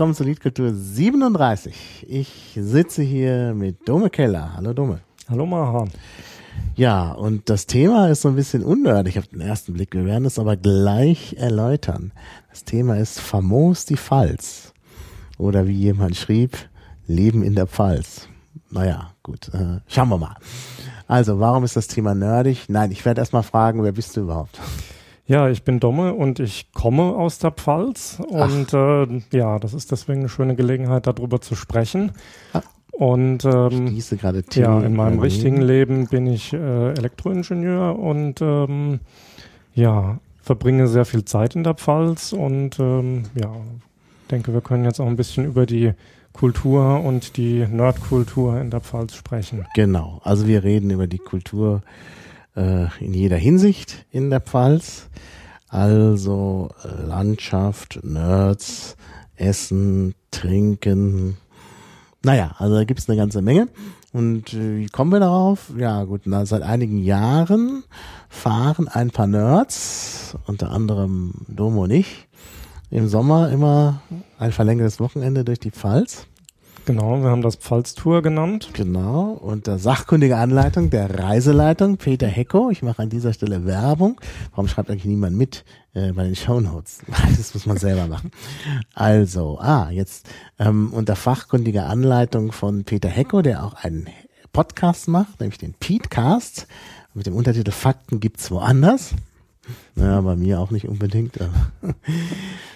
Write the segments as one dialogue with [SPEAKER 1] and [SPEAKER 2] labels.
[SPEAKER 1] Willkommen zur Liedkultur 37. Ich sitze hier mit Dome Keller. Hallo Dome.
[SPEAKER 2] Hallo Maha.
[SPEAKER 1] Ja, und das Thema ist so ein bisschen unnördig auf den ersten Blick. Wir werden es aber gleich erläutern. Das Thema ist famos die Pfalz. Oder wie jemand schrieb, Leben in der Pfalz. Naja, gut, äh, schauen wir mal. Also, warum ist das Thema nerdig? Nein, ich werde erst mal fragen, wer bist du überhaupt?
[SPEAKER 2] Ja, ich bin Domme und ich komme aus der Pfalz und äh, ja, das ist deswegen eine schöne Gelegenheit, darüber zu sprechen.
[SPEAKER 1] Ah.
[SPEAKER 2] Und ähm, ja, in meinem richtigen Leben bin ich äh, Elektroingenieur und ähm, ja, verbringe sehr viel Zeit in der Pfalz und ähm, ja, denke, wir können jetzt auch ein bisschen über die Kultur und die Nerdkultur in der Pfalz sprechen.
[SPEAKER 1] Genau, also wir reden über die Kultur äh, in jeder Hinsicht in der Pfalz. Also äh, Landschaft, Nerds, Essen, Trinken. Naja, also da gibt's eine ganze Menge. Und äh, wie kommen wir darauf? Ja gut, na, seit einigen Jahren fahren ein paar Nerds, unter anderem Domo und ich, im Sommer immer ein verlängertes Wochenende durch die Pfalz.
[SPEAKER 2] Genau, wir haben das Pfalztour genannt.
[SPEAKER 1] Genau, unter sachkundiger Anleitung der Reiseleitung Peter Hecko. Ich mache an dieser Stelle Werbung. Warum schreibt eigentlich niemand mit äh, bei den Shownotes? Das muss man selber machen. Also, ah, jetzt ähm, unter fachkundiger Anleitung von Peter Hecko, der auch einen Podcast macht, nämlich den Petecast mit dem Untertitel Fakten gibt's woanders. Ja, bei mir auch nicht unbedingt.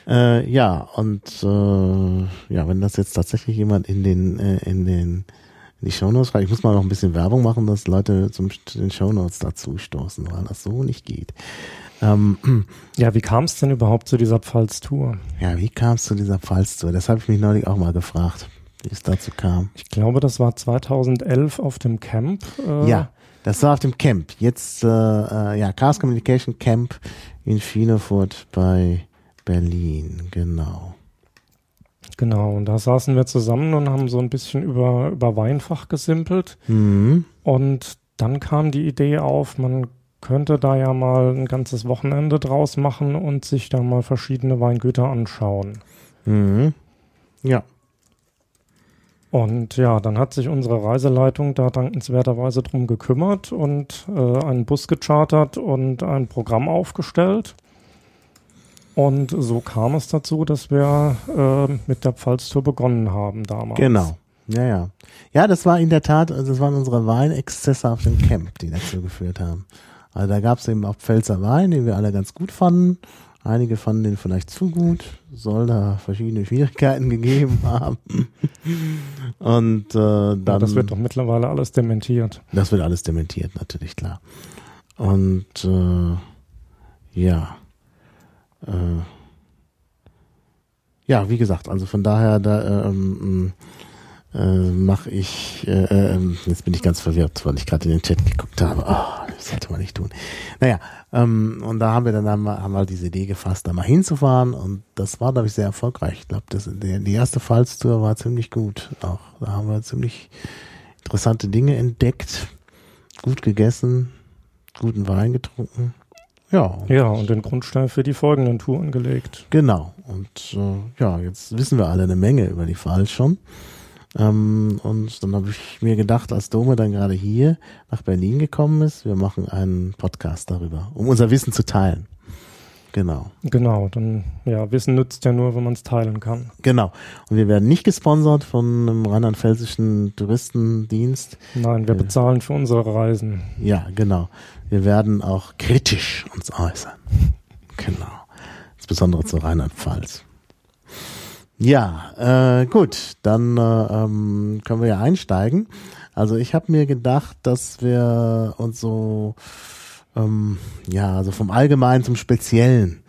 [SPEAKER 1] Äh, ja, und äh, ja, wenn das jetzt tatsächlich jemand in den äh, in den in die Shownotes schreibt, ich muss mal noch ein bisschen Werbung machen, dass Leute zum zu den Shownotes dazu stoßen, weil das so nicht geht. Ähm,
[SPEAKER 2] Ja, wie kam es denn überhaupt zu dieser Pfalztour?
[SPEAKER 1] ja, wie kam es zu dieser Pfalztour? Das habe ich mich neulich auch mal gefragt, wie es dazu kam.
[SPEAKER 2] Ich glaube, das war 2011 auf dem Camp. Äh,
[SPEAKER 1] Ja, das war auf dem Camp. Jetzt, äh, äh, ja, Chaos Communication Camp in Finefurt bei Berlin, genau.
[SPEAKER 2] Genau, und da saßen wir zusammen und haben so ein bisschen über, über Weinfach gesimpelt.
[SPEAKER 1] Mhm.
[SPEAKER 2] Und dann kam die Idee auf, man könnte da ja mal ein ganzes Wochenende draus machen und sich da mal verschiedene Weingüter anschauen.
[SPEAKER 1] Mhm. Ja.
[SPEAKER 2] Und ja, dann hat sich unsere Reiseleitung da dankenswerterweise drum gekümmert und äh, einen Bus gechartert und ein Programm aufgestellt. Und so kam es dazu, dass wir äh, mit der Pfalztour begonnen haben damals.
[SPEAKER 1] Genau. Ja, ja. Ja, das war in der Tat, also das waren unsere Weinexzesse auf dem Camp, die dazu geführt haben. Also da gab es eben auch Pfälzer Wein, den wir alle ganz gut fanden. Einige fanden den vielleicht zu gut. Soll da verschiedene Schwierigkeiten gegeben haben. Und äh, dann.
[SPEAKER 2] Ja, das wird doch mittlerweile alles dementiert.
[SPEAKER 1] Das wird alles dementiert, natürlich, klar. Und äh, ja. Äh, ja, wie gesagt, also von daher, da ähm, äh, mache ich, äh, äh, jetzt bin ich ganz verwirrt, weil ich gerade in den Chat geguckt habe. Oh, das sollte man nicht tun. Naja, ähm, und da haben wir dann einmal, haben wir diese Idee gefasst, da mal hinzufahren und das war, glaube ich, sehr erfolgreich. Ich glaube, die erste Pfalztour war ziemlich gut. Auch da haben wir ziemlich interessante Dinge entdeckt, gut gegessen, guten Wein getrunken. Ja,
[SPEAKER 2] Ja, und den Grundstein für die folgenden Touren gelegt.
[SPEAKER 1] Genau. Und äh, ja, jetzt wissen wir alle eine Menge über die Pfalz schon. Ähm, und dann habe ich mir gedacht, als Dome dann gerade hier nach Berlin gekommen ist, wir machen einen Podcast darüber, um unser Wissen zu teilen. Genau,
[SPEAKER 2] Genau, dann, ja, Wissen nützt ja nur, wenn man es teilen kann.
[SPEAKER 1] genau. Und wir werden nicht gesponsert von einem rheinland-pfälzischen Touristendienst.
[SPEAKER 2] Nein, wir
[SPEAKER 1] Ja.
[SPEAKER 2] bezahlen für unsere Reisen.
[SPEAKER 1] Ja, genau. Wir werden auch kritisch uns äußern. Genau. Insbesondere zu Rheinland-Pfalz. Ja, äh, gut, dann äh, ähm, können wir ja einsteigen. Also ich habe mir gedacht, dass wir uns so, ähm, ja, also vom Allgemeinen zum Speziellen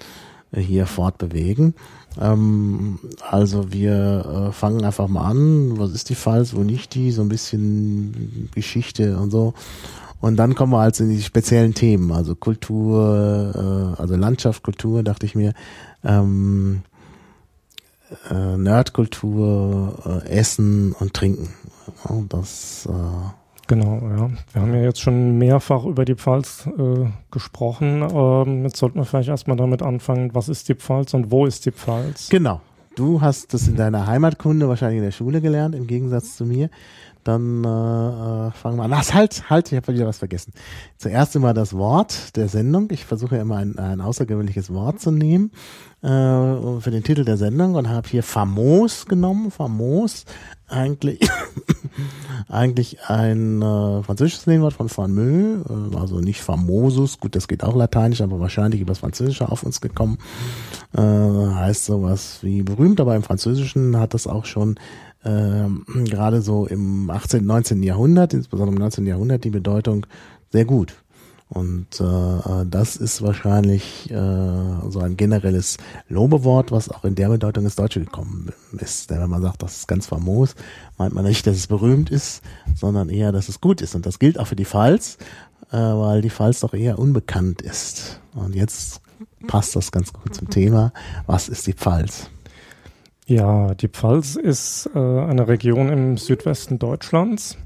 [SPEAKER 1] äh, hier fortbewegen. Ähm, also wir äh, fangen einfach mal an. Was ist die Pfalz, wo nicht die? So ein bisschen Geschichte und so. Und dann kommen wir halt in die speziellen Themen, also Kultur, äh, also Landschaft, Kultur, dachte ich mir, ähm, äh, Nerdkultur, äh, Essen und Trinken. Ja, das, äh,
[SPEAKER 2] Genau, ja. Wir haben ja jetzt schon mehrfach über die Pfalz äh, gesprochen. Ähm, jetzt sollten wir vielleicht erstmal damit anfangen, was ist die Pfalz und wo ist die Pfalz?
[SPEAKER 1] genau, du hast das in deiner Heimatkunde wahrscheinlich in der Schule gelernt, im Gegensatz zu mir. Dann äh, äh, fangen wir an. Ach, halt, halt, ich habe wieder was vergessen. Zuerst immer das Wort der Sendung. Ich versuche immer ein, ein außergewöhnliches Wort zu nehmen äh, für den Titel der Sendung und habe hier famos genommen. Famos, eigentlich, eigentlich ein äh, französisches Lehnwort von fameux, äh, also nicht famosus, gut, das geht auch lateinisch, aber wahrscheinlich übers Französische auf uns gekommen. Äh, heißt sowas wie berühmt, aber im Französischen hat das auch schon äh, gerade so im 18., 19. Jahrhundert, insbesondere im 19. Jahrhundert, die Bedeutung sehr gut. Und äh, das ist wahrscheinlich äh, so ein generelles Lobewort, was auch in der Bedeutung ins Deutsche gekommen ist. Denn wenn man sagt, das ist ganz famos, meint man nicht, dass es berühmt ist, sondern eher, dass es gut ist. Und das gilt auch für die Pfalz, äh, weil die Pfalz doch eher unbekannt ist. Und jetzt passt das ganz gut zum Thema. Was ist die Pfalz?
[SPEAKER 2] Ja, die Pfalz ist äh, eine Region im Südwesten Deutschlands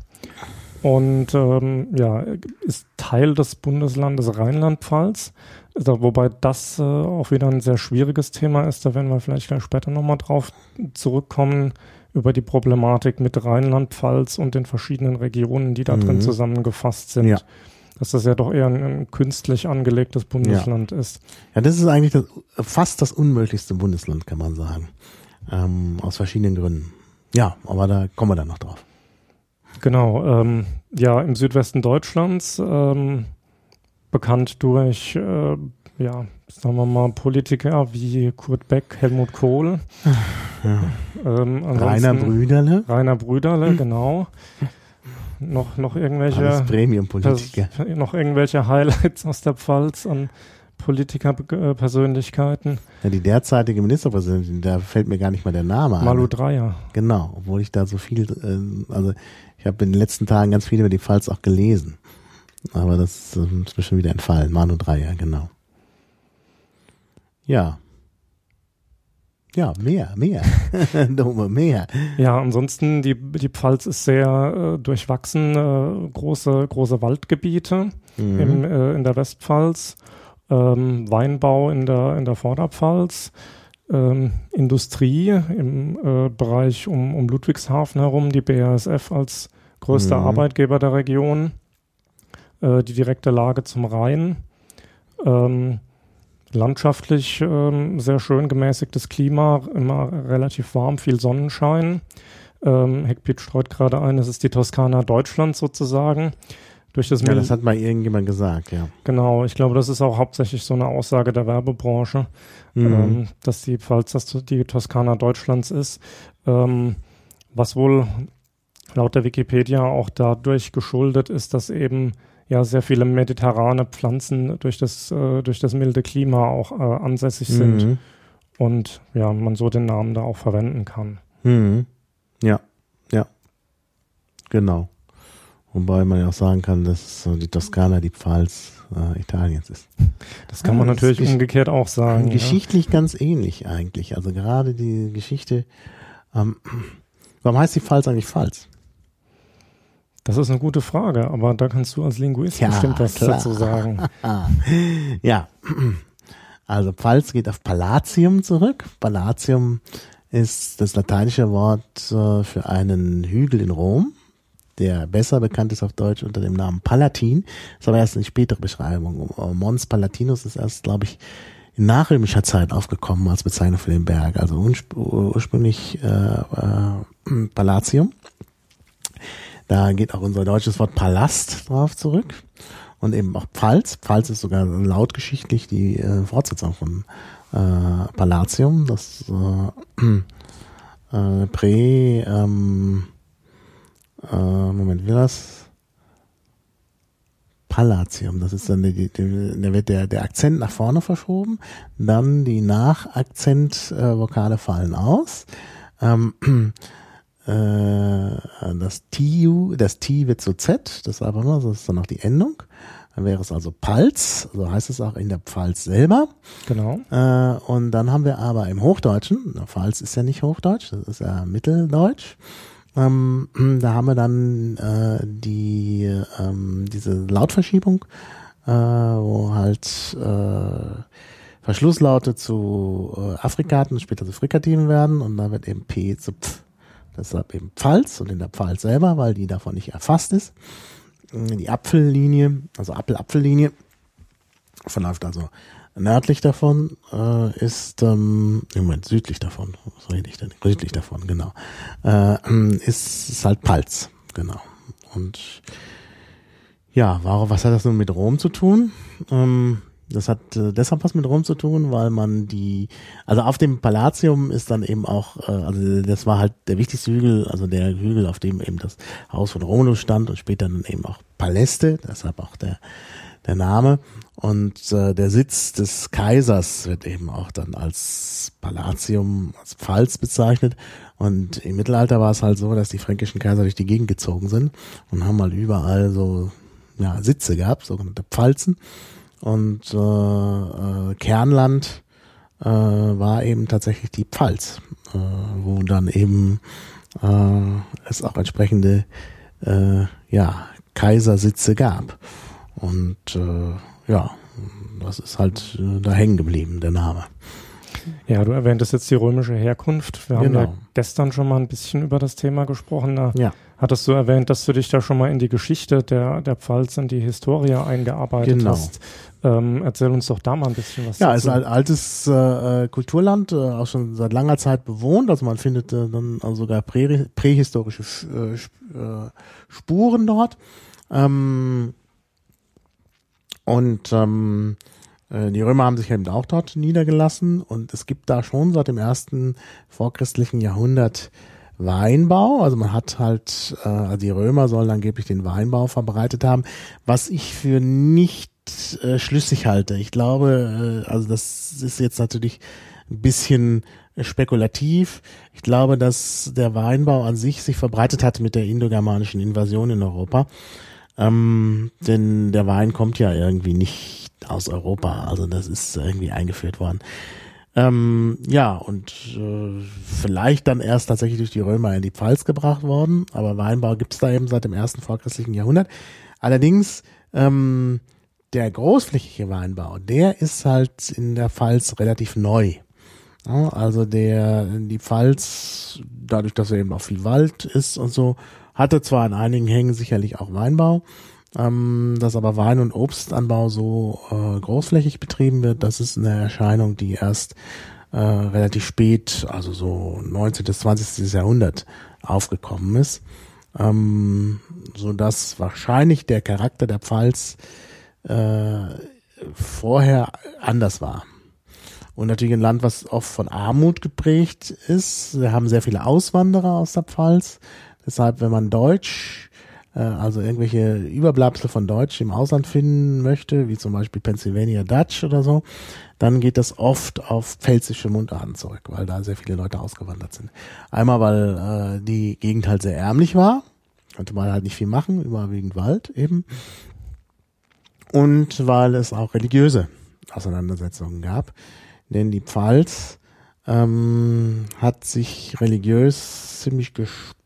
[SPEAKER 2] und ähm, ja, ist Teil des Bundeslandes Rheinland-Pfalz. Also, wobei das äh, auch wieder ein sehr schwieriges Thema ist. Da werden wir vielleicht gleich später nochmal drauf zurückkommen über die Problematik mit Rheinland-Pfalz und den verschiedenen Regionen, die da mhm. drin zusammengefasst sind. Ja. Dass das ja doch eher ein, ein künstlich angelegtes Bundesland
[SPEAKER 1] ja.
[SPEAKER 2] ist.
[SPEAKER 1] Ja, das ist eigentlich das, fast das unmöglichste Bundesland, kann man sagen. Ähm, aus verschiedenen Gründen. Ja, aber da kommen wir dann noch drauf.
[SPEAKER 2] Genau, ähm, ja, im Südwesten Deutschlands, ähm, bekannt durch, äh, ja, sagen wir mal, Politiker wie Kurt Beck, Helmut Kohl.
[SPEAKER 1] Ja. Ähm, Rainer Brüderle.
[SPEAKER 2] Rainer Brüderle, hm. genau. Noch, noch irgendwelche
[SPEAKER 1] Premium-Politiker.
[SPEAKER 2] Noch irgendwelche Highlights aus der Pfalz an Politikerpersönlichkeiten.
[SPEAKER 1] Ja, die derzeitige Ministerpräsidentin, da fällt mir gar nicht mal der Name
[SPEAKER 2] Malu an. Malu Dreyer.
[SPEAKER 1] Genau, obwohl ich da so viel, äh, also ich habe in den letzten Tagen ganz viel über die Pfalz auch gelesen. Aber das ist mir schon wieder entfallen. Manu Dreier, genau. Ja. Ja, mehr, mehr. Dome, mehr.
[SPEAKER 2] Ja, ansonsten, die, die Pfalz ist sehr äh, durchwachsen. Äh, große, große Waldgebiete mhm. im, äh, in der Westpfalz. Ähm, Weinbau in der, in der Vorderpfalz. Ähm, Industrie im äh, Bereich um, um Ludwigshafen herum, die BASF als größter mhm. Arbeitgeber der Region, äh, die direkte Lage zum Rhein, ähm, landschaftlich ähm, sehr schön gemäßigtes Klima, immer relativ warm, viel Sonnenschein. Ähm, Heckpiet streut gerade ein, es ist die Toskana Deutschlands sozusagen. Durch das
[SPEAKER 1] ja, das hat mal irgendjemand gesagt, ja.
[SPEAKER 2] Genau, ich glaube, das ist auch hauptsächlich so eine Aussage der Werbebranche, mhm. ähm, dass die Pfalz das die Toskana Deutschlands ist. Ähm, was wohl laut der Wikipedia auch dadurch geschuldet ist, dass eben ja sehr viele mediterrane Pflanzen durch das, äh, durch das milde Klima auch äh, ansässig sind mhm. und ja, man so den Namen da auch verwenden kann.
[SPEAKER 1] Mhm. Ja, ja, genau. Wobei man ja auch sagen kann, dass die Toskana die Pfalz äh, Italiens ist.
[SPEAKER 2] Das kann ja, man natürlich umgekehrt auch sagen.
[SPEAKER 1] Geschichtlich ja. ganz ähnlich eigentlich. Also gerade die Geschichte. Ähm, warum heißt die Pfalz eigentlich Pfalz?
[SPEAKER 2] Das ist eine gute Frage, aber da kannst du als Linguist ja, bestimmt was klar. dazu sagen.
[SPEAKER 1] ja, also Pfalz geht auf Palatium zurück. Palatium ist das lateinische Wort äh, für einen Hügel in Rom der besser bekannt ist auf Deutsch unter dem Namen Palatin. Das ist aber erst eine spätere Beschreibung. Mons Palatinus ist erst, glaube ich, in nachrömischer Zeit aufgekommen als Bezeichnung für den Berg. Also ursprünglich äh, äh, Palatium. Da geht auch unser deutsches Wort Palast drauf zurück. Und eben auch Pfalz. Pfalz ist sogar lautgeschichtlich die äh, Fortsetzung von äh, Palatium. Das äh, äh, Prä ähm, äh, Moment, wie das? Palatium, das ist dann, die, die, da wird der, der Akzent nach vorne verschoben, dann die Nachakzentvokale äh, fallen aus. Ähm, äh, das T, das T wird zu Z, das ist einfach nur, das ist dann noch die Endung. Dann wäre es also Palz, so heißt es auch in der Pfalz selber.
[SPEAKER 2] Genau.
[SPEAKER 1] Äh, und dann haben wir aber im Hochdeutschen, Pfalz ist ja nicht Hochdeutsch, das ist ja Mitteldeutsch. Ähm, da haben wir dann äh, die ähm, diese Lautverschiebung, äh, wo halt äh, Verschlusslaute zu äh, Afrikaten, später zu Frikativen werden und da wird eben P zu Pf. Deshalb eben Pfalz und in der Pfalz selber, weil die davon nicht erfasst ist. Die Apfellinie, also Apfel-Apfellinie, verläuft also nördlich davon, äh, ist, ähm, Moment südlich davon, was rede ich denn? Südlich davon, genau, äh, ist, ist halt Palz, genau. Und ja, warum, was hat das nun mit Rom zu tun? Ähm, das hat äh, deshalb was mit Rom zu tun, weil man die, also auf dem Palatium ist dann eben auch, äh, also das war halt der wichtigste Hügel, also der Hügel, auf dem eben das Haus von Romulus stand und später dann eben auch Paläste, deshalb auch der, der Name. Und äh, der Sitz des Kaisers wird eben auch dann als Palatium, als Pfalz bezeichnet. Und im Mittelalter war es halt so, dass die fränkischen Kaiser durch die Gegend gezogen sind und haben mal überall so ja, Sitze gehabt, sogenannte Pfalzen. Und äh, äh, Kernland äh, war eben tatsächlich die Pfalz, äh, wo dann eben äh, es auch entsprechende äh, ja, Kaisersitze gab. Und äh, ja, das ist halt äh, da hängen geblieben, der Name.
[SPEAKER 2] Ja, du erwähntest jetzt die römische Herkunft. Wir haben
[SPEAKER 1] Genau.
[SPEAKER 2] ja gestern schon mal ein bisschen über das Thema gesprochen. Da
[SPEAKER 1] Ja,
[SPEAKER 2] hattest du erwähnt, dass du dich da schon mal in die Geschichte der, der Pfalz und die Historie eingearbeitet
[SPEAKER 1] Genau.
[SPEAKER 2] hast. Ähm, erzähl uns doch da mal ein bisschen was
[SPEAKER 1] ja, es
[SPEAKER 2] dazu.
[SPEAKER 1] ist ein altes äh, äh, Kulturland, äh, auch schon seit langer Zeit bewohnt. Also man findet äh, dann also sogar prä prähistorische äh, äh, Spuren dort. Ähm, und ähm, äh, die Römer haben sich eben auch dort niedergelassen und es gibt da schon seit dem ersten vorchristlichen Jahrhundert Weinbau. Also man hat halt, äh, also die Römer sollen angeblich den Weinbau verbreitet haben, was ich für nicht äh, schlüssig halte. Ich glaube, äh, also das ist jetzt natürlich ein bisschen spekulativ. Ich glaube, dass der Weinbau an sich sich verbreitet hat mit der indogermanischen Invasion in Europa. Ähm, denn der Wein kommt ja irgendwie nicht aus Europa. Also das ist irgendwie eingeführt worden. Ähm, ja, und äh, vielleicht dann erst tatsächlich durch die Römer in die Pfalz gebracht worden. Aber Weinbau gibt es da eben seit dem ersten vorchristlichen Jahrhundert. Allerdings ähm, der großflächige Weinbau, der ist halt in der Pfalz relativ neu. Ja, also der, die Pfalz, dadurch, dass er eben auch viel Wald ist und so, hatte zwar an einigen Hängen sicherlich auch Weinbau, ähm, dass aber Wein- und Obstanbau so äh, großflächig betrieben wird, das ist eine Erscheinung, die erst äh, relativ spät, also so 19. bis 20. Jahrhundert aufgekommen ist, ähm, so dass wahrscheinlich der Charakter der Pfalz äh, vorher anders war. Und natürlich ein Land, was oft von Armut geprägt ist. Wir haben sehr viele Auswanderer aus der Pfalz. Deshalb, wenn man Deutsch, äh, also irgendwelche Überbleibsel von Deutsch im Ausland finden möchte, wie zum Beispiel Pennsylvania Dutch oder so, dann geht das oft auf pfälzische Mundarten zurück, weil da sehr viele Leute ausgewandert sind. Einmal, weil äh, die Gegend halt sehr ärmlich war, konnte man halt nicht viel machen, überwiegend Wald eben. Und weil es auch religiöse Auseinandersetzungen gab. Denn die Pfalz ähm, hat sich religiös ziemlich gespalten.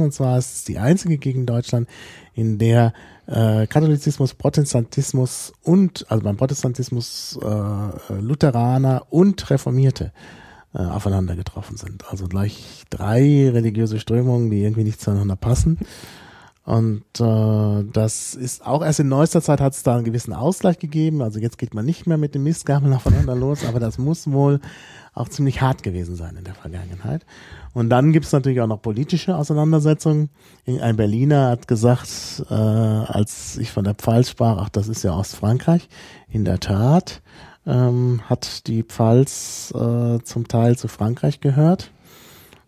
[SPEAKER 1] Und zwar ist es die einzige Gegend Deutschland, in der äh, Katholizismus, Protestantismus und, also beim Protestantismus äh, Lutheraner und Reformierte äh, aufeinander getroffen sind. Also gleich drei religiöse Strömungen, die irgendwie nicht zueinander passen. Und äh, das ist auch erst in neuester Zeit hat es da einen gewissen Ausgleich gegeben. Also jetzt geht man nicht mehr mit dem Mistgabel aufeinander los, aber das muss wohl auch ziemlich hart gewesen sein in der Vergangenheit. Und dann gibt es natürlich auch noch politische Auseinandersetzungen. Ein Berliner hat gesagt, äh, als ich von der Pfalz sprach, ach, das ist ja Ostfrankreich. In der Tat ähm, hat die Pfalz äh, zum Teil zu Frankreich gehört.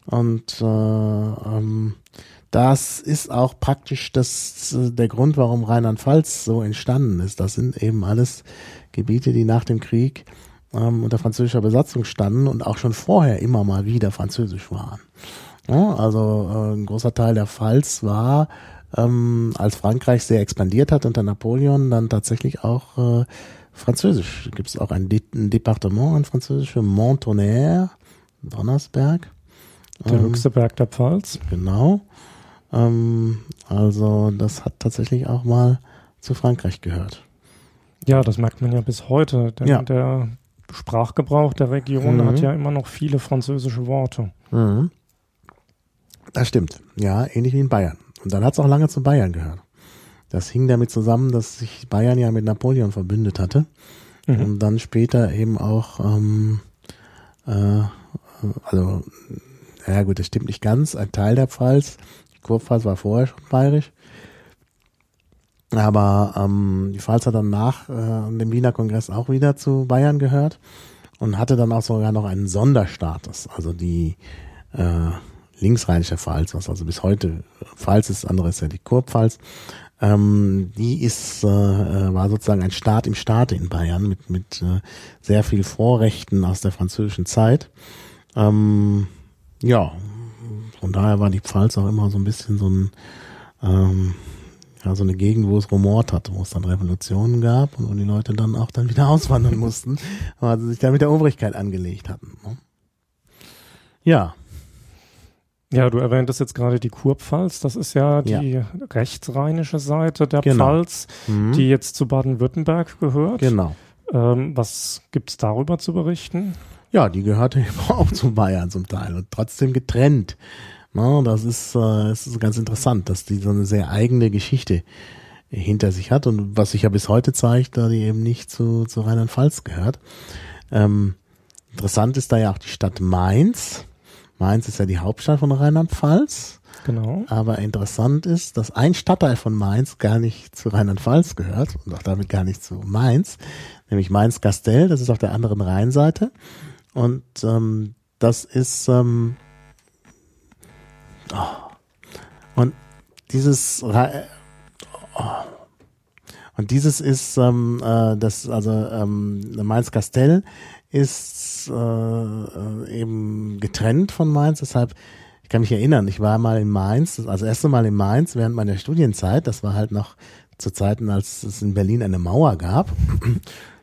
[SPEAKER 1] Und äh, ähm, das ist auch praktisch das, äh, der Grund, warum Rheinland-Pfalz so entstanden ist. Das sind eben alles Gebiete, die nach dem Krieg ähm, unter französischer Besatzung standen und auch schon vorher immer mal wieder französisch waren. Ja, also äh, ein großer Teil der Pfalz war, ähm, als Frankreich sehr expandiert hat unter Napoleon, dann tatsächlich auch äh, französisch. Gibt es auch ein, De ein Departement, ein französisches, Montonnerre, Donnersberg.
[SPEAKER 2] Der
[SPEAKER 1] Ähm,
[SPEAKER 2] höchste Berg der Pfalz.
[SPEAKER 1] Genau. Ähm, also das hat tatsächlich auch mal zu Frankreich gehört.
[SPEAKER 2] Ja, das merkt man ja bis heute, denn
[SPEAKER 1] Ja.
[SPEAKER 2] der Sprachgebrauch der Region
[SPEAKER 1] Mhm.
[SPEAKER 2] hat ja immer noch viele französische Worte.
[SPEAKER 1] Mhm. Das stimmt. Ja, ähnlich wie in Bayern. Und dann hat es auch lange zu Bayern gehört. Das hing damit zusammen, dass sich Bayern ja mit Napoleon verbündet hatte.
[SPEAKER 2] Mhm.
[SPEAKER 1] Und dann später eben auch, ähm, äh, also, ja gut, das stimmt nicht ganz, ein Teil der Pfalz, die Kurpfalz war vorher schon bayerisch, aber ähm, die Pfalz hat dann nach äh, dem Wiener Kongress auch wieder zu Bayern gehört und hatte dann auch sogar noch einen Sonderstatus, also die äh, linksrheinische Pfalz, was also bis heute Pfalz ist, andere ist ja die Kurpfalz, ähm, die ist, äh, äh, war sozusagen ein Staat im Staate in Bayern mit, mit äh, sehr viel Vorrechten aus der französischen Zeit. Ähm, ja, von daher war die Pfalz auch immer so ein bisschen so ein, ähm, ja, so eine Gegend, wo es rumort hatte, wo es dann Revolutionen gab und wo die Leute dann auch dann wieder auswandern mussten, weil sie sich dann mit der Obrigkeit angelegt hatten. Ne? Ja,
[SPEAKER 2] Ja, du erwähntest jetzt gerade die Kurpfalz. Das ist ja die rechtsrheinische Seite der
[SPEAKER 1] Genau.
[SPEAKER 2] Pfalz,
[SPEAKER 1] mhm.
[SPEAKER 2] die jetzt zu Baden-Württemberg gehört.
[SPEAKER 1] genau.
[SPEAKER 2] Ähm, was gibt's darüber zu berichten?
[SPEAKER 1] Ja, die gehörte eben auch zu Bayern zum Teil und trotzdem getrennt. Na, das ist, äh, das ist ganz interessant, dass die so eine sehr eigene Geschichte hinter sich hat und was sich ja bis heute zeigt, da die eben nicht zu, zu Rheinland-Pfalz gehört. Ähm, interessant ist da ja auch die Stadt Mainz. Mainz ist ja die Hauptstadt von Rheinland-Pfalz.
[SPEAKER 2] Genau.
[SPEAKER 1] Aber interessant ist, dass ein Stadtteil von Mainz gar nicht zu Rheinland-Pfalz gehört und auch damit gar nicht zu Mainz, nämlich Mainz-Kastell, das ist auf der anderen Rheinseite. Und ähm, das ist ähm, oh. und dieses Rhe- oh. und dieses ist ähm, äh, das also ähm, Mainz-Kastell ist äh, äh, eben getrennt von Mainz, deshalb ich kann mich erinnern, ich war mal in Mainz, also das erste Mal in Mainz während meiner Studienzeit, das war halt noch zu Zeiten, als es in Berlin eine Mauer gab.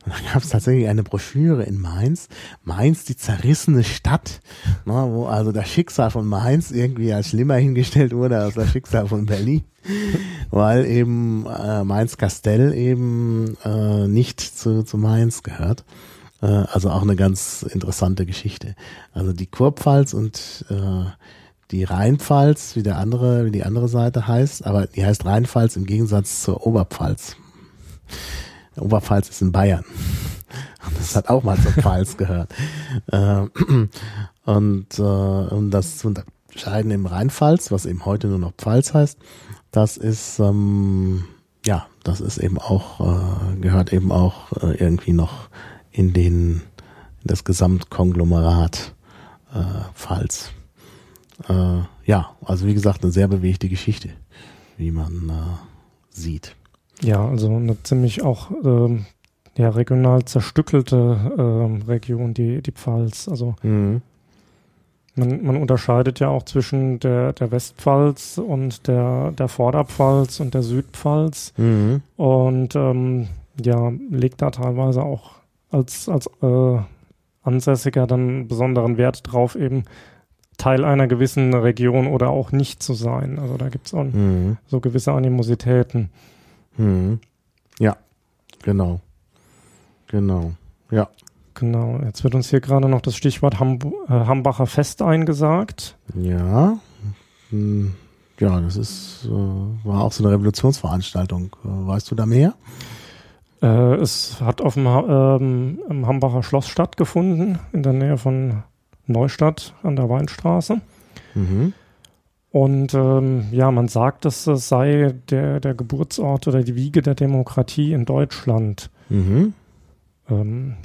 [SPEAKER 1] Und da gab es tatsächlich eine Broschüre in Mainz, Mainz, die zerrissene Stadt, ne, wo also das Schicksal von Mainz irgendwie als schlimmer hingestellt wurde als das Schicksal von Berlin, weil eben äh, Mainz-Kastell eben äh, nicht zu, zu Mainz gehört. Äh, also auch eine ganz interessante Geschichte. Also die Kurpfalz und äh, die Rheinpfalz, wie der andere, wie die andere Seite heißt, aber die heißt Rheinpfalz im Gegensatz zur Oberpfalz. Oberpfalz ist in Bayern. Und Das hat auch mal zur Pfalz gehört. Äh, Und äh, um das zu unterscheiden im Rheinpfalz, was eben heute nur noch Pfalz heißt, das ist ähm, ja, das ist eben auch äh, gehört eben auch äh, irgendwie noch in den in das Gesamtkonglomerat äh, Pfalz. Äh, ja, also wie gesagt, eine sehr bewegte Geschichte, wie man äh, sieht.
[SPEAKER 2] Ja, also eine ziemlich auch ähm, ja, regional zerstückelte ähm, Region, die, die Pfalz. Also
[SPEAKER 1] Mhm.
[SPEAKER 2] man, man unterscheidet ja auch zwischen der, der Westpfalz und der, der Vorderpfalz und der Südpfalz
[SPEAKER 1] Mhm.
[SPEAKER 2] und ähm, ja, legt da teilweise auch als, als äh, Ansässiger dann besonderen Wert drauf, eben Teil einer gewissen Region oder auch nicht zu sein. Also da gibt es auch
[SPEAKER 1] Mhm.
[SPEAKER 2] so gewisse Animositäten.
[SPEAKER 1] Mhm. Ja, genau. Genau. Ja.
[SPEAKER 2] Genau, jetzt wird uns hier gerade noch das Stichwort Hamb äh, Hambacher Fest eingesagt.
[SPEAKER 1] Ja. Hm. Ja, das ist, äh, war auch so eine Revolutionsveranstaltung. Äh, weißt du da mehr?
[SPEAKER 2] Äh, es hat auf dem Ha- ähm, im Hambacher Schloss stattgefunden, in der Nähe von Neustadt an der Weinstraße.
[SPEAKER 1] Mhm.
[SPEAKER 2] Und ähm, ja, man sagt, dass es sei der, der Geburtsort oder die Wiege der Demokratie in Deutschland.
[SPEAKER 1] Mhm.
[SPEAKER 2] Ähm,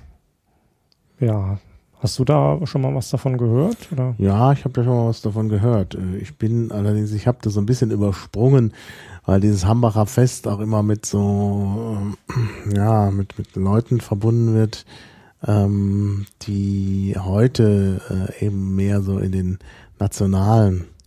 [SPEAKER 2] ja, hast du da schon mal was davon gehört? Oder?
[SPEAKER 1] Ja, ich habe da schon mal was davon gehört. Äh, Ich bin allerdings, ich habe das so ein bisschen übersprungen, weil dieses Hambacher Fest auch immer mit so, ähm, ja, mit, mit Leuten verbunden wird, ähm, die heute äh, eben mehr so in den nationalen äh,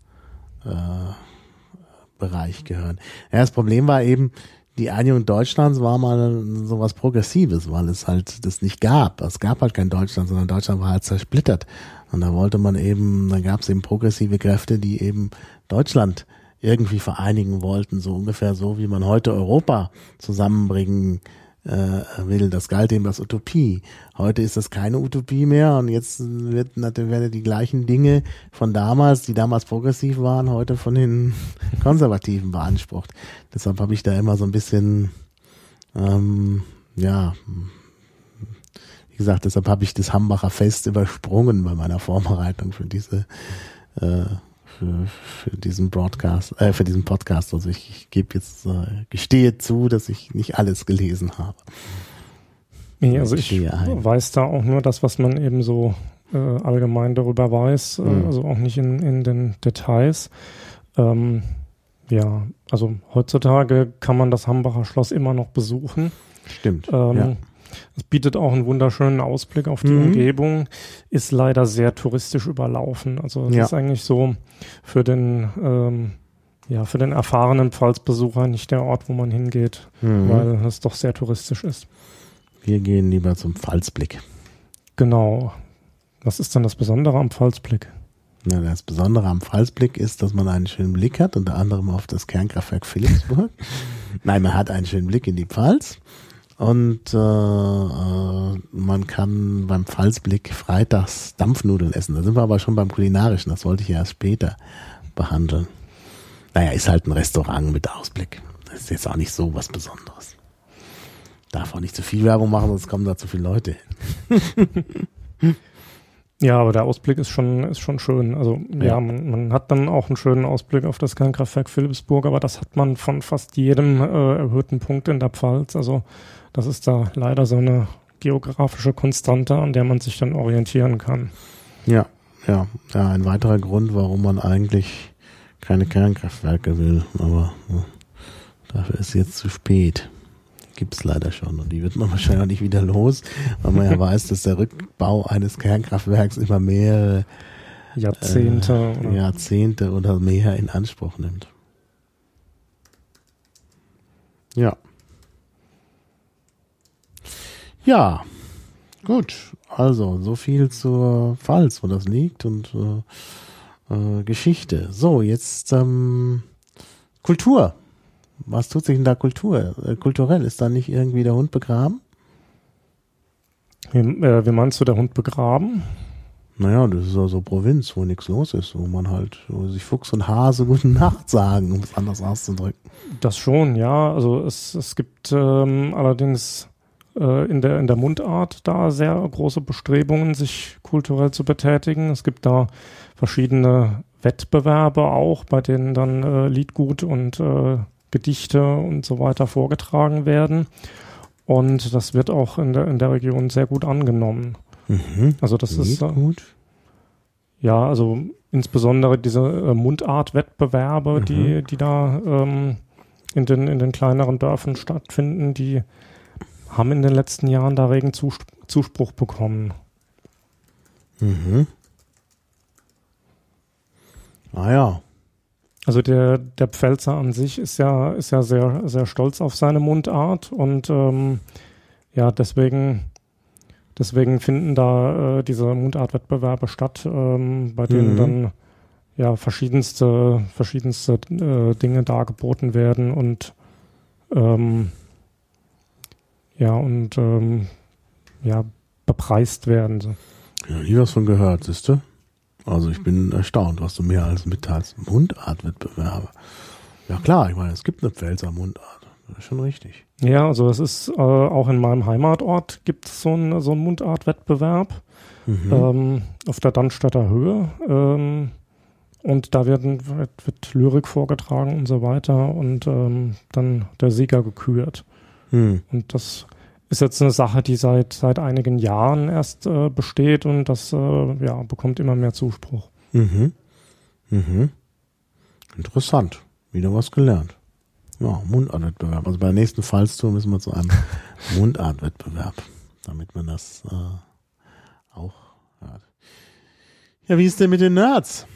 [SPEAKER 1] Bereich gehören. Ja, das Problem war eben, die Einigung Deutschlands war mal sowas Progressives, weil es halt das nicht gab. Es gab halt kein Deutschland, sondern Deutschland war halt zersplittert. Und da wollte man eben, da gab es eben progressive Kräfte, die eben Deutschland irgendwie vereinigen wollten, so ungefähr so, wie man heute Europa zusammenbringen äh, will. Das galt eben als Utopie. Heute ist das keine Utopie mehr und jetzt wird werden die gleichen Dinge von damals, die damals progressiv waren, heute von den Konservativen beansprucht. Deshalb habe ich da immer so ein bisschen, ähm, ja, wie gesagt, deshalb habe ich das Hambacher Fest übersprungen bei meiner Vorbereitung für diese äh, für, für diesen Broadcast, äh, für diesen Podcast. Also ich, ich gebe jetzt, äh, gestehe zu, dass ich nicht alles gelesen habe.
[SPEAKER 2] Nee, also ich weiß da auch nur das, was man eben so äh, allgemein darüber weiß, äh, mhm. also auch nicht in, in den Details. Ähm, ja, also heutzutage kann man das Hambacher Schloss immer noch besuchen.
[SPEAKER 1] Stimmt.
[SPEAKER 2] Ähm, ja. Es bietet auch einen wunderschönen Ausblick auf die mhm. Umgebung, ist leider sehr touristisch überlaufen. Also es ja. ist eigentlich so für den ähm, ja, für den erfahrenen Pfalzbesucher nicht der Ort, wo man hingeht, mhm. weil es doch sehr touristisch ist.
[SPEAKER 1] Wir gehen lieber zum Pfalzblick.
[SPEAKER 2] Genau. Was ist denn das Besondere am Pfalzblick?
[SPEAKER 1] Ja, das Besondere am Pfalzblick ist, dass man einen schönen Blick hat, unter anderem auf das Kernkraftwerk Philipsburg. Nein, man hat einen schönen Blick in die Pfalz. Und äh, äh, man kann beim Pfalzblick freitags Dampfnudeln essen. Da sind wir aber schon beim Kulinarischen. Das wollte ich ja erst später behandeln. Naja, ist halt ein Restaurant mit Ausblick. Das ist jetzt auch nicht so was Besonderes. Darf auch nicht zu viel Werbung machen, sonst kommen da zu viele Leute
[SPEAKER 2] hin. Ja, aber der Ausblick ist schon, ist schon schön. Also ja, ja man, man, hat dann auch einen schönen Ausblick auf das Kernkraftwerk Philipsburg, aber das hat man von fast jedem äh, erhöhten Punkt in der Pfalz. Also das ist da leider so eine geografische Konstante, an der man sich dann orientieren kann.
[SPEAKER 1] Ja, ja, ja, ein weiterer Grund, warum man eigentlich keine Kernkraftwerke will, aber ja, dafür ist jetzt zu spät. Gibt es leider schon und die wird man wahrscheinlich auch nicht wieder los, weil man ja weiß, dass der Rückbau eines Kernkraftwerks immer mehrere
[SPEAKER 2] Jahrzehnte,
[SPEAKER 1] äh, oder? Jahrzehnte oder mehr in Anspruch nimmt. Ja. Ja, gut. Also, so viel zur Pfalz, wo das liegt und äh, äh, Geschichte. So, jetzt ähm, Kultur. Was tut sich denn da Kultur? Äh, kulturell? Ist da nicht irgendwie der Hund begraben?
[SPEAKER 2] Wie, äh, wie meinst du, der Hund begraben?
[SPEAKER 1] Naja, das ist ja so Provinz, wo nichts los ist, wo man halt, wo sich Fuchs und Hase gute Nacht sagen, um es anders auszudrücken.
[SPEAKER 2] Das schon, ja. Also es, es gibt ähm, allerdings äh, in, der, in der Mundart da sehr große Bestrebungen, sich kulturell zu betätigen. Es gibt da verschiedene Wettbewerbe auch, bei denen dann äh, Liedgut und äh, Gedichte und so weiter vorgetragen werden. Und das wird auch in der, in der Region sehr gut angenommen. Mhm. Also das Liedgut. ist äh, gut. Ja, also insbesondere diese äh, Mundart-Wettbewerbe, mhm. die, die da ähm, in, den, in den kleineren Dörfern stattfinden, die haben in den letzten Jahren da regen Zuspruch bekommen.
[SPEAKER 1] Mhm. Ah ja.
[SPEAKER 2] Also der, der Pfälzer an sich ist ja, ist ja sehr, sehr stolz auf seine Mundart und ähm, ja, deswegen, deswegen finden da äh, diese Mundartwettbewerbe statt, ähm, bei denen mhm. dann ja verschiedenste, verschiedenste äh, Dinge dargeboten werden und ähm, ja, und ähm, ja, bepreist werden. So.
[SPEAKER 1] Ja, nie was von gehört, siehst du? Also ich bin erstaunt, was du mehr als mitteilst. Mundartwettbewerbe. Ja klar, ich meine, es gibt eine Pfälzer Mundart. Das ist schon richtig.
[SPEAKER 2] Ja, also es ist äh, auch in meinem Heimatort gibt es so einen so einen Mundartwettbewerb mhm. ähm, auf der Dannstädter Höhe. Ähm, und da werden, wird, wird, Lyrik vorgetragen und so weiter und ähm, dann der Sieger gekürt. Mhm. Und das ist jetzt eine Sache, die seit, seit einigen Jahren erst äh, besteht und das äh, ja, bekommt immer mehr Zuspruch.
[SPEAKER 1] Mhm. Mhm. Interessant. Wieder was gelernt. Ja, Mundartwettbewerb. Also bei der nächsten Fallstour müssen wir zu einem Mundartwettbewerb, damit man das äh, auch hört. Ja, wie ist denn mit den Nerds?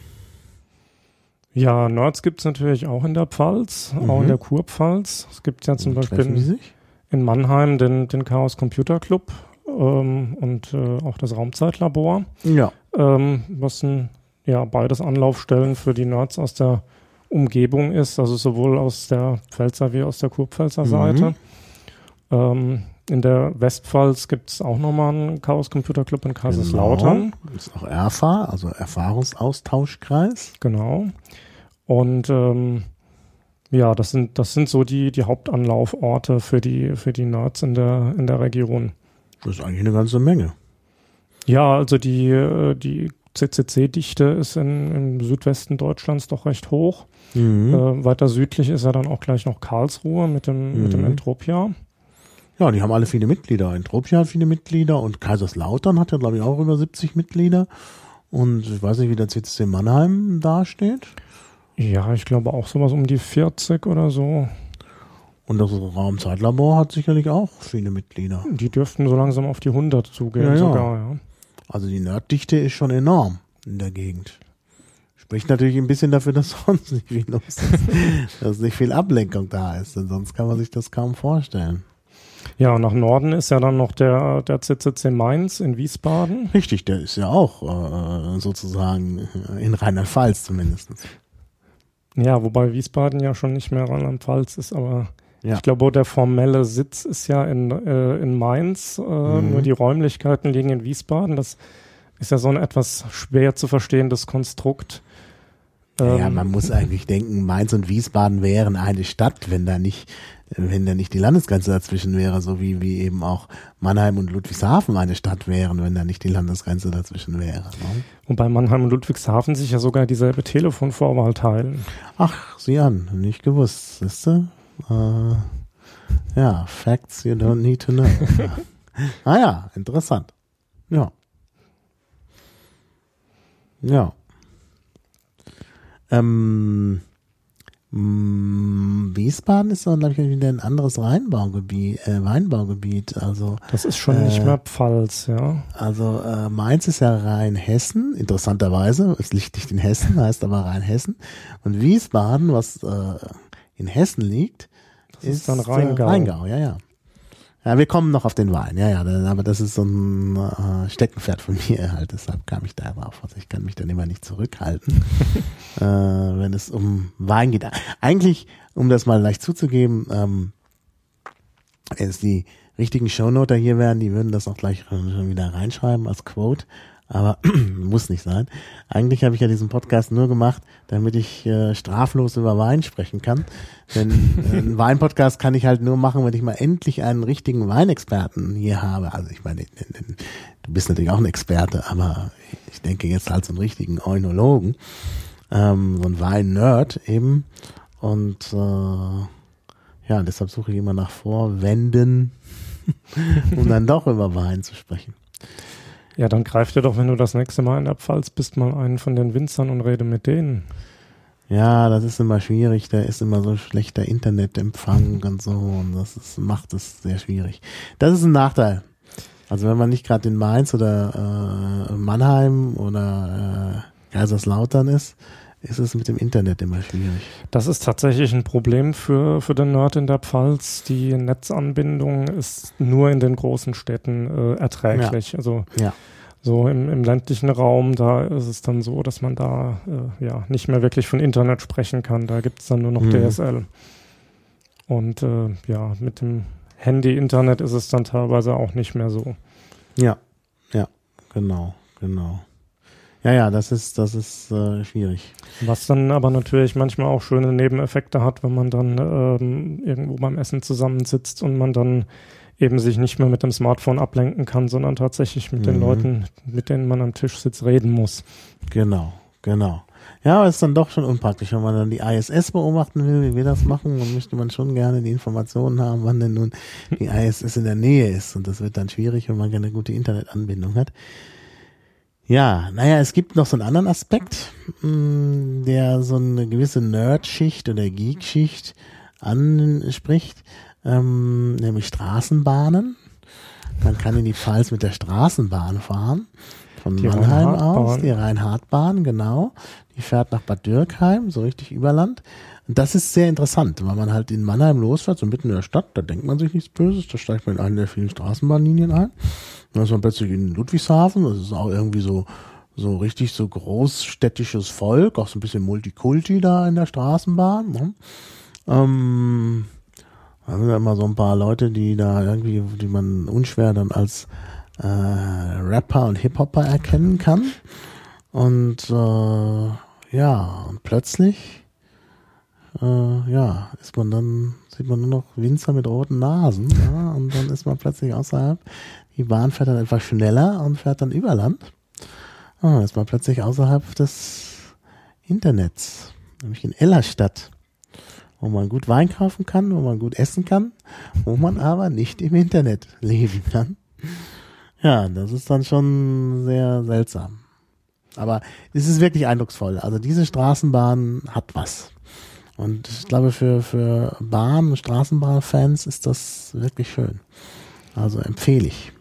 [SPEAKER 2] Ja, Nerds gibt es natürlich auch in der Pfalz, mhm. auch in der Kurpfalz. Es gibt ja zum Beispiel.
[SPEAKER 1] Treffen die sich?
[SPEAKER 2] In Mannheim den, den Chaos Computer Club ähm, und äh, auch das Raumzeitlabor.
[SPEAKER 1] Ja.
[SPEAKER 2] Ähm, was ein, ja, beides Anlaufstellen für die Nerds aus der Umgebung ist, also sowohl aus der Pfälzer wie aus der Kurpfälzer mhm. Seite. Ähm, in der Westpfalz gibt es auch nochmal einen Chaos Computer Club in Kaiserslautern.
[SPEAKER 1] Genau. Das ist auch ERFA, also Erfahrungsaustauschkreis.
[SPEAKER 2] Genau. Und ähm, ja, das sind, das sind so die, die Hauptanlauforte für die, für die Nerds in der, in der Region.
[SPEAKER 1] Das ist eigentlich eine ganze Menge.
[SPEAKER 2] Ja, also die, äh, die CCC-Dichte ist in, im Südwesten Deutschlands doch recht hoch. Mhm. Äh, weiter südlich ist ja dann auch gleich noch Karlsruhe mit dem, mhm. mit dem mhm. Entropia.
[SPEAKER 1] Ja, die haben alle viele Mitglieder. Entropia hat viele Mitglieder und Kaiserslautern hat ja, glaube ich, auch über 70 Mitglieder. Und ich weiß nicht, wie der CCC Mannheim dasteht.
[SPEAKER 2] Ja, ich glaube auch sowas um die 40 oder so.
[SPEAKER 1] Und das Raumzeitlabor hat sicherlich auch viele Mitglieder.
[SPEAKER 2] Die dürften so langsam auf die 100 zugehen ja, sogar, ja.
[SPEAKER 1] Also die Nerddichte ist schon enorm in der Gegend. Spricht natürlich ein bisschen dafür, dass sonst nicht viel los ist. dass nicht viel Ablenkung da ist, denn sonst kann man sich das kaum vorstellen.
[SPEAKER 2] Ja, und nach Norden ist ja dann noch der, der CCC Mainz in Wiesbaden.
[SPEAKER 1] Richtig, der ist ja auch äh, sozusagen in Rheinland-Pfalz zumindest.
[SPEAKER 2] Ja, wobei Wiesbaden ja schon nicht mehr Rheinland-Pfalz ist, aber ja. ich glaube, der formelle Sitz ist ja in, äh, in Mainz, äh, mhm. nur die Räumlichkeiten liegen in Wiesbaden. Das ist ja so ein etwas schwer zu verstehendes Konstrukt.
[SPEAKER 1] Ja, ähm, man muss eigentlich denken, Mainz und Wiesbaden wären eine Stadt, wenn da nicht wenn da nicht die Landesgrenze dazwischen wäre, so wie, wie eben auch Mannheim und Ludwigshafen eine Stadt wären, wenn da nicht die Landesgrenze dazwischen wäre. Ne?
[SPEAKER 2] Und bei Mannheim und Ludwigshafen sich ja sogar dieselbe Telefonvorwahl teilen.
[SPEAKER 1] Ach, sieh an, nicht gewusst, siehst du? Äh, ja, Facts you don't need to know. ah ja, interessant. Ja. Ja. Ähm, hm, Wiesbaden ist dann, glaube ich, wieder ein anderes Rheinbaugebiet, äh, Weinbaugebiet. Also
[SPEAKER 2] das ist schon äh, nicht mehr Pfalz, ja.
[SPEAKER 1] Also äh, Mainz ist ja Rheinhessen, interessanterweise. Es liegt nicht in Hessen, heißt aber Rheinhessen. Und Wiesbaden, was äh, in Hessen liegt, ist, ist dann Rheingau. Rheingau, ja, ja. Ja, wir kommen noch auf den Wein, ja, ja, aber das ist so ein äh, Steckenpferd von mir halt, deshalb kam ich da drauf. Also ich kann mich dann immer nicht zurückhalten, äh, wenn es um Wein geht. Eigentlich, um das mal leicht zuzugeben, ähm, wenn es die richtigen Shownoter hier wären, die würden das auch gleich schon wieder reinschreiben als Quote aber muss nicht sein. Eigentlich habe ich ja diesen Podcast nur gemacht, damit ich äh, straflos über Wein sprechen kann. Denn äh, einen Weinpodcast kann ich halt nur machen, wenn ich mal endlich einen richtigen Weinexperten hier habe. Also ich meine, du bist natürlich auch ein Experte, aber ich denke jetzt halt so einen richtigen Eunologen, ähm, so ein Wein-Nerd eben. Und äh, ja, deshalb suche ich immer nach Vorwänden, um dann doch über Wein zu sprechen.
[SPEAKER 2] Ja, dann greif dir doch, wenn du das nächste Mal in der Pfalz bist, mal einen von den Winzern und rede mit denen.
[SPEAKER 1] Ja, das ist immer schwierig. Da ist immer so schlechter Internetempfang und so. Und das ist, macht es sehr schwierig. Das ist ein Nachteil. Also wenn man nicht gerade in Mainz oder äh, Mannheim oder äh, Kaiserslautern ist, ist es mit dem Internet immer schwierig.
[SPEAKER 2] Das ist tatsächlich ein Problem für, für den Nerd in der Pfalz. Die Netzanbindung ist nur in den großen Städten äh, erträglich. Ja. Also ja. so im, im ländlichen Raum, da ist es dann so, dass man da äh, ja nicht mehr wirklich von Internet sprechen kann. Da gibt es dann nur noch mhm. DSL. Und äh, ja, mit dem Handy-Internet ist es dann teilweise auch nicht mehr so.
[SPEAKER 1] Ja, ja, genau, genau. Ja, ja, das ist, das ist äh, schwierig.
[SPEAKER 2] Was dann aber natürlich manchmal auch schöne Nebeneffekte hat, wenn man dann ähm, irgendwo beim Essen zusammensitzt und man dann eben sich nicht mehr mit dem Smartphone ablenken kann, sondern tatsächlich mit mhm. den Leuten, mit denen man am Tisch sitzt, reden muss.
[SPEAKER 1] Genau, genau. Ja, aber ist dann doch schon unpraktisch, wenn man dann die ISS beobachten will, wie wir das machen, dann möchte man schon gerne die Informationen haben, wann denn nun die ISS in der Nähe ist. Und das wird dann schwierig, wenn man keine gute Internetanbindung hat. Ja, naja, es gibt noch so einen anderen Aspekt, mm, der so eine gewisse Nerd-Schicht oder Geek-Schicht anspricht, ähm, nämlich Straßenbahnen. Man kann in die Pfalz mit der Straßenbahn fahren. Von die Mannheim aus, die Rhein-Hart-Bahn, genau. Die fährt nach Bad Dürkheim, so richtig Überland. Das ist sehr interessant, weil man halt in Mannheim losfährt, so mitten in der Stadt, da denkt man sich nichts Böses, da steigt man in eine der vielen Straßenbahnlinien ein. Dann ist man plötzlich in Ludwigshafen, das ist auch irgendwie so, so richtig so großstädtisches Volk, auch so ein bisschen Multikulti da in der Straßenbahn. Ne? Ähm, Da sind ja immer so ein paar Leute, die da irgendwie, die man unschwer dann als äh, Rapper und Hip-Hopper erkennen kann. Und äh, ja, und plötzlich äh, ja, ist man dann, sieht man nur noch Winzer mit roten Nasen, ja, und dann ist man plötzlich außerhalb. Die Bahn fährt dann etwas schneller und fährt dann über Land. Und dann ist man plötzlich außerhalb des Internets, nämlich in Ellerstadt, wo man gut Wein kaufen kann, wo man gut essen kann, wo man aber nicht im Internet leben kann. Ja, das ist dann schon sehr seltsam. Aber es ist wirklich eindrucksvoll. Also diese Straßenbahn hat was. Und ich glaube, für, für Bahn- und Straßenbahnfans ist das wirklich schön. Also empfehle ich.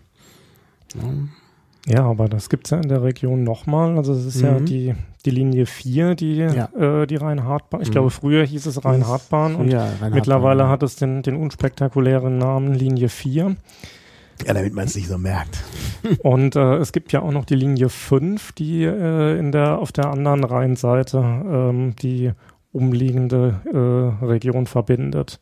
[SPEAKER 2] Ja. ja aber das gibt es ja in der Region nochmal. Also es ist mhm. ja die, die Linie 4, die, ja. äh, die Rhein-Hart-Bahn. Ich mhm. glaube, früher hieß es Rhein-Hart-Bahn und Rhein mittlerweile hat es den, den unspektakulären Namen Linie 4.
[SPEAKER 1] Ja, damit man es nicht so merkt.
[SPEAKER 2] Und äh, es gibt ja auch noch die Linie 5, die äh, in der, auf der anderen Rheinseite ähm, die umliegende äh, Region verbindet.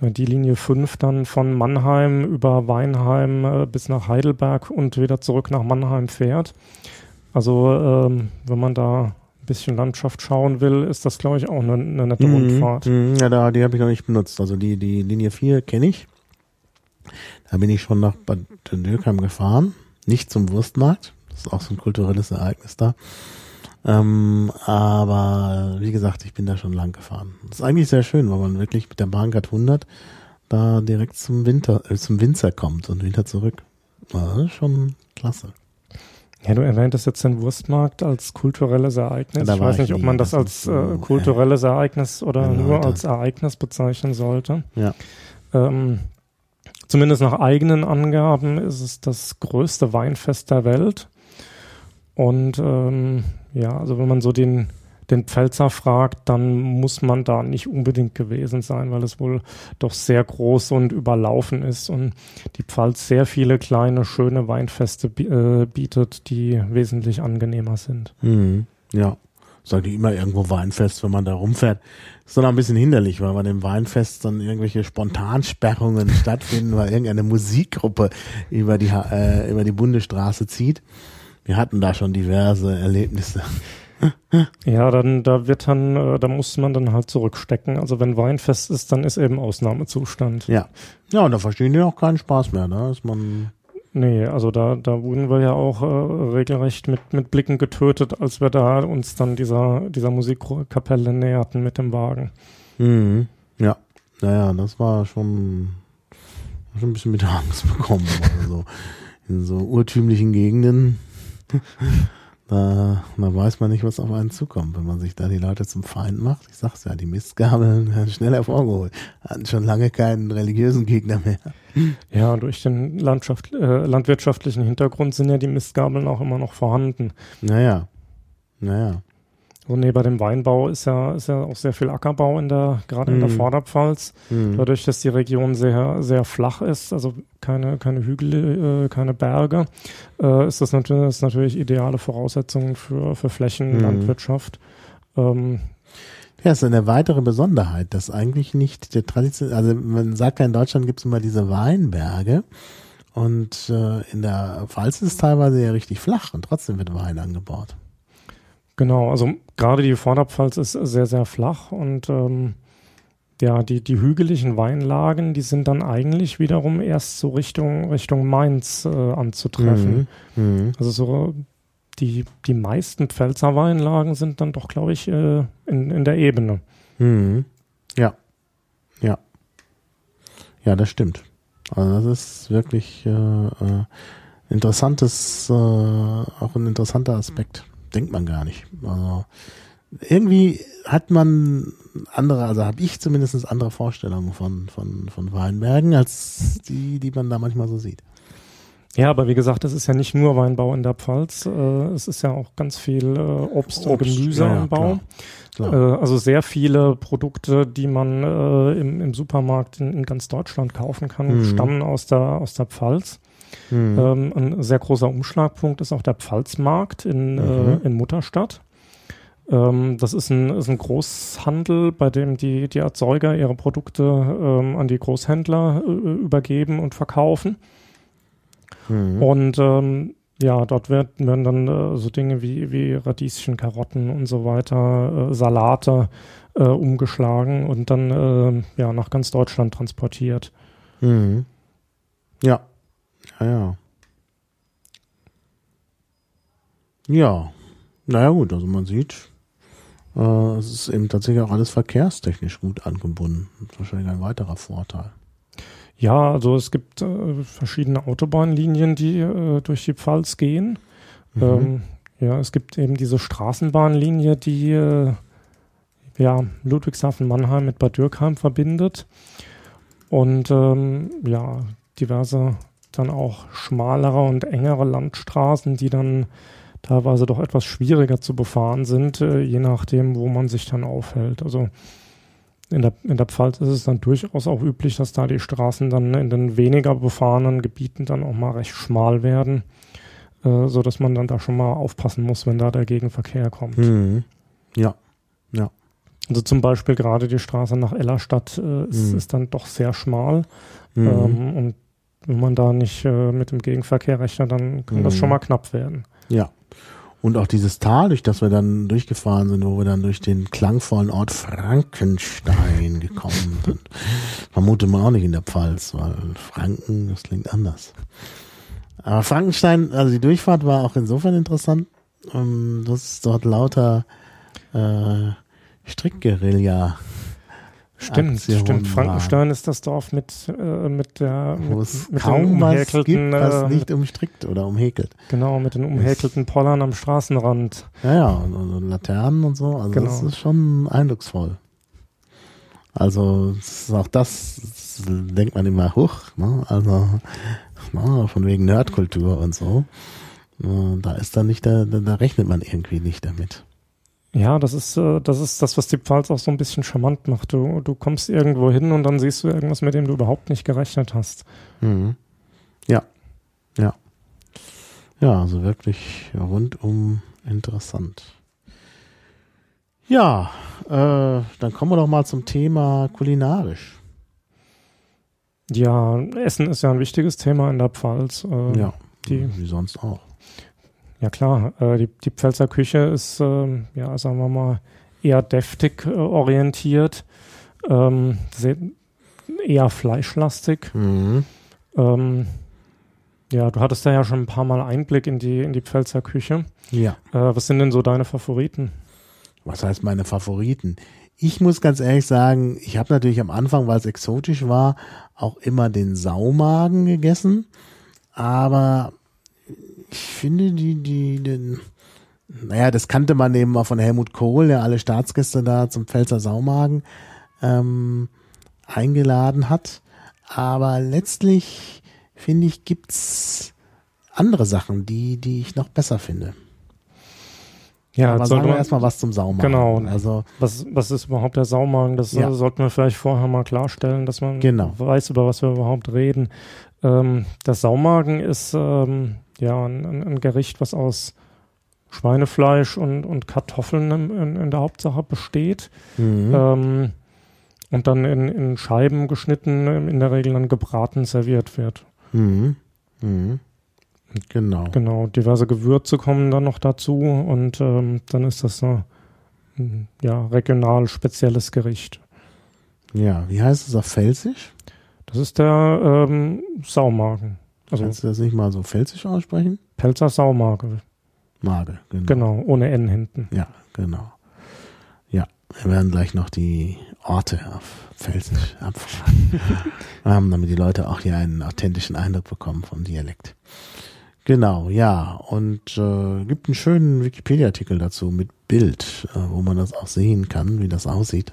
[SPEAKER 2] Die Linie 5 dann von Mannheim über Weinheim äh, bis nach Heidelberg und wieder zurück nach Mannheim fährt. Also ähm, wenn man da ein bisschen Landschaft schauen will, ist das, glaube ich, auch eine, eine nette mhm, Rundfahrt.
[SPEAKER 1] Mhm, ja, da, die habe ich noch nicht benutzt. Also die, die Linie 4 kenne ich. Da bin ich schon nach Bad Dürkheim gefahren. Nicht zum Wurstmarkt. Das ist auch so ein kulturelles Ereignis da. Ähm, aber wie gesagt, ich bin da schon lang gefahren. Das ist eigentlich sehr schön, weil man wirklich mit der Bahncard 100 da direkt zum Winter, äh, zum Winzer kommt und wieder zurück. Das ist schon klasse.
[SPEAKER 2] Ja, du erwähntest jetzt den Wurstmarkt als kulturelles Ereignis. Ja, ich weiß nicht, ob man das als äh, kulturelles äh, Ereignis oder genau, nur als Ereignis bezeichnen sollte.
[SPEAKER 1] Ja.
[SPEAKER 2] Ähm, zumindest nach eigenen Angaben ist es das größte Weinfest der Welt. Und ähm, ja, also wenn man so den, den Pfälzer fragt, dann muss man da nicht unbedingt gewesen sein, weil es wohl doch sehr groß und überlaufen ist und die Pfalz sehr viele kleine, schöne Weinfeste äh, bietet, die wesentlich angenehmer sind.
[SPEAKER 1] Mhm. Ja, sagen die immer irgendwo Weinfest, wenn man da rumfährt. Ist dann auch ein bisschen hinderlich, weil bei dem Weinfest dann irgendwelche Spontansperrungen stattfinden, weil irgendeine Musikgruppe über die, äh, über die Bundesstraße zieht wir hatten da schon diverse Erlebnisse.
[SPEAKER 2] Ja, dann da wird dann, äh, da muss man dann halt zurückstecken. Also wenn Weinfest ist, dann ist eben Ausnahmezustand.
[SPEAKER 1] Ja. Ja, und da verstehen die auch keinen Spaß mehr, da ist man.
[SPEAKER 2] Nee, also da, da wurden wir ja auch äh, regelrecht mit, mit Blicken getötet, als wir da uns dann dieser, dieser Musikkapelle näherten mit dem Wagen.
[SPEAKER 1] Mhm. Ja. Naja, das war schon, schon ein bisschen mit Angst bekommen. Also in so urtümlichen Gegenden da, da weiß man nicht, was auf einen zukommt, wenn man sich da die Leute zum Feind macht. Ich sag's ja, die Mistgabeln werden schnell hervorgeholt. Hatten schon lange keinen religiösen Gegner mehr.
[SPEAKER 2] Ja, durch den Landschaft, äh, landwirtschaftlichen Hintergrund sind ja die Mistgabeln auch immer noch vorhanden.
[SPEAKER 1] Naja. Naja.
[SPEAKER 2] So neben dem Weinbau ist ja, ist ja auch sehr viel Ackerbau in der, gerade in der mhm. Vorderpfalz. Mm. Dadurch, dass die Region sehr, sehr flach ist, also keine, keine Hügel, äh, keine Berge, äh, ist das natürlich, ist natürlich ideale Voraussetzungen für, für Flächenlandwirtschaft. Mm. Ähm,
[SPEAKER 1] ja, ist eine weitere Besonderheit, dass eigentlich nicht der Tradition, also man sagt ja in Deutschland gibt es immer diese Weinberge und äh, in der Pfalz ist es teilweise ja richtig flach und trotzdem wird Wein angebaut.
[SPEAKER 2] Genau, also gerade die Vorderpfalz ist sehr, sehr flach und ähm, ja, die, die hügeligen Weinlagen, die sind dann eigentlich wiederum erst so Richtung, Richtung Mainz äh, anzutreffen. Mhm. Mhm. Also so die, die meisten Pfälzer Weinlagen sind dann doch, glaube ich, äh, in, in der Ebene.
[SPEAKER 1] Mhm. Ja. Ja. Ja, das stimmt. Also das ist wirklich äh, äh, interessantes, äh, auch ein interessanter Aspekt denkt man gar nicht. Also irgendwie hat man andere, also habe ich zumindest andere Vorstellungen von, von, von Weinbergen als die, die man da manchmal so sieht.
[SPEAKER 2] Ja, aber wie gesagt, es ist ja nicht nur Weinbau in der Pfalz, äh, es ist ja auch ganz viel äh, Obst, Obst, und Gemüseanbau. Ja, äh, also sehr viele Produkte, die man im, im Supermarkt in, in, ganz Deutschland kaufen kann, mhm. stammen aus der, aus der Pfalz. Mhm. Ähm, ein sehr großer Umschlagpunkt ist auch der Pfalzmarkt in, äh, mhm. äh, in Mutterstadt. Ähm, das ist ein, ist ein Großhandel, bei dem die, die Erzeuger ihre Produkte ähm, an die Großhändler äh, übergeben und verkaufen. Mhm. Und ähm, ja, dort wird, werden dann äh, so Dinge wie, wie Radieschen, Karotten und so weiter, äh, Salate äh, umgeschlagen und dann äh, ja, nach ganz Deutschland transportiert.
[SPEAKER 1] Mhm. Ja. Ja, ja. Ja. Naja gut, also man sieht, äh, es ist eben tatsächlich auch alles verkehrstechnisch gut angebunden. Das ist wahrscheinlich ein weiterer Vorteil.
[SPEAKER 2] Ja, also es gibt äh, verschiedene Autobahnlinien, die äh, durch die Pfalz gehen. Mhm. Ähm, ja, es gibt eben diese Straßenbahnlinie, die äh, ja, Ludwigshafen-Mannheim mit Bad Dürkheim verbindet. Und ähm, ja, diverse dann auch schmalere und engere Landstraßen, die dann teilweise doch etwas schwieriger zu befahren sind, äh, je nachdem, wo man sich dann aufhält. Also in der, in der Pfalz ist es dann durchaus auch üblich, dass da die Straßen dann in den weniger befahrenen Gebieten dann auch mal recht schmal werden, äh, so dass man dann da schon mal aufpassen muss, wenn da der Gegenverkehr kommt.
[SPEAKER 1] Mhm. Ja, ja.
[SPEAKER 2] Also zum Beispiel gerade die Straße nach Ellerstadt äh, ist, mhm. ist, dann doch sehr schmal. Mhm. Ähm, und wenn man da nicht äh, mit dem Gegenverkehr rechnet, dann kann das schon mhm. mal knapp werden.
[SPEAKER 1] Ja. Und auch dieses Tal, durch das wir dann durchgefahren sind, wo wir dann durch den klangvollen Ort Frankenstein gekommen sind. Vermute man auch nicht in der Pfalz, weil Franken, das klingt anders. Aber Frankenstein, also die Durchfahrt war auch insofern interessant, um, dass es dort lauter äh, Strickguerilla
[SPEAKER 2] Stimmt, stimmt. Frankenstein ist das Dorf mit, äh, mit der
[SPEAKER 1] Wo mit, es mit kaum was gibt, was äh, nicht umstrickt oder umhäkelt.
[SPEAKER 2] Genau, mit den umhäkelten Pollern am Straßenrand.
[SPEAKER 1] Ja, ja, und, und Laternen und so. Also genau. das ist schon eindrucksvoll. Also auch das, das, denkt man immer hoch, ne? Also ne, von wegen Nerdkultur und so. Da ist dann nicht, da, da rechnet man irgendwie nicht damit.
[SPEAKER 2] Ja, das ist, äh, das ist das, was die Pfalz auch so ein bisschen charmant macht. Du, du kommst irgendwo hin und dann siehst du irgendwas, mit dem du überhaupt nicht gerechnet hast.
[SPEAKER 1] Mhm. Ja, ja. Ja, also wirklich rundum interessant. Ja, äh, dann kommen wir doch mal zum Thema kulinarisch.
[SPEAKER 2] Ja, Essen ist ja ein wichtiges Thema in der Pfalz.
[SPEAKER 1] Äh, ja, die, wie sonst auch.
[SPEAKER 2] Ja klar, äh, die, die Pfälzer Küche ist, äh, ja, sagen wir mal, eher deftig äh, orientiert, ähm, eher fleischlastig.
[SPEAKER 1] Mhm.
[SPEAKER 2] Ähm, ja, du hattest da ja schon ein paar Mal Einblick in die, in die Pfälzer Küche.
[SPEAKER 1] Ja.
[SPEAKER 2] Äh, was sind denn so deine Favoriten?
[SPEAKER 1] Was heißt meine Favoriten? Ich muss ganz ehrlich sagen, ich habe natürlich am Anfang, weil es exotisch war, auch immer den Saumagen gegessen. Aber ich finde die, die, den, naja, das kannte man eben mal von Helmut Kohl, der alle Staatsgäste da zum Pfälzer Saumagen ähm, eingeladen hat. Aber letztlich finde ich, gibt's andere Sachen, die, die ich noch besser finde.
[SPEAKER 2] Ja, aber
[SPEAKER 1] sagen wir erstmal was zum Saumagen.
[SPEAKER 2] Genau. Also, was, was ist überhaupt der Saumagen? Das ja. sollten wir vielleicht vorher mal klarstellen, dass man
[SPEAKER 1] genau.
[SPEAKER 2] weiß, über was wir überhaupt reden. Ähm, der Saumagen ist ähm, ja, ein, ein, Gericht, was aus Schweinefleisch und, und Kartoffeln in, in der Hauptsache besteht.
[SPEAKER 1] Mhm.
[SPEAKER 2] Ähm, und dann in, in Scheiben geschnitten, in der Regel dann gebraten serviert wird.
[SPEAKER 1] Mhm. Mhm. Genau.
[SPEAKER 2] Genau, diverse Gewürze kommen dann noch dazu und ähm, dann ist das so ein ja, regional spezielles Gericht.
[SPEAKER 1] Ja, wie heißt es auf Felsisch?
[SPEAKER 2] Das ist der ähm, Saumagen.
[SPEAKER 1] Also Kannst du das nicht mal so pfälzisch aussprechen?
[SPEAKER 2] Pelzer Saumarke.
[SPEAKER 1] Marke, genau.
[SPEAKER 2] Genau, ohne N hinten.
[SPEAKER 1] Ja, genau. Ja, wir werden gleich noch die Orte auf Pfälzisch abfragen, ähm, damit die Leute auch hier einen authentischen Eindruck bekommen vom Dialekt. Genau, ja, und äh, gibt einen schönen Wikipedia-Artikel dazu mit Bild, äh, wo man das auch sehen kann, wie das aussieht.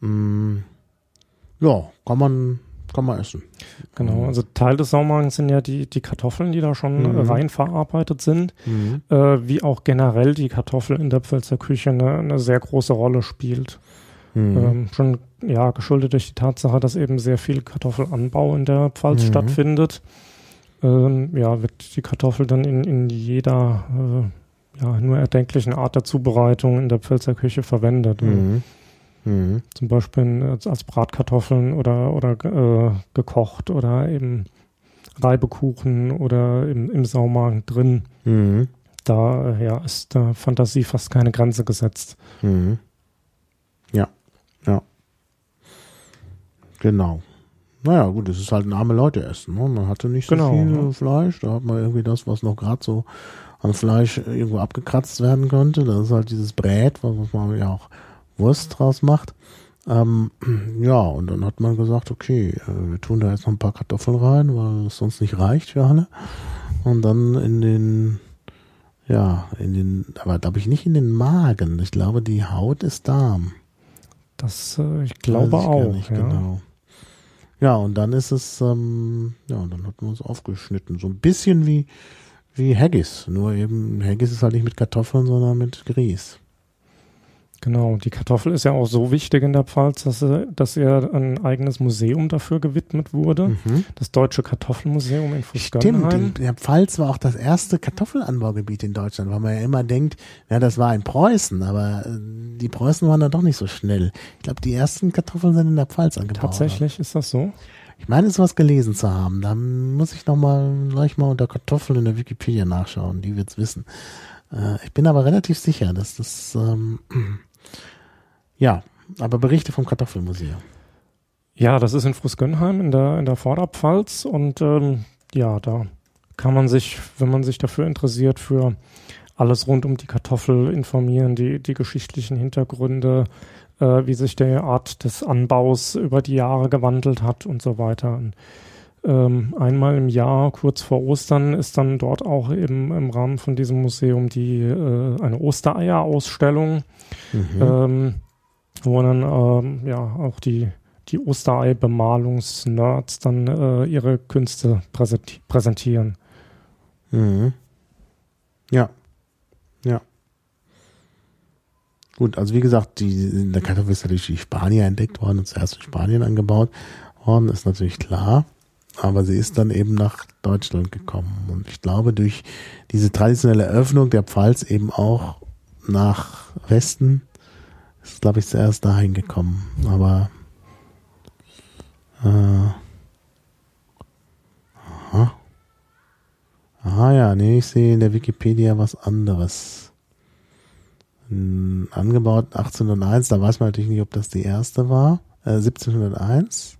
[SPEAKER 1] Mm, ja, kann man kann man essen.
[SPEAKER 2] Genau, also Teil des Saumagens sind ja die, die Kartoffeln, die da schon mhm. rein verarbeitet sind,
[SPEAKER 1] mhm.
[SPEAKER 2] äh, wie auch generell die Kartoffel in der Pfälzer Küche eine, eine sehr große Rolle spielt. Mhm. Ähm, schon ja geschuldet durch die Tatsache, dass eben sehr viel Kartoffelanbau in der Pfalz mhm. stattfindet. Ähm, ja, wird die Kartoffel dann in, in jeder ja, nur erdenklichen Art der Zubereitung in der Pfälzer Küche verwendet.
[SPEAKER 1] Mhm. Mhm.
[SPEAKER 2] Zum Beispiel als, als Bratkartoffeln oder, oder äh, gekocht oder eben Reibekuchen oder im, im Saumagen drin.
[SPEAKER 1] Mhm.
[SPEAKER 2] Da äh, ja, ist der Fantasie fast keine Grenze gesetzt.
[SPEAKER 1] Mhm. Ja, ja. Genau. Naja, gut, es ist halt ein arme Leute essen. Ne? Man hatte nicht so
[SPEAKER 2] Genau,
[SPEAKER 1] viel
[SPEAKER 2] ne?
[SPEAKER 1] Fleisch. Da hat man irgendwie das, was noch gerade so an Fleisch irgendwo abgekratzt werden könnte. Das ist halt dieses Brät, was was man ja auch Wurst draus macht. Ähm, ja, und dann hat man gesagt, okay, äh, wir tun da jetzt noch ein paar Kartoffeln rein, weil es sonst nicht reicht für alle. Und dann in den, ja, in den, aber glaube ich nicht in den Magen. Ich glaube, die Haut ist Darm.
[SPEAKER 2] Das, äh, ich glaube
[SPEAKER 1] ich
[SPEAKER 2] auch.
[SPEAKER 1] nicht
[SPEAKER 2] ja.
[SPEAKER 1] genau. Ja, und dann ist es, ähm, ja, und dann hat man es aufgeschnitten. So ein bisschen wie, wie Haggis. Nur eben, Haggis ist halt nicht mit Kartoffeln, sondern mit Grieß.
[SPEAKER 2] Genau, die Kartoffel ist ja auch so wichtig in der Pfalz, dass, sie, dass ihr ein eigenes Museum dafür gewidmet wurde. Das Deutsche Kartoffelmuseum in Fußgönheim.
[SPEAKER 1] Stimmt, in der Pfalz war auch das erste Kartoffelanbaugebiet in Deutschland, weil man ja immer denkt, ja, das war in Preußen, aber äh, die Preußen waren da doch nicht so schnell. Ich glaube, die ersten Kartoffeln sind in der Pfalz angebaut.
[SPEAKER 2] Tatsächlich ist das so.
[SPEAKER 1] Ich meine, es was gelesen zu haben. Da muss ich noch mal gleich mal unter Kartoffeln in der Wikipedia nachschauen. Die wird's wissen. Äh, ich bin aber relativ sicher, dass das ähm, ja, aber Berichte vom Kartoffelmuseum.
[SPEAKER 2] Ja, das ist in Frusgönheim in der, in der Vorderpfalz und ähm, ja, da kann man sich, wenn man sich dafür interessiert, für alles rund um die Kartoffel informieren, die, die geschichtlichen Hintergründe, äh, wie sich der Art des Anbaus über die Jahre gewandelt hat und so weiter. Und, ähm, einmal im Jahr, kurz vor Ostern, ist dann dort auch eben im Rahmen von diesem Museum die äh, eine Ostereier-Ausstellung,
[SPEAKER 1] Mhm.
[SPEAKER 2] ähm, wo dann ähm, ja auch die die Osterei-Bemalungs-Nerds dann äh, ihre Künste präsenti präsentieren.
[SPEAKER 1] Mhm. Ja. Ja. Gut, also wie gesagt, die, in der Kartoffel ist natürlich die Spanier entdeckt worden und zuerst in Spanien angebaut worden, ist natürlich klar. Aber sie ist dann eben nach Deutschland gekommen. Und ich glaube, durch diese traditionelle Öffnung der Pfalz eben auch nach Westen ist, glaube ich, zuerst dahin gekommen. Aber äh, aha. Aha, ja, nee, ich sehe in der Wikipedia was anderes. Hm, angebaut 1801, da weiß man natürlich nicht, ob das die erste war. Äh, 1701.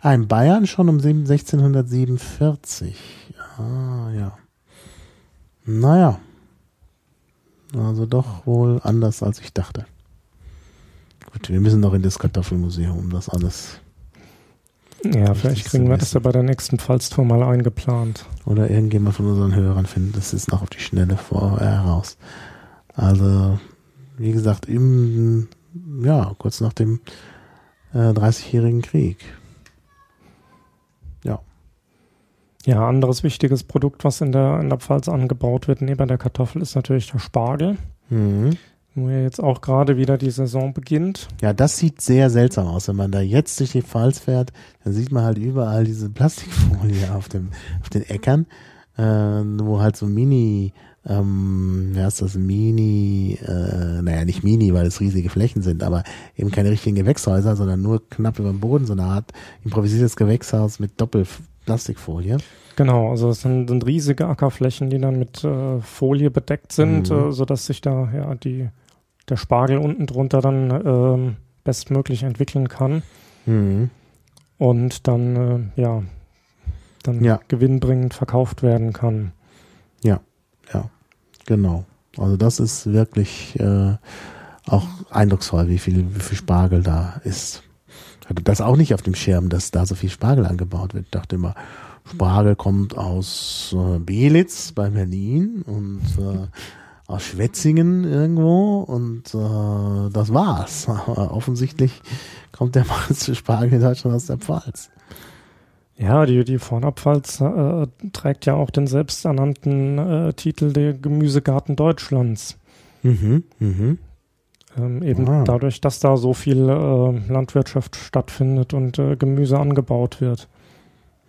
[SPEAKER 1] Ah, in Bayern schon um sieben- 1647. Ah, ja. Naja. Also doch wohl anders, als ich dachte. Gut, wir müssen noch in das Kartoffelmuseum, um das alles.
[SPEAKER 2] Ja, vielleicht kriegen wir das ja bei der nächsten Pfalztour mal eingeplant.
[SPEAKER 1] Oder irgendjemand von unseren Hörern findet das jetzt noch auf die Schnelle vor äh, heraus. Also, wie gesagt, im, ja, kurz nach dem äh, 30-jährigen Krieg. Ja.
[SPEAKER 2] Ja, anderes wichtiges Produkt, was in der, in der Pfalz angebaut wird, neben der Kartoffel, ist natürlich der Spargel.
[SPEAKER 1] Mhm.
[SPEAKER 2] Wo ja jetzt auch gerade wieder die Saison beginnt.
[SPEAKER 1] Ja, das sieht sehr seltsam aus. Wenn man da jetzt durch die Pfalz fährt, dann sieht man halt überall diese Plastikfolie auf, dem, auf den Äckern, äh, wo halt so Mini, ähm, wie heißt das, Mini, äh, naja, nicht Mini, weil es riesige Flächen sind, aber eben keine richtigen Gewächshäuser, sondern nur knapp über dem Boden, so eine Art improvisiertes Gewächshaus mit Doppelplastikfolie.
[SPEAKER 2] Genau, also es sind, sind riesige Ackerflächen, die dann mit äh, Folie bedeckt sind,
[SPEAKER 1] Mhm.
[SPEAKER 2] äh, sodass sich da ja die, der Spargel unten drunter dann ähm, bestmöglich entwickeln kann
[SPEAKER 1] Mhm.
[SPEAKER 2] und dann äh, ja dann
[SPEAKER 1] Ja.
[SPEAKER 2] gewinnbringend verkauft werden kann.
[SPEAKER 1] Genau. Also das ist wirklich äh, auch eindrucksvoll, wie viel, wie viel Spargel da ist. Ich hatte das auch nicht auf dem Schirm, dass da so viel Spargel angebaut wird. Ich dachte immer, Spargel kommt aus äh, Belitz bei Berlin und äh, aus Schwetzingen irgendwo und äh, das war's. Aber offensichtlich kommt der meiste Spargel in Deutschland aus der Pfalz.
[SPEAKER 2] Ja, die, die Vorderpfalz äh, trägt ja auch den selbsternannten äh, Titel der Gemüsegarten Deutschlands.
[SPEAKER 1] Mhm, mhm.
[SPEAKER 2] Ähm, eben
[SPEAKER 1] Ah.
[SPEAKER 2] dadurch, dass da so viel äh, Landwirtschaft stattfindet und äh, Gemüse angebaut wird.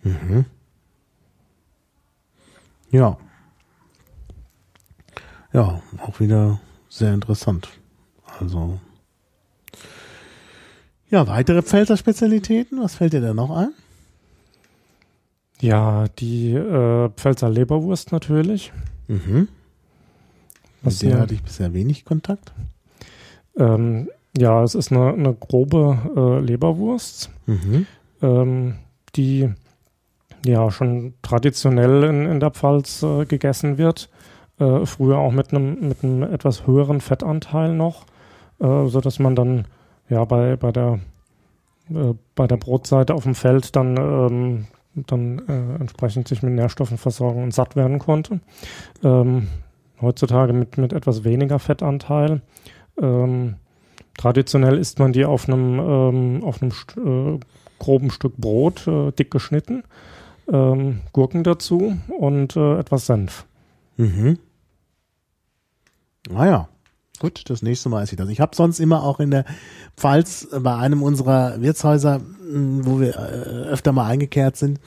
[SPEAKER 1] Mhm. Ja. Ja, auch wieder sehr interessant. Also ja, weitere Pfälzer Spezialitäten, was fällt dir da noch ein?
[SPEAKER 2] Ja, die äh, Pfälzer Leberwurst natürlich.
[SPEAKER 1] Mhm. Mit der hatte ich bisher wenig Kontakt.
[SPEAKER 2] Ähm, ja, es ist eine, eine grobe äh, Leberwurst,
[SPEAKER 1] Mhm.
[SPEAKER 2] ähm, die ja schon traditionell in, in der Pfalz äh, gegessen wird. Äh, früher auch mit einem mit einem etwas höheren Fettanteil noch, äh, so dass man dann ja bei bei der äh, bei der Brotseite auf dem Feld dann ähm, dann äh, entsprechend sich mit Nährstoffen versorgen und satt werden konnte. Ähm, heutzutage mit mit etwas weniger Fettanteil. Ähm, traditionell isst man die auf einem ähm, auf einem St äh, groben Stück Brot, äh, dick geschnitten, ähm, Gurken dazu und etwas Senf.
[SPEAKER 1] Mhm. Naja, gut, das nächste Mal esse ich das. Ich habe sonst immer auch in der Pfalz bei einem unserer Wirtshäuser, mh, wo wir äh, öfter mal eingekehrt sind,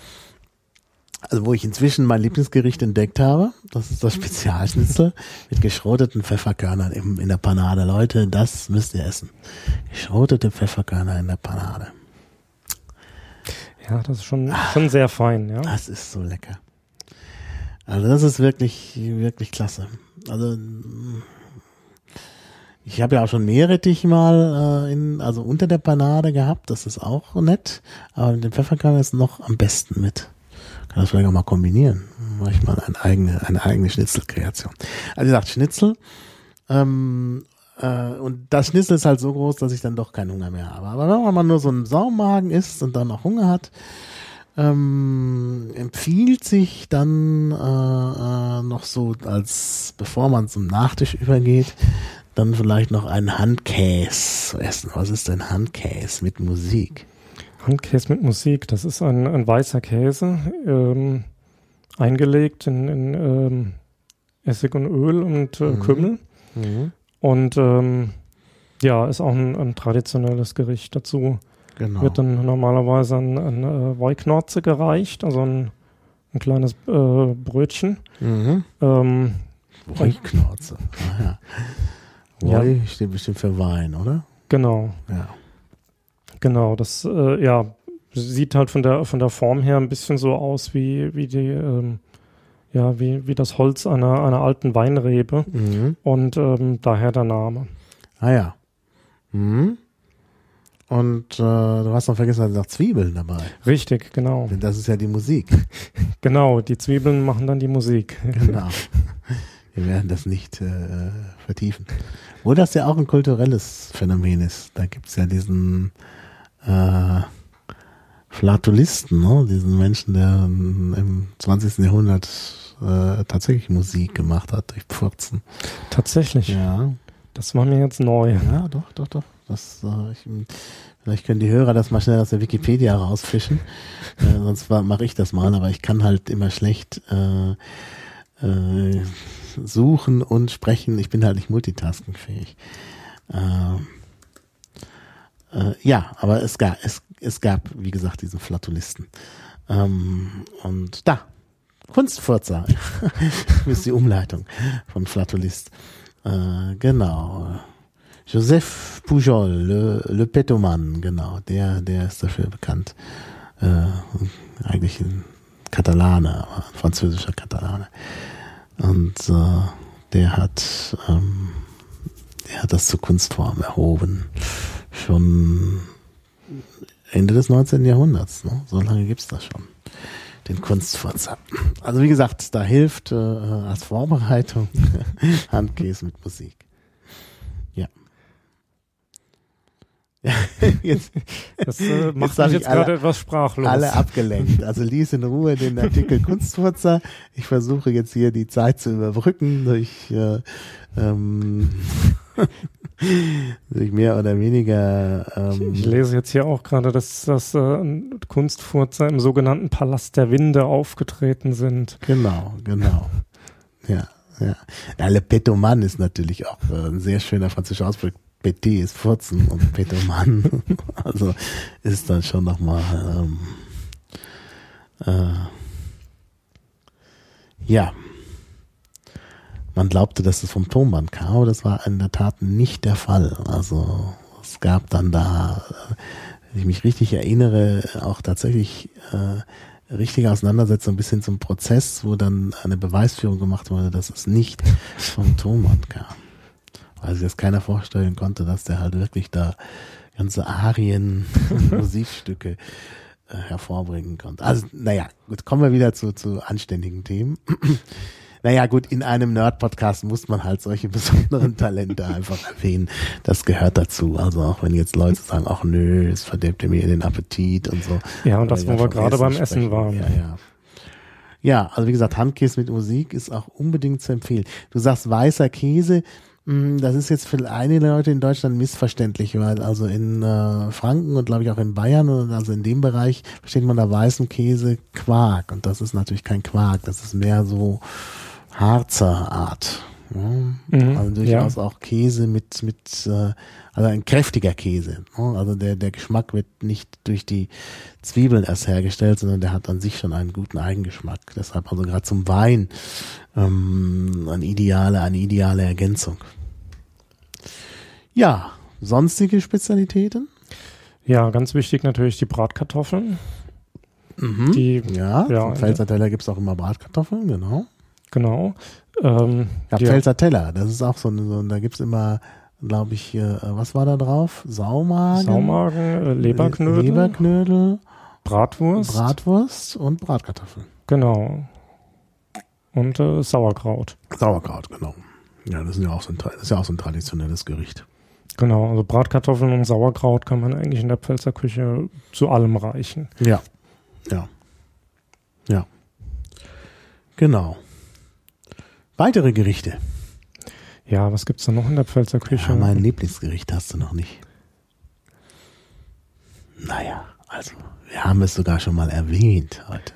[SPEAKER 1] also wo ich inzwischen mein Lieblingsgericht entdeckt habe, das ist das Spezialschnitzel mit geschroteten Pfefferkörnern in der Panade. Leute, das müsst ihr essen. Geschrotete Pfefferkörner in der Panade.
[SPEAKER 2] Ja, das ist schon, schon sehr fein, ja.
[SPEAKER 1] Das ist so lecker. Also das ist wirklich, wirklich klasse. Also mm, ich habe ja auch schon Meerrettich mal äh, in, also unter der Panade gehabt, das ist auch nett, aber mit dem Pfefferkörner ist noch am besten mit. Kann das vielleicht auch mal kombinieren. Mache ich mal eine eigene, eine eigene Schnitzelkreation. Also wie gesagt, Schnitzel. Ähm, äh, und das Schnitzel ist halt so groß, dass ich dann doch keinen Hunger mehr habe. Aber wenn man mal nur so einen Saumagen isst und dann auch Hunger hat, ähm, empfiehlt sich dann äh, äh, noch so, als bevor man zum Nachtisch übergeht, dann vielleicht noch einen Handkäse zu essen. Was ist denn Handkäse mit Musik?
[SPEAKER 2] Handkäse mit Musik, das ist ein, ein weißer Käse, ähm, eingelegt in, in ähm, Essig und Öl und äh,
[SPEAKER 1] Mhm.
[SPEAKER 2] Kümmel. Und ähm, ja, ist auch ein, ein traditionelles Gericht. Dazu
[SPEAKER 1] Genau.
[SPEAKER 2] wird dann normalerweise ein, ein äh, Woiknorze gereicht, also ein, ein kleines äh, Brötchen.
[SPEAKER 1] Mhm.
[SPEAKER 2] Ähm,
[SPEAKER 1] Wollknorze. Ah, ja.
[SPEAKER 2] Ja.
[SPEAKER 1] Woi steht bestimmt für Wein, oder?
[SPEAKER 2] genau,
[SPEAKER 1] Ja.
[SPEAKER 2] genau. Das äh, ja sieht halt von der von der Form her ein bisschen so aus wie wie die ähm, ja wie wie das Holz einer einer alten Weinrebe
[SPEAKER 1] Mhm.
[SPEAKER 2] und ähm, daher der Name.
[SPEAKER 1] Ah ja. Mhm. Und äh, du hast noch vergessen, da sind noch Zwiebeln dabei.
[SPEAKER 2] Richtig, genau,
[SPEAKER 1] Denn das ist ja die Musik.
[SPEAKER 2] genau. Die Zwiebeln machen dann die Musik.
[SPEAKER 1] Genau. Wir werden das nicht äh, vertiefen. Wo das ja auch ein kulturelles Phänomen ist. Da gibt's ja diesen äh, Flatulisten, ne? diesen Menschen, der im 20. Jahrhundert äh, tatsächlich Musik gemacht hat durch Pfurzen.
[SPEAKER 2] Tatsächlich,
[SPEAKER 1] Ja,
[SPEAKER 2] das war mir jetzt neu.
[SPEAKER 1] ja, doch, doch, doch. Das, äh, ich, vielleicht können die Hörer das mal schnell aus der Wikipedia rausfischen. äh, sonst mache ich das mal, aber ich kann halt immer schlecht äh, äh, suchen und sprechen. Ich bin halt nicht multitaskingfähig. Ähm, äh, ja, aber es gab, es, es gab, wie gesagt, diesen Flatulisten. Ähm, und da, Kunstfurzer ist die Umleitung von Flatulist. Äh, genau. Joseph Pujol, Le, Le Petoman, genau, der, der ist dafür bekannt. Äh, eigentlich ein Katalane, aber ein französischer Katalane. Und äh, der hat, ähm, der hat das zur Kunstform erhoben. Schon Ende des 19. Jahrhunderts. Ne? So lange gibt's das schon. Den Kunstfurzer. Also wie gesagt, da hilft äh, als Vorbereitung Handkäse mit Musik. Ja. Ja, jetzt
[SPEAKER 2] Das äh, macht
[SPEAKER 1] hab
[SPEAKER 2] mich
[SPEAKER 1] ich
[SPEAKER 2] jetzt
[SPEAKER 1] alle-
[SPEAKER 2] gerade etwas sprachlos.
[SPEAKER 1] alle abgelenkt. Also lies in Ruhe den Artikel Kunstfurzer. Ich versuche jetzt hier die Zeit zu überbrücken durch, äh, ähm, durch mehr oder weniger ähm,
[SPEAKER 2] Ich lese jetzt hier auch gerade, dass, dass äh, Kunstfurzer im sogenannten Palast der Winde aufgetreten sind.
[SPEAKER 1] Genau, genau. Ja, ja. ja Le Petoman ist natürlich auch äh, ein sehr schöner französischer Ausdruck. Petit ist Furzen und Petoman. also ist dann schon nochmal, ähm, äh, ja. man glaubte, dass es vom Tonband kam, aber das war in der Tat nicht der Fall. Also es gab dann da, äh, wenn ich mich richtig erinnere, auch tatsächlich äh, richtige Auseinandersetzung bis hin zum Prozess, wo dann eine Beweisführung gemacht wurde, dass es nicht vom Tonband kam. Weil sich das keiner vorstellen konnte, dass der halt wirklich da ganze Arien, Musikstücke äh, hervorbringen konnte. Also, naja, gut, kommen wir wieder zu, zu anständigen Themen. naja, gut, in einem Nerd-Podcast muss man halt solche besonderen Talente einfach erwähnen. Das gehört dazu. Also auch wenn jetzt Leute sagen, ach nö, es verdirbt mir den Appetit und so.
[SPEAKER 2] Ja, und das, wo wir gerade beim Essen
[SPEAKER 1] sprechen.
[SPEAKER 2] waren.
[SPEAKER 1] Ja, ja. Ja, also wie gesagt, Handkäse mit Musik ist auch unbedingt zu empfehlen. Du sagst weißer Käse. Mm, Das ist jetzt für einige Leute in Deutschland missverständlich, weil also in äh, Franken und glaube ich auch in Bayern und also in dem Bereich versteht man da weißen Käse Quark und das ist natürlich kein Quark, das ist mehr so Harzer Art. Ja?
[SPEAKER 2] Mhm,
[SPEAKER 1] also durchaus auch Käse mit mit äh, also ein kräftiger Käse. Ne? Also der der Geschmack wird nicht durch die Zwiebeln erst hergestellt, sondern der hat an sich schon einen guten Eigengeschmack. Deshalb also gerade zum Wein ähm, eine ideale eine ideale Ergänzung. Ja, sonstige Spezialitäten?
[SPEAKER 2] Ja, ganz wichtig natürlich die Bratkartoffeln.
[SPEAKER 1] Mhm.
[SPEAKER 2] Die,
[SPEAKER 1] ja,
[SPEAKER 2] ja,
[SPEAKER 1] Pfälzer Teller gibt's auch immer Bratkartoffeln, genau.
[SPEAKER 2] genau. Ähm,
[SPEAKER 1] Ja, Pfälzer Teller, das ist auch so, so da gibt's immer, glaube ich, äh, was war da drauf? Saumagen,
[SPEAKER 2] Saumagen, äh, Leberknödel,
[SPEAKER 1] Leberknödel,
[SPEAKER 2] Bratwurst,
[SPEAKER 1] Bratwurst und Bratkartoffeln.
[SPEAKER 2] genau. Und äh, Sauerkraut.
[SPEAKER 1] Sauerkraut, genau. Ja, das ist ja auch so ein, ist ja auch so ein traditionelles Gericht.
[SPEAKER 2] Genau, also Bratkartoffeln und Sauerkraut kann man eigentlich in der Pfälzer Küche zu allem reichen.
[SPEAKER 1] Ja, ja, ja. Genau. Weitere Gerichte.
[SPEAKER 2] Ja, was gibt's da noch in der Pfälzer Küche?
[SPEAKER 1] Ja, mein Lieblingsgericht hast du noch nicht. Naja, also, wir haben es sogar schon mal erwähnt heute.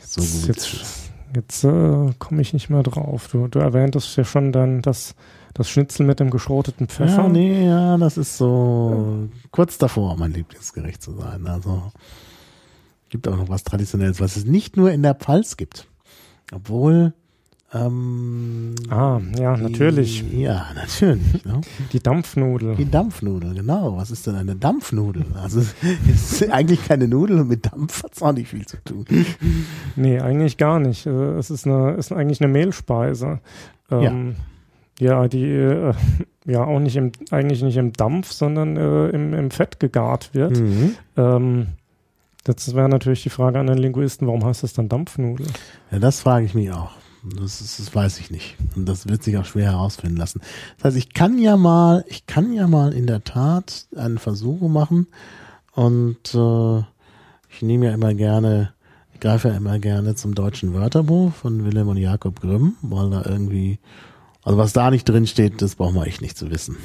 [SPEAKER 1] So
[SPEAKER 2] jetzt
[SPEAKER 1] gut.
[SPEAKER 2] jetzt, jetzt äh, komme ich nicht mehr drauf. Du, du erwähntest ja schon dann das, das Schnitzel mit dem geschroteten Pfeffer.
[SPEAKER 1] Ja, nee, ja, das ist so kurz davor, mein Lieblingsgericht zu sein. Also, gibt auch noch was Traditionelles, was es nicht nur in der Pfalz gibt. Obwohl, ähm,
[SPEAKER 2] Ah, ja, natürlich.
[SPEAKER 1] Die, ja, natürlich. Ne?
[SPEAKER 2] Die Dampfnudel.
[SPEAKER 1] Die Dampfnudel, genau. Was ist denn eine Dampfnudel? Also es ist eigentlich keine Nudel und mit Dampf hat's auch nicht viel zu tun.
[SPEAKER 2] Nee, eigentlich gar nicht. Äh, Es ist, eine, ist eigentlich eine Mehlspeise. Ähm, ja. Die äh, ja auch nicht im, eigentlich nicht im Dampf, sondern äh, im, im Fett gegart wird.
[SPEAKER 1] Mhm.
[SPEAKER 2] Ähm, das wäre natürlich die Frage an den Linguisten, warum heißt das dann Dampfnudel?
[SPEAKER 1] Ja, das frage ich mich auch. Das, ist, das weiß ich nicht. Und das wird sich auch schwer herausfinden lassen. Das heißt, ich kann ja mal, ich kann ja mal in der Tat einen Versuch machen und äh, ich nehme ja immer gerne, ich greife ja immer gerne zum deutschen Wörterbuch von Wilhelm und Jakob Grimm, weil da irgendwie, also was da nicht drin steht, das braucht man echt nicht zu wissen.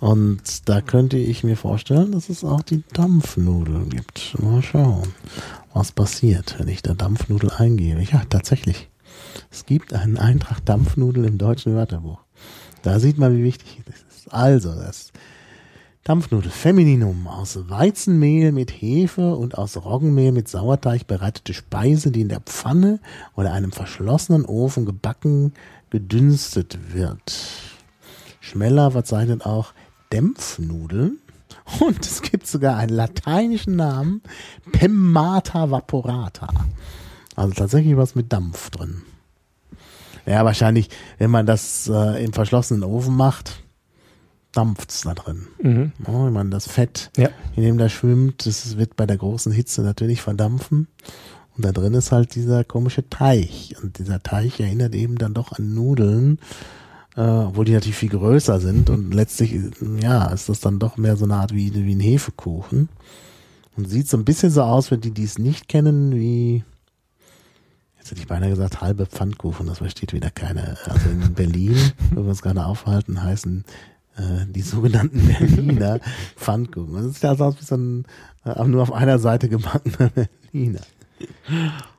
[SPEAKER 1] Und da könnte ich mir vorstellen, dass es auch die Dampfnudel gibt. Mal schauen, was passiert, wenn ich da Dampfnudel eingebe. Ja, tatsächlich. Es gibt einen Eintrag Dampfnudel im deutschen Wörterbuch. Da sieht man, wie wichtig das ist. Also, das Dampfnudel, Femininum, aus Weizenmehl mit Hefe und aus Roggenmehl mit Sauerteig bereitete Speise, die in der Pfanne oder einem verschlossenen Ofen gebacken, gedünstet wird. Schmeller verzeichnet auch Dämpfnudeln. Und es gibt sogar einen lateinischen Namen, Pemmata vaporata. Also tatsächlich was mit Dampf drin. Ja, wahrscheinlich, wenn man das äh, im verschlossenen Ofen macht, dampft's da drin.
[SPEAKER 2] Mhm.
[SPEAKER 1] Oh, wenn man das Fett,
[SPEAKER 2] Ja.
[SPEAKER 1] in dem da schwimmt, das wird bei der großen Hitze natürlich verdampfen. Und da drin ist halt dieser komische Teich. Und dieser Teich erinnert eben dann doch an Nudeln, äh, obwohl die natürlich viel größer sind. Und letztlich, ja, ist das dann doch mehr so eine Art wie, wie ein Hefekuchen. Und sieht so ein bisschen so aus, für die, die es nicht kennen, wie, jetzt hätte ich beinahe gesagt, halbe Pfannkuchen. Das versteht wieder keiner. Also in Berlin, wo wir uns gerade aufhalten, heißen äh, die sogenannten Berliner Pfannkuchen. Das sieht also aus wie so ein äh, nur auf einer Seite gebackener Berliner.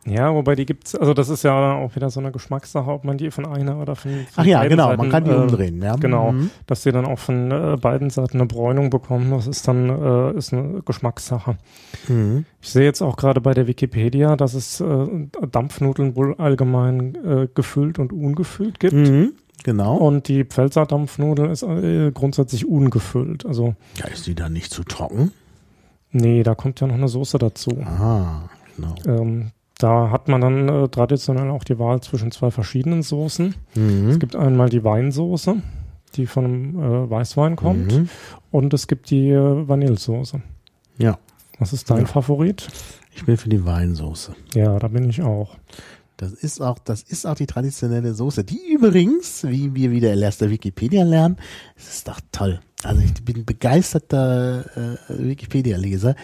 [SPEAKER 2] Ja, wobei die gibt's, also das ist ja auch wieder so eine Geschmackssache, ob man die von einer oder von, von
[SPEAKER 1] Ach ja,
[SPEAKER 2] beiden
[SPEAKER 1] genau,
[SPEAKER 2] Seiten,
[SPEAKER 1] man kann die
[SPEAKER 2] äh,
[SPEAKER 1] umdrehen, ja.
[SPEAKER 2] Genau,
[SPEAKER 1] Mhm.
[SPEAKER 2] dass sie dann auch von äh, beiden Seiten eine Bräunung bekommen, das ist dann äh, ist eine Geschmackssache.
[SPEAKER 1] Mhm.
[SPEAKER 2] Ich sehe jetzt auch gerade bei der Wikipedia, dass es äh, Dampfnudeln wohl allgemein äh, gefüllt und ungefüllt gibt.
[SPEAKER 1] Mhm. Genau.
[SPEAKER 2] Und die Pfälzer Dampfnudel ist äh, grundsätzlich ungefüllt. Also,
[SPEAKER 1] Ja, ist die dann nicht zu trocken?
[SPEAKER 2] nee, da kommt ja noch eine Soße dazu.
[SPEAKER 1] Ah, genau.
[SPEAKER 2] Ähm, da hat man dann äh, traditionell auch die Wahl zwischen zwei verschiedenen Soßen. Es
[SPEAKER 1] Mhm.
[SPEAKER 2] gibt einmal die Weinsoße, die von einem äh, Weißwein kommt.
[SPEAKER 1] Mhm.
[SPEAKER 2] Und es gibt die äh, Vanillesoße.
[SPEAKER 1] Ja,
[SPEAKER 2] Was ist dein
[SPEAKER 1] Ja.
[SPEAKER 2] Favorit?
[SPEAKER 1] ich bin für die Weinsoße.
[SPEAKER 2] Ja, da bin ich auch.
[SPEAKER 1] Das ist auch, das ist auch die traditionelle Soße. Die übrigens, wie wir wieder erst der Wikipedia lernen, es ist doch toll. Also ich bin begeisterter äh, Wikipedia-Leser.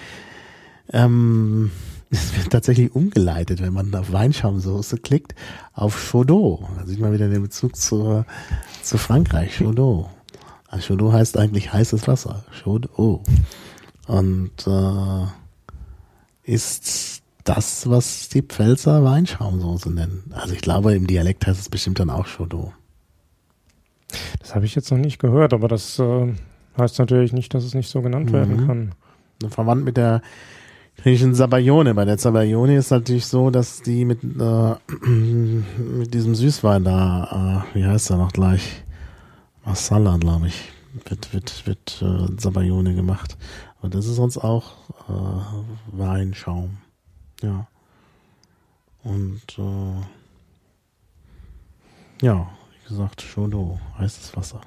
[SPEAKER 1] Ähm, es wird tatsächlich umgeleitet, wenn man auf Weinschaumsoße klickt, auf Chaudot. Da sieht man wieder den Bezug zu, zu Frankreich, Chaudot. Also Chaudot heißt eigentlich heißes Wasser. Chaudot. Und äh, ist das, was die Pfälzer Weinschaumsoße nennen. Also ich glaube, im Dialekt heißt es bestimmt dann auch Chaudot.
[SPEAKER 2] Das habe ich jetzt noch nicht gehört, aber das äh, heißt natürlich nicht, dass es nicht so genannt werden
[SPEAKER 1] Mhm.
[SPEAKER 2] kann.
[SPEAKER 1] Verwandt mit der griechischen Sabayone. Bei der Sabayone ist natürlich so, dass die mit, äh, mit diesem Süßwein da, äh, wie heißt er noch gleich? Masala, glaube ich, wird, wird, wird äh, Sabayone gemacht. Und das ist sonst auch äh, Weinschaum. Ja. Und äh, ja, wie gesagt, Chaudot, heißes Wasser.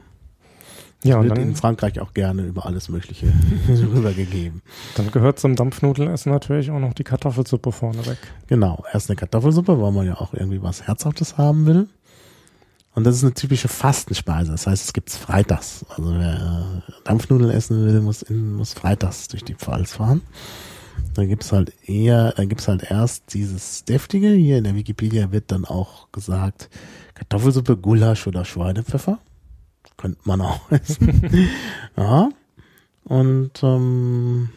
[SPEAKER 2] Ja, und
[SPEAKER 1] wird in
[SPEAKER 2] dann,
[SPEAKER 1] Frankreich auch gerne über alles Mögliche rübergegeben.
[SPEAKER 2] dann gehört zum Dampfnudelessen natürlich auch noch die Kartoffelsuppe vorneweg.
[SPEAKER 1] Genau, erst eine Kartoffelsuppe, weil man ja auch irgendwie was Herzhaftes haben will. Und das ist eine typische Fastenspeise. Das heißt, es gibt's freitags. Also wer äh, Dampfnudeln essen will, muss, in, muss freitags durch die Pfalz fahren. Da gibt's halt eher, da gibt's halt erst dieses deftige. Hier in der Wikipedia wird dann auch gesagt Kartoffelsuppe, Gulasch oder Schweinepfeffer. Könnte man auch essen. ja. Und ähm,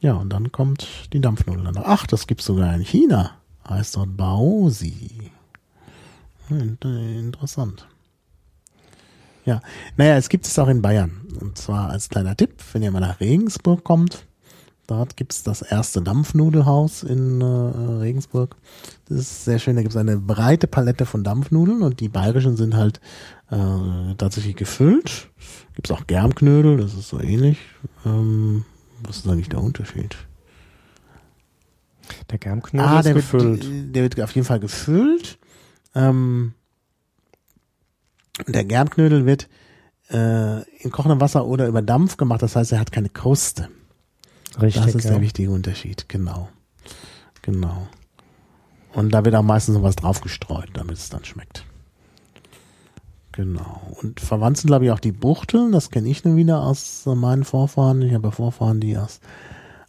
[SPEAKER 1] ja, und dann kommt die Dampfnudel danach. Ach, das gibt's sogar in China. Heißt dort Baozi. Hm, Interessant. Ja, naja, es gibt es auch in Bayern. Und zwar als kleiner Tipp, wenn ihr mal nach Regensburg kommt. Dort gibt's das erste Dampfnudelhaus in äh, Regensburg. Das ist sehr schön. Da gibt's eine breite Palette von Dampfnudeln und die bayerischen sind halt äh, tatsächlich gefüllt. Gibt's auch Germknödel, das ist so ähnlich. Ähm, was ist eigentlich der Unterschied?
[SPEAKER 2] Der Germknödel
[SPEAKER 1] Ah,
[SPEAKER 2] ist
[SPEAKER 1] der
[SPEAKER 2] gefüllt.
[SPEAKER 1] Wird, der wird auf jeden Fall gefüllt. Ähm, der Germknödel wird äh, in kochendem Wasser oder über Dampf gemacht. Das heißt, er hat keine Kruste.
[SPEAKER 2] Richtig,
[SPEAKER 1] Das ist
[SPEAKER 2] ja.
[SPEAKER 1] der wichtige Unterschied. Genau. Genau. Und da wird auch meistens noch was drauf gestreut, damit es dann schmeckt. Genau. Und verwandt sind, glaube ich, auch die Buchteln. Das kenne ich nur wieder aus äh, meinen Vorfahren. Ich habe Vorfahren, die aus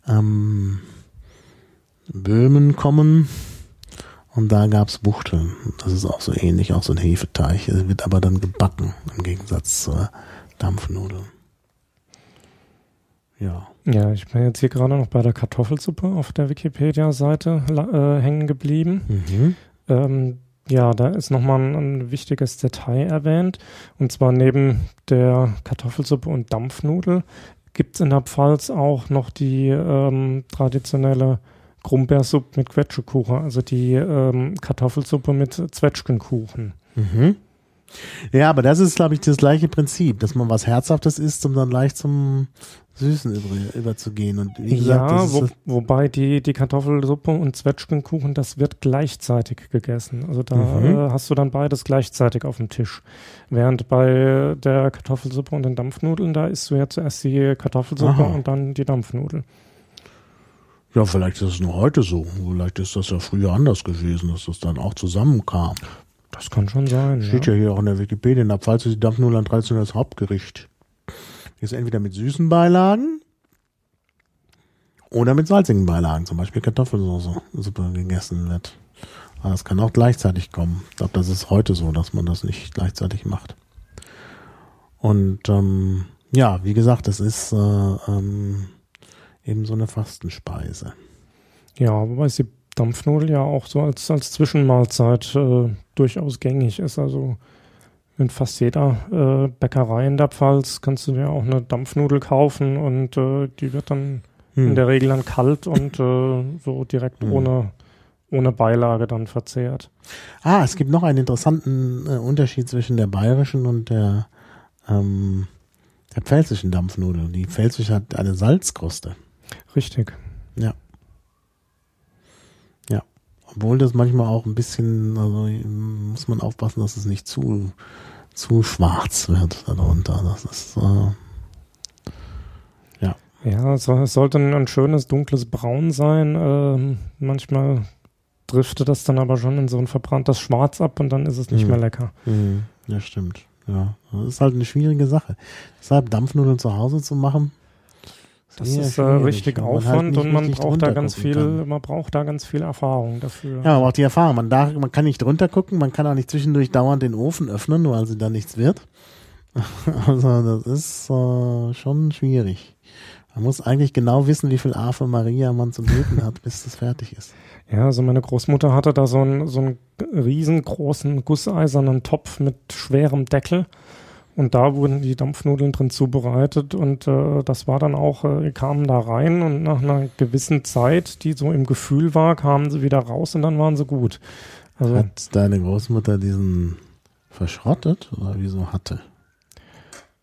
[SPEAKER 1] ähm, Böhmen kommen. Und da gab's Buchteln. Das ist auch so ähnlich, auch so ein Hefeteig. Es wird aber dann gebacken, im Gegensatz zur Dampfnudel. Ja.
[SPEAKER 2] Ja, ich bin jetzt hier gerade noch bei der Kartoffelsuppe auf der Wikipedia-Seite äh, hängen geblieben.
[SPEAKER 1] Mhm.
[SPEAKER 2] Ähm, ja, da ist nochmal ein, ein wichtiges Detail erwähnt. Und zwar neben der Kartoffelsuppe und Dampfnudel gibt es in der Pfalz auch noch die ähm, traditionelle Grumbeersuppe mit Quetschekuchen, also die ähm, Kartoffelsuppe mit Zwetschgenkuchen.
[SPEAKER 1] Mhm. Ja, aber das ist, glaube ich, das gleiche Prinzip, dass man was Herzhaftes isst, um dann leicht zum Süßen über, überzugehen. Und wie gesagt,
[SPEAKER 2] ja, wo, wobei die, die Kartoffelsuppe und Zwetschgenkuchen, das wird gleichzeitig gegessen. Also da
[SPEAKER 1] Mhm.
[SPEAKER 2] äh, hast du dann beides gleichzeitig auf dem Tisch. Während bei der Kartoffelsuppe und den Dampfnudeln, da isst du ja zuerst die Kartoffelsuppe
[SPEAKER 1] Aha.
[SPEAKER 2] und dann die Dampfnudel.
[SPEAKER 1] ja, vielleicht ist es nur heute so. Vielleicht ist das ja früher anders gewesen, dass das dann auch zusammenkam.
[SPEAKER 2] Das kann schon sein.
[SPEAKER 1] Steht
[SPEAKER 2] ja.
[SPEAKER 1] ja hier auch in der Wikipedia, in der Pfalz ist die Dampfnudel ein traditionelles Hauptgericht. Ist entweder mit süßen Beilagen oder mit salzigen Beilagen, zum Beispiel Kartoffelsoße, Suppe gegessen wird. Aber es kann auch gleichzeitig kommen. Ich glaube, das ist heute so, dass man das nicht gleichzeitig macht. Und ähm, ja, wie gesagt, das ist äh, ähm, eben so eine Fastenspeise.
[SPEAKER 2] Ja, wobei die Dampfnudel ja auch so als, als Zwischenmahlzeit äh, durchaus gängig ist. Also in fast jeder äh, Bäckerei in der Pfalz kannst du dir auch eine Dampfnudel kaufen und äh, die wird dann hm. in der Regel dann kalt und äh, so direkt hm. ohne, ohne Beilage dann verzehrt.
[SPEAKER 1] Ah, es gibt noch einen interessanten äh, Unterschied zwischen der bayerischen und der, ähm, der pfälzischen Dampfnudel. Die pfälzische hat eine Salzkruste.
[SPEAKER 2] Richtig.
[SPEAKER 1] Ja. Ja. Obwohl das manchmal auch ein bisschen, also muss man aufpassen, dass es nicht zu, zu schwarz wird darunter. Das ist, äh, ja.
[SPEAKER 2] Ja, es, sollte ein, schönes dunkles Braun sein. Ähm, manchmal driftet das dann aber schon in so ein verbranntes Schwarz ab und dann ist es nicht mhm. mehr lecker.
[SPEAKER 1] Mhm. Ja, stimmt. Ja, das ist halt eine schwierige Sache. Deshalb Dampfnudeln zu Hause zu machen,
[SPEAKER 2] das ja, ist äh, richtig man Aufwand halt und man braucht da ganz viel, kann. man braucht da ganz viel Erfahrung dafür.
[SPEAKER 1] Ja, man braucht die Erfahrung. Man, darf, man kann nicht drunter gucken, man kann auch nicht zwischendurch dauernd den Ofen öffnen, weil sie dann nichts wird. also das ist äh, schon schwierig. Man muss eigentlich genau wissen, wie viel Ave Maria man zu beten hat, bis das fertig ist.
[SPEAKER 2] Ja, also meine Großmutter hatte da so einen, so einen riesengroßen gusseisernen Topf mit schwerem Deckel und da wurden die Dampfnudeln drin zubereitet und äh, das war dann auch, äh, kamen da rein und nach einer gewissen Zeit, die so im Gefühl war, kamen sie wieder raus und dann waren sie gut.
[SPEAKER 1] Also, Hat deine Großmutter diesen verschrottet oder wieso hatte?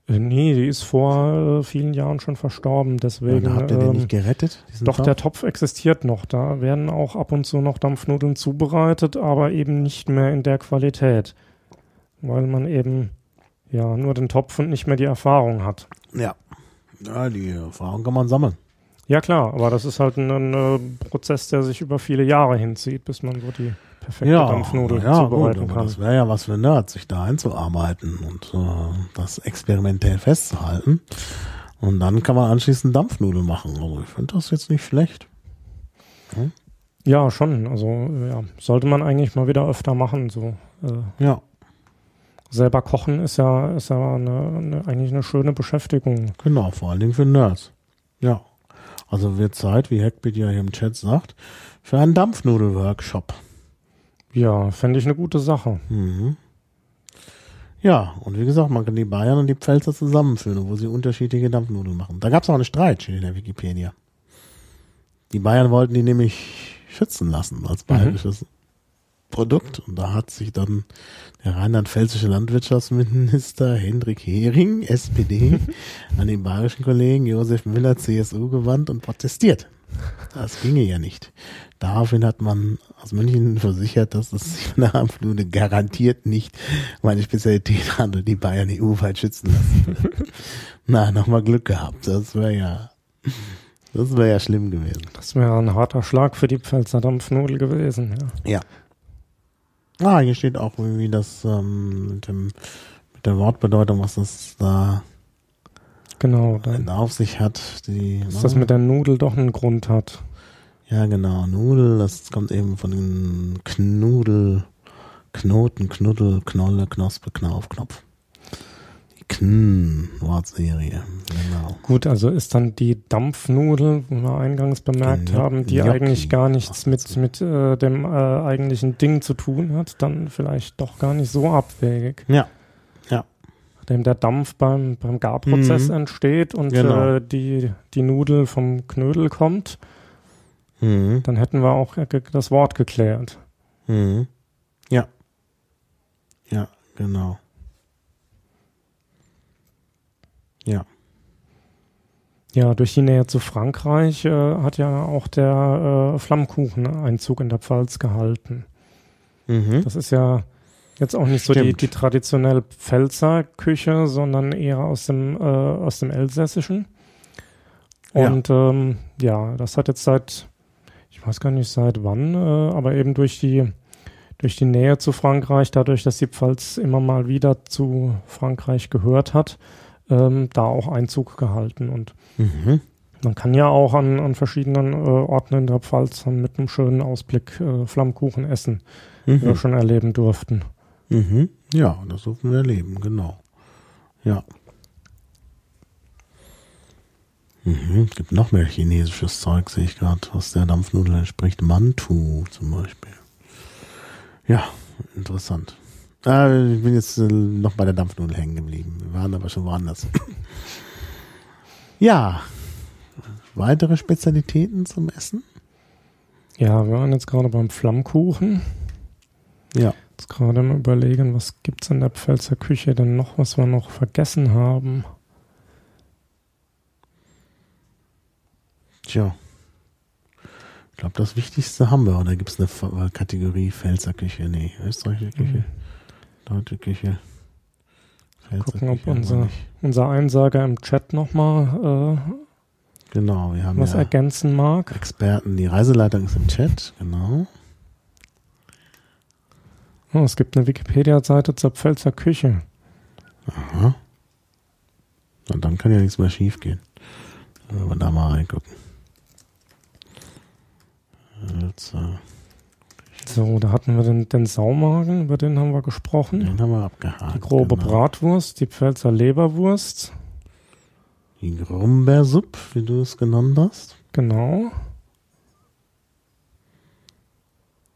[SPEAKER 2] Äh, nee, die ist vor äh, vielen Jahren schon verstorben, deswegen.
[SPEAKER 1] Und habt ihr den ähm, nicht gerettet?
[SPEAKER 2] Doch, Topf? der Topf existiert noch. Da werden auch ab und zu noch Dampfnudeln zubereitet, aber eben nicht mehr in der Qualität. Weil man eben ja, nur den Topf und nicht mehr die Erfahrung hat.
[SPEAKER 1] Ja. Ja, die Erfahrung kann man sammeln.
[SPEAKER 2] Ja, klar, aber das ist halt ein, ein äh, Prozess, der sich über viele Jahre hinzieht, bis man so die perfekte ja, Dampfnudel ja, zubereiten gut, kann.
[SPEAKER 1] Das wäre ja was für Nerds, sich da einzuarbeiten und äh, das experimentell festzuhalten. Und dann kann man anschließend Dampfnudel machen. Also ich finde das jetzt nicht schlecht.
[SPEAKER 2] Hm? Ja, schon. Also ja, sollte man eigentlich mal wieder öfter machen. So.
[SPEAKER 1] Äh, ja
[SPEAKER 2] selber kochen ist ja, ist ja eine, eine, eigentlich eine schöne Beschäftigung.
[SPEAKER 1] Genau, vor allen Dingen für Nerds. Ja. Also wird Zeit, wie Hackbit ja hier im Chat sagt, für einen Dampfnudel-Workshop.
[SPEAKER 2] Ja, fände ich eine gute Sache.
[SPEAKER 1] Mhm. Ja, und wie gesagt, man kann die Bayern und die Pfälzer zusammenführen, wo sie unterschiedliche Dampfnudeln machen. Da gab es auch einen Streit, steht in der Wikipedia. Die Bayern wollten die nämlich schützen lassen als bayerisches mhm. Produkt. Und da hat sich dann der rheinland-pfälzische Landwirtschaftsminister Hendrik Hering, SPD, an den bayerischen Kollegen Josef Müller, CSU, gewandt und protestiert. Das ginge ja nicht. Daraufhin hat man aus München versichert, dass es sich von der Harmflude garantiert nicht meine Spezialität handelt, die Bayern EU-weit schützen lassen. Na, nochmal Glück gehabt. Das wäre ja, das wäre ja schlimm gewesen.
[SPEAKER 2] Das wäre ein harter Schlag für die Pfälzer Dampfnudel gewesen, ja.
[SPEAKER 1] Ja, Ah, hier steht auch irgendwie das ähm, mit, dem, mit der Wortbedeutung, was das da
[SPEAKER 2] genau
[SPEAKER 1] dann auf sich hat. Die,
[SPEAKER 2] dass das mit der Nudel doch einen Grund hat.
[SPEAKER 1] Ja, genau. Nudel, das kommt eben von den Knudel, Knoten, Knuddel, Knolle, Knospe, Knauf, Knopf. Kn-Wortserie, genau.
[SPEAKER 2] Gut, also ist dann die Dampfnudel, wie wir eingangs bemerkt Gnocchi, haben, die eigentlich gar nichts mit, mit äh, dem äh, eigentlichen Ding zu tun hat, dann vielleicht doch gar nicht so abwegig.
[SPEAKER 1] Ja, ja.
[SPEAKER 2] Nachdem der Dampf beim, beim Garprozess mhm. entsteht und genau. äh, die, die Nudel vom Knödel kommt, mhm. dann hätten wir auch das Wort geklärt.
[SPEAKER 1] Mhm. Ja. Ja, genau. Ja.
[SPEAKER 2] Ja, durch die Nähe zu Frankreich äh, hat ja auch der äh, Flammkuchen Einzug in der Pfalz gehalten. Mhm. Das ist ja jetzt auch nicht Stimmt. so die, die traditionelle Pfälzer Küche, sondern eher aus dem, äh, aus dem Elsässischen. Und ja. Ähm, ja, das hat jetzt seit, ich weiß gar nicht seit wann, äh, aber eben durch die, durch die Nähe zu Frankreich, dadurch, dass die Pfalz immer mal wieder zu Frankreich gehört hat, ähm, da auch Einzug gehalten. Und mhm. man kann ja auch an, an verschiedenen äh, Orten in der Pfalz mit einem schönen Ausblick äh, Flammkuchen essen, mhm. die wir schon erleben durften.
[SPEAKER 1] Mhm. Ja, das durften wir erleben, genau. Ja. Mhm, es gibt noch mehr chinesisches Zeug, sehe ich gerade, was der Dampfnudel entspricht. Mantu zum Beispiel. Ja, interessant. Äh, ich bin jetzt äh, noch bei der Dampfnudel hängen geblieben. Wir waren aber schon woanders. ja, weitere Spezialitäten zum Essen?
[SPEAKER 2] Ja, wir waren jetzt gerade beim Flammkuchen.
[SPEAKER 1] Ja.
[SPEAKER 2] Jetzt gerade mal überlegen, was gibt es in der Pfälzer Küche denn noch, was wir noch vergessen haben.
[SPEAKER 1] Tja. Ich glaube, das Wichtigste haben wir. Oder gibt es eine Kategorie Pfälzer Küche? Nee, österreichische Küche,
[SPEAKER 2] Mhm.
[SPEAKER 1] Pfälzer
[SPEAKER 2] Gucken, ob unser-. Unser Einsager im Chat nochmal
[SPEAKER 1] Genau, wir
[SPEAKER 2] äh,
[SPEAKER 1] haben
[SPEAKER 2] was
[SPEAKER 1] ja
[SPEAKER 2] ergänzen mag.
[SPEAKER 1] Experten. Die Reiseleitung ist im Chat, genau.
[SPEAKER 2] Oh, es gibt eine Wikipedia-Seite zur Pfälzer Küche.
[SPEAKER 1] Aha. Na, dann kann ja nichts mehr schief gehen. Wenn wir da mal reingucken. Äh,
[SPEAKER 2] So, da hatten wir den, den Saumagen, über den haben wir gesprochen.
[SPEAKER 1] den haben wir abgehakt.
[SPEAKER 2] Die grobe
[SPEAKER 1] genau.
[SPEAKER 2] Bratwurst, die Pfälzer Leberwurst.
[SPEAKER 1] Die Grumbeersuppe, wie du es genannt hast.
[SPEAKER 2] Genau.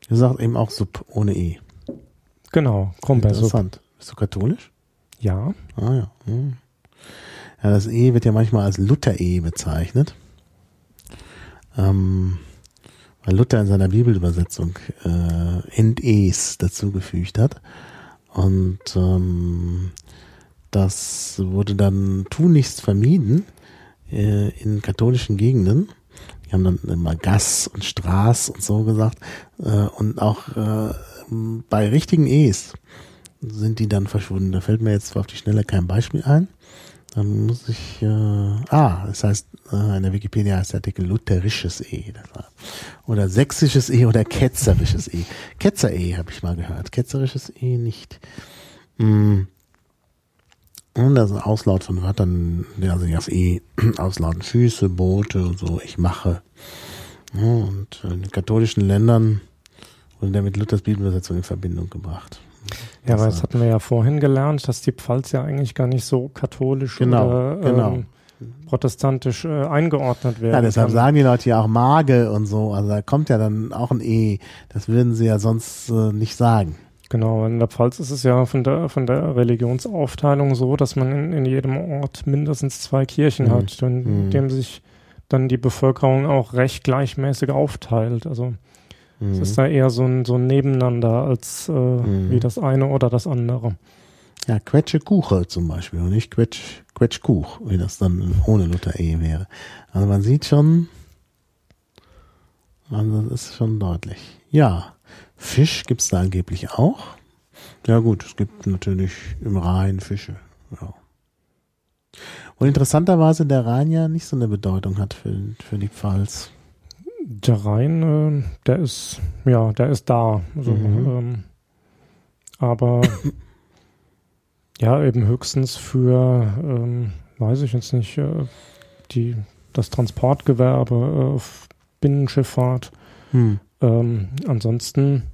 [SPEAKER 1] Ihr sagt eben auch Suppe ohne E.
[SPEAKER 2] Genau, Krummbeersuppe.
[SPEAKER 1] Interessant. Bist du katholisch?
[SPEAKER 2] Ja.
[SPEAKER 1] Ah ja. Hm. Ja, das E wird ja manchmal als Luther-E bezeichnet. Ähm, weil Luther in seiner Bibelübersetzung äh, End-Es dazugefügt hat. Und ähm, das wurde dann tunlichst vermieden äh, in katholischen Gegenden. Die haben dann immer Gas und Straß und so gesagt. Äh, und auch äh, bei richtigen E's sind die dann verschwunden. Da fällt mir jetzt auf die Schnelle kein Beispiel ein. Dann muss ich, äh, ah, das heißt, äh, in der Wikipedia heißt der Artikel lutherisches E. Oder sächsisches E oder ketzerisches E. Ketzer-E habe ich mal gehört. Ketzerisches E nicht. Mm. Und das ist ein Auslaut von Wörtern, also auf E auslauten. Füße, Boote und so. Ich mache. Und in katholischen Ländern wurde der mit Luthers Bibelübersetzung in Verbindung gebracht.
[SPEAKER 2] Ja, aber
[SPEAKER 1] Das,
[SPEAKER 2] das hatten wir ja vorhin gelernt, dass die Pfalz ja eigentlich gar nicht so katholisch
[SPEAKER 1] Genau,
[SPEAKER 2] oder
[SPEAKER 1] genau.
[SPEAKER 2] Ähm, protestantisch äh, eingeordnet werden
[SPEAKER 1] Ja, deshalb
[SPEAKER 2] kann.
[SPEAKER 1] sagen die Leute ja auch Mage und so. Also da kommt ja dann auch ein E. Das würden sie ja sonst äh, nicht sagen.
[SPEAKER 2] Genau, in der Pfalz ist es ja von der, von der Religionsaufteilung so, dass man in, in jedem Ort mindestens zwei Kirchen
[SPEAKER 1] Mhm.
[SPEAKER 2] hat, in
[SPEAKER 1] Mhm.
[SPEAKER 2] dem sich dann die Bevölkerung auch recht gleichmäßig aufteilt. Also
[SPEAKER 1] Mhm.
[SPEAKER 2] es ist da eher so ein, so ein Nebeneinander als äh,
[SPEAKER 1] Mhm.
[SPEAKER 2] wie das eine oder das andere.
[SPEAKER 1] Ja, Quetsche Kuche zum Beispiel und nicht Quetsch, Quetschkuch, wie das dann ohne Luther E wäre. Also man sieht schon, also das ist schon deutlich. Ja, Fisch gibt's da angeblich auch. Ja gut, es gibt natürlich im Rhein Fische. Ja. Und interessanterweise der Rhein ja nicht so eine Bedeutung hat für, für die Pfalz.
[SPEAKER 2] Der Rhein, äh, der ist, ja, der ist da. Also,
[SPEAKER 1] Mhm.
[SPEAKER 2] ähm, aber ja, eben höchstens für, ähm, weiß ich jetzt nicht, äh, die, das Transportgewerbe, äh, Binnenschifffahrt.
[SPEAKER 1] Hm.
[SPEAKER 2] Ähm, ansonsten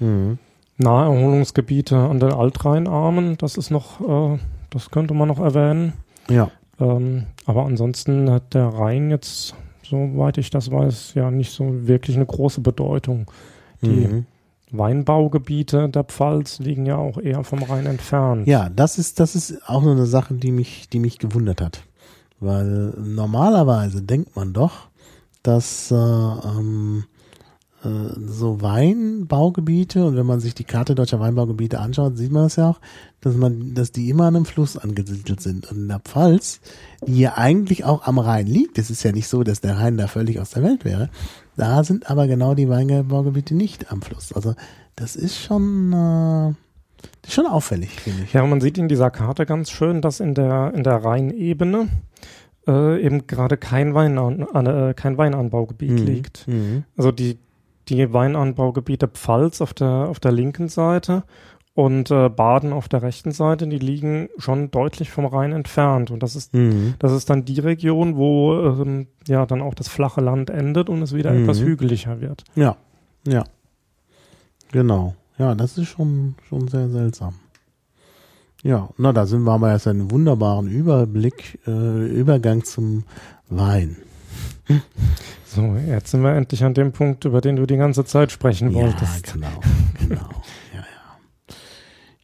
[SPEAKER 1] Mhm.
[SPEAKER 2] Naherholungsgebiete an den Altrheinarmen, das ist noch, äh, das könnte man noch erwähnen.
[SPEAKER 1] Ja.
[SPEAKER 2] Ähm, aber ansonsten hat der Rhein jetzt, soweit ich das weiß, ja nicht so wirklich eine große Bedeutung. Die
[SPEAKER 1] Mhm.
[SPEAKER 2] Weinbaugebiete der Pfalz liegen ja auch eher vom Rhein entfernt.
[SPEAKER 1] Ja, das ist, das ist auch nur eine Sache, die mich, die mich gewundert hat. Weil normalerweise denkt man doch, dass äh, ähm, äh, so Weinbaugebiete, und wenn man sich die Karte deutscher Weinbaugebiete anschaut, sieht man das ja auch, dass man, dass die immer an einem Fluss angesiedelt sind. Und in der Pfalz, die ja eigentlich auch am Rhein liegt, es ist ja nicht so, dass der Rhein da völlig aus der Welt wäre, da sind aber genau die Weinbaugebiete nicht am Fluss. Also das ist schon, äh, das ist schon auffällig, finde ich.
[SPEAKER 2] Ja, man sieht in dieser Karte ganz schön, dass in der, in der Rheinebene äh, eben gerade kein, Weinan, äh, kein Weinanbaugebiet
[SPEAKER 1] Mhm.
[SPEAKER 2] liegt.
[SPEAKER 1] Mhm.
[SPEAKER 2] Also die, die Weinanbaugebiete Pfalz auf der, auf der linken Seite und äh, Baden auf der rechten Seite, die liegen schon deutlich vom Rhein entfernt. Und das ist,
[SPEAKER 1] Mhm.
[SPEAKER 2] das ist dann die Region, wo ähm, ja dann auch das flache Land endet und es wieder
[SPEAKER 1] Mhm.
[SPEAKER 2] etwas hügeliger wird.
[SPEAKER 1] Ja, ja. Genau. Ja, das ist schon, schon sehr seltsam. Ja, na, da sind wir wir jetzt einen wunderbaren Überblick, äh, Übergang zum Wein.
[SPEAKER 2] So, jetzt sind wir endlich an dem Punkt, über den du die ganze Zeit sprechen
[SPEAKER 1] Ja,
[SPEAKER 2] wolltest.
[SPEAKER 1] genau, genau. Ja, ja.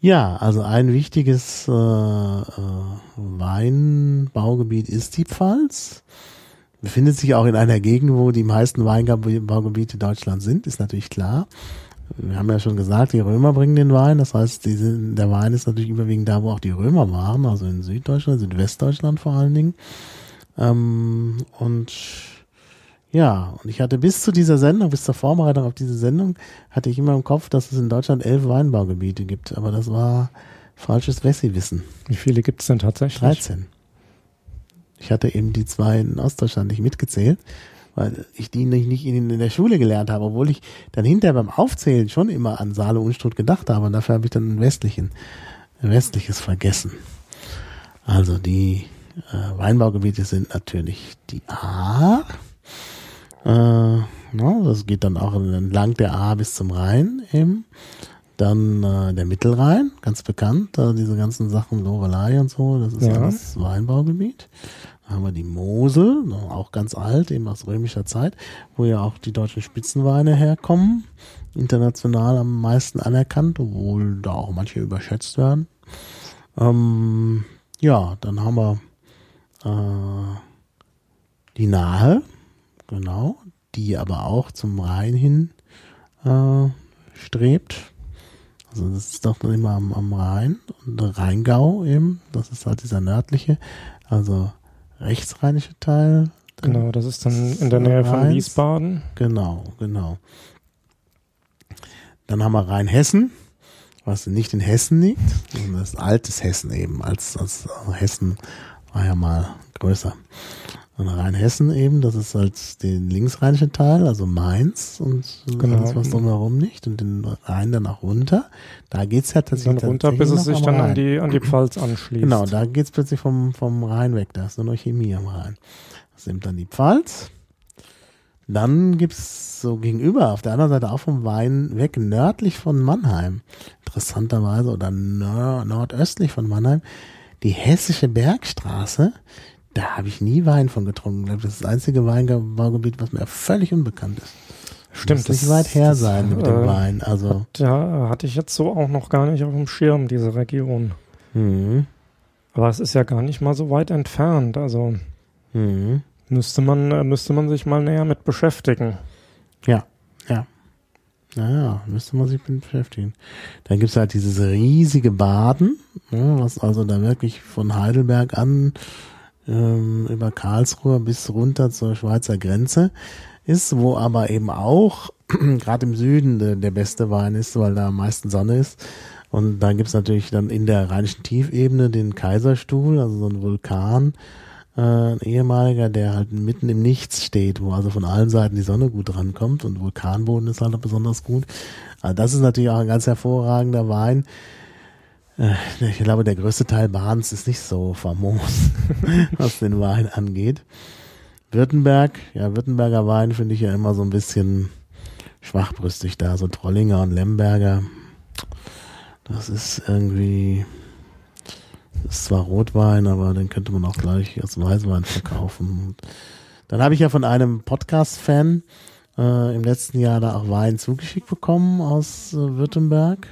[SPEAKER 1] Ja, also ein wichtiges äh, äh, Weinbaugebiet ist die Pfalz. Befindet sich auch in einer Gegend, wo die meisten Weinbaugebiete Deutschlands sind, ist natürlich klar. Wir haben ja schon gesagt, die Römer bringen den Wein. Das heißt, die sind, der Wein ist natürlich überwiegend da, wo auch die Römer waren, also in Süddeutschland, Südwestdeutschland vor allen Dingen. Ähm, und ja, und ich hatte bis zu dieser Sendung, bis zur Vorbereitung auf diese Sendung, hatte ich immer im Kopf, dass es in Deutschland elf Weinbaugebiete gibt. Aber das war falsches Wessi-Wissen.
[SPEAKER 2] Wie viele gibt es denn tatsächlich?
[SPEAKER 1] 13. Ich hatte eben die zwei in Ostdeutschland nicht mitgezählt, weil ich die nicht, in, der Schule gelernt habe, obwohl ich dann hinterher beim Aufzählen schon immer an Saale Unstrut gedacht habe. Und dafür habe ich dann ein westlichen, ein westliches vergessen. Also die äh, Weinbaugebiete sind natürlich die A. Äh, na, das geht dann auch entlang der A bis zum Rhein eben. Dann äh, der Mittelrhein, ganz bekannt, äh, diese ganzen Sachen Lorelei und so, das ist
[SPEAKER 2] Ja.
[SPEAKER 1] alles Weinbaugebiet. Dann haben wir die Mosel, ne, auch ganz alt, eben aus römischer Zeit, wo ja auch die deutschen Spitzenweine herkommen. International am meisten anerkannt, obwohl da auch manche überschätzt werden. Ähm, ja, dann haben wir äh, die Nahe, genau, die aber auch zum Rhein hin äh, strebt. Also das ist doch dann immer am, am Rhein und der Rheingau eben, das ist halt dieser nördliche, also rechtsrheinische Teil.
[SPEAKER 2] Genau, das ist dann in der Nähe von
[SPEAKER 1] Rheins.
[SPEAKER 2] Wiesbaden.
[SPEAKER 1] Genau, genau. Dann haben wir Rheinhessen, was nicht in Hessen liegt. sondern Das ist altes Hessen eben, als, als Hessen war ja mal größer. Und Rheinhessen eben, das ist halt der linksrheinische Teil, also Mainz und
[SPEAKER 2] Genau.
[SPEAKER 1] alles was drumherum nicht. Und den Rhein dann auch runter. Da geht's ja
[SPEAKER 2] Dann
[SPEAKER 1] tatsächlich,
[SPEAKER 2] runter, bis es sich dann an die, an die Pfalz anschließt.
[SPEAKER 1] Genau, da geht's plötzlich vom, vom Rhein weg. Da ist nur noch Chemie am Rhein. Das nimmt dann die Pfalz. Dann gibt's so gegenüber, auf der anderen Seite auch vom Wein weg, nördlich von Mannheim, interessanterweise, oder nordöstlich von Mannheim, die hessische Bergstraße. Da habe ich nie Wein von getrunken. Ich glaube, Das ist das einzige Weinbaugebiet, was mir völlig unbekannt ist.
[SPEAKER 2] Stimmt,
[SPEAKER 1] Muss nicht
[SPEAKER 2] das-
[SPEAKER 1] weit her
[SPEAKER 2] das,
[SPEAKER 1] sein mit dem
[SPEAKER 2] äh,
[SPEAKER 1] Wein. Also,
[SPEAKER 2] Ja, hatte ich jetzt so auch noch gar nicht auf dem Schirm, diese Region.
[SPEAKER 1] hm,
[SPEAKER 2] Aber es ist ja gar nicht mal so weit entfernt. Also
[SPEAKER 1] hm.
[SPEAKER 2] müsste man, äh, müsste man sich mal näher mit beschäftigen.
[SPEAKER 1] Ja, ja. Naja, müsste man sich mit beschäftigen. Dann gibt's halt dieses riesige Baden, ne, was also da wirklich von Heidelberg an ähm, über Karlsruhe bis runter zur Schweizer Grenze ist, wo aber eben auch gerade im Süden der, der beste Wein ist, weil da am meisten Sonne ist. Und dann gibt's natürlich dann in der rheinischen Tiefebene den Kaiserstuhl, also so ein Vulkan, äh, ein ehemaliger, der halt mitten im Nichts steht, wo also von allen Seiten die Sonne gut rankommt und Vulkanboden ist halt auch besonders gut. Also das ist natürlich auch ein ganz hervorragender Wein. Äh, Ich glaube, der größte Teil Badens ist nicht so famos, was den Wein angeht. Württemberg, ja, Württemberger Wein finde ich ja immer so ein bisschen schwachbrüstig da, so Trollinger und Lemberger. Das ist irgendwie, das ist zwar Rotwein, aber den könnte man auch gleich als Weißwein verkaufen. Dann habe ich ja von einem Podcast-Fan äh, im letzten Jahr da auch Wein zugeschickt bekommen aus äh, Württemberg.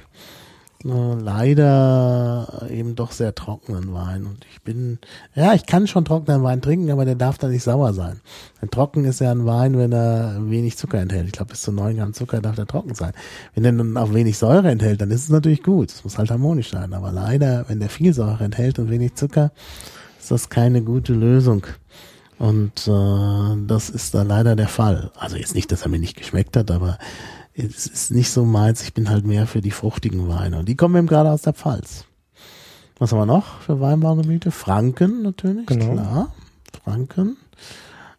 [SPEAKER 1] Äh, leider eben doch sehr trockenen Wein. Und ich bin, ja, ich kann schon trockenen Wein trinken, aber der darf dann nicht sauer sein. Denn trocken ist ja ein Wein, wenn er wenig Zucker enthält. Ich glaube, bis zu 9 Gramm Zucker darf der trocken sein. Wenn der dann auch wenig Säure enthält, dann ist es natürlich gut. Es muss halt harmonisch sein. Aber leider, wenn der viel Säure enthält und wenig Zucker, ist das keine gute Lösung. Und äh, das ist da leider der Fall. Also jetzt nicht, dass er mir nicht geschmeckt hat, aber es ist nicht so meins. Ich bin halt mehr für die fruchtigen Weine. Und die kommen eben gerade aus der Pfalz. Was haben wir noch für Weinbaugebiete? Franken natürlich,
[SPEAKER 2] Genau.
[SPEAKER 1] klar. Franken.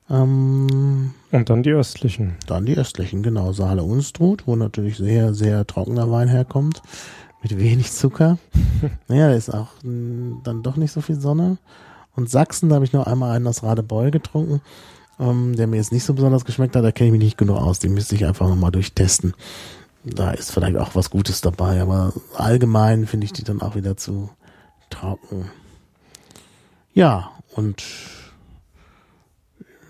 [SPEAKER 1] Ähm,
[SPEAKER 2] Und dann die östlichen.
[SPEAKER 1] dann die östlichen, genau. Saale Unstrut, wo natürlich sehr, sehr trockener Wein herkommt. Mit wenig Zucker. naja, da ist auch mh, dann doch nicht so viel Sonne. Und Sachsen, da habe ich noch einmal einen aus Radebeul getrunken, ähm, der mir jetzt nicht so besonders geschmeckt hat. Da kenne ich mich nicht genug aus. Den müsste ich einfach nochmal durchtesten. Da ist vielleicht auch was Gutes dabei, aber allgemein finde ich die dann auch wieder zu trocken. Ja, und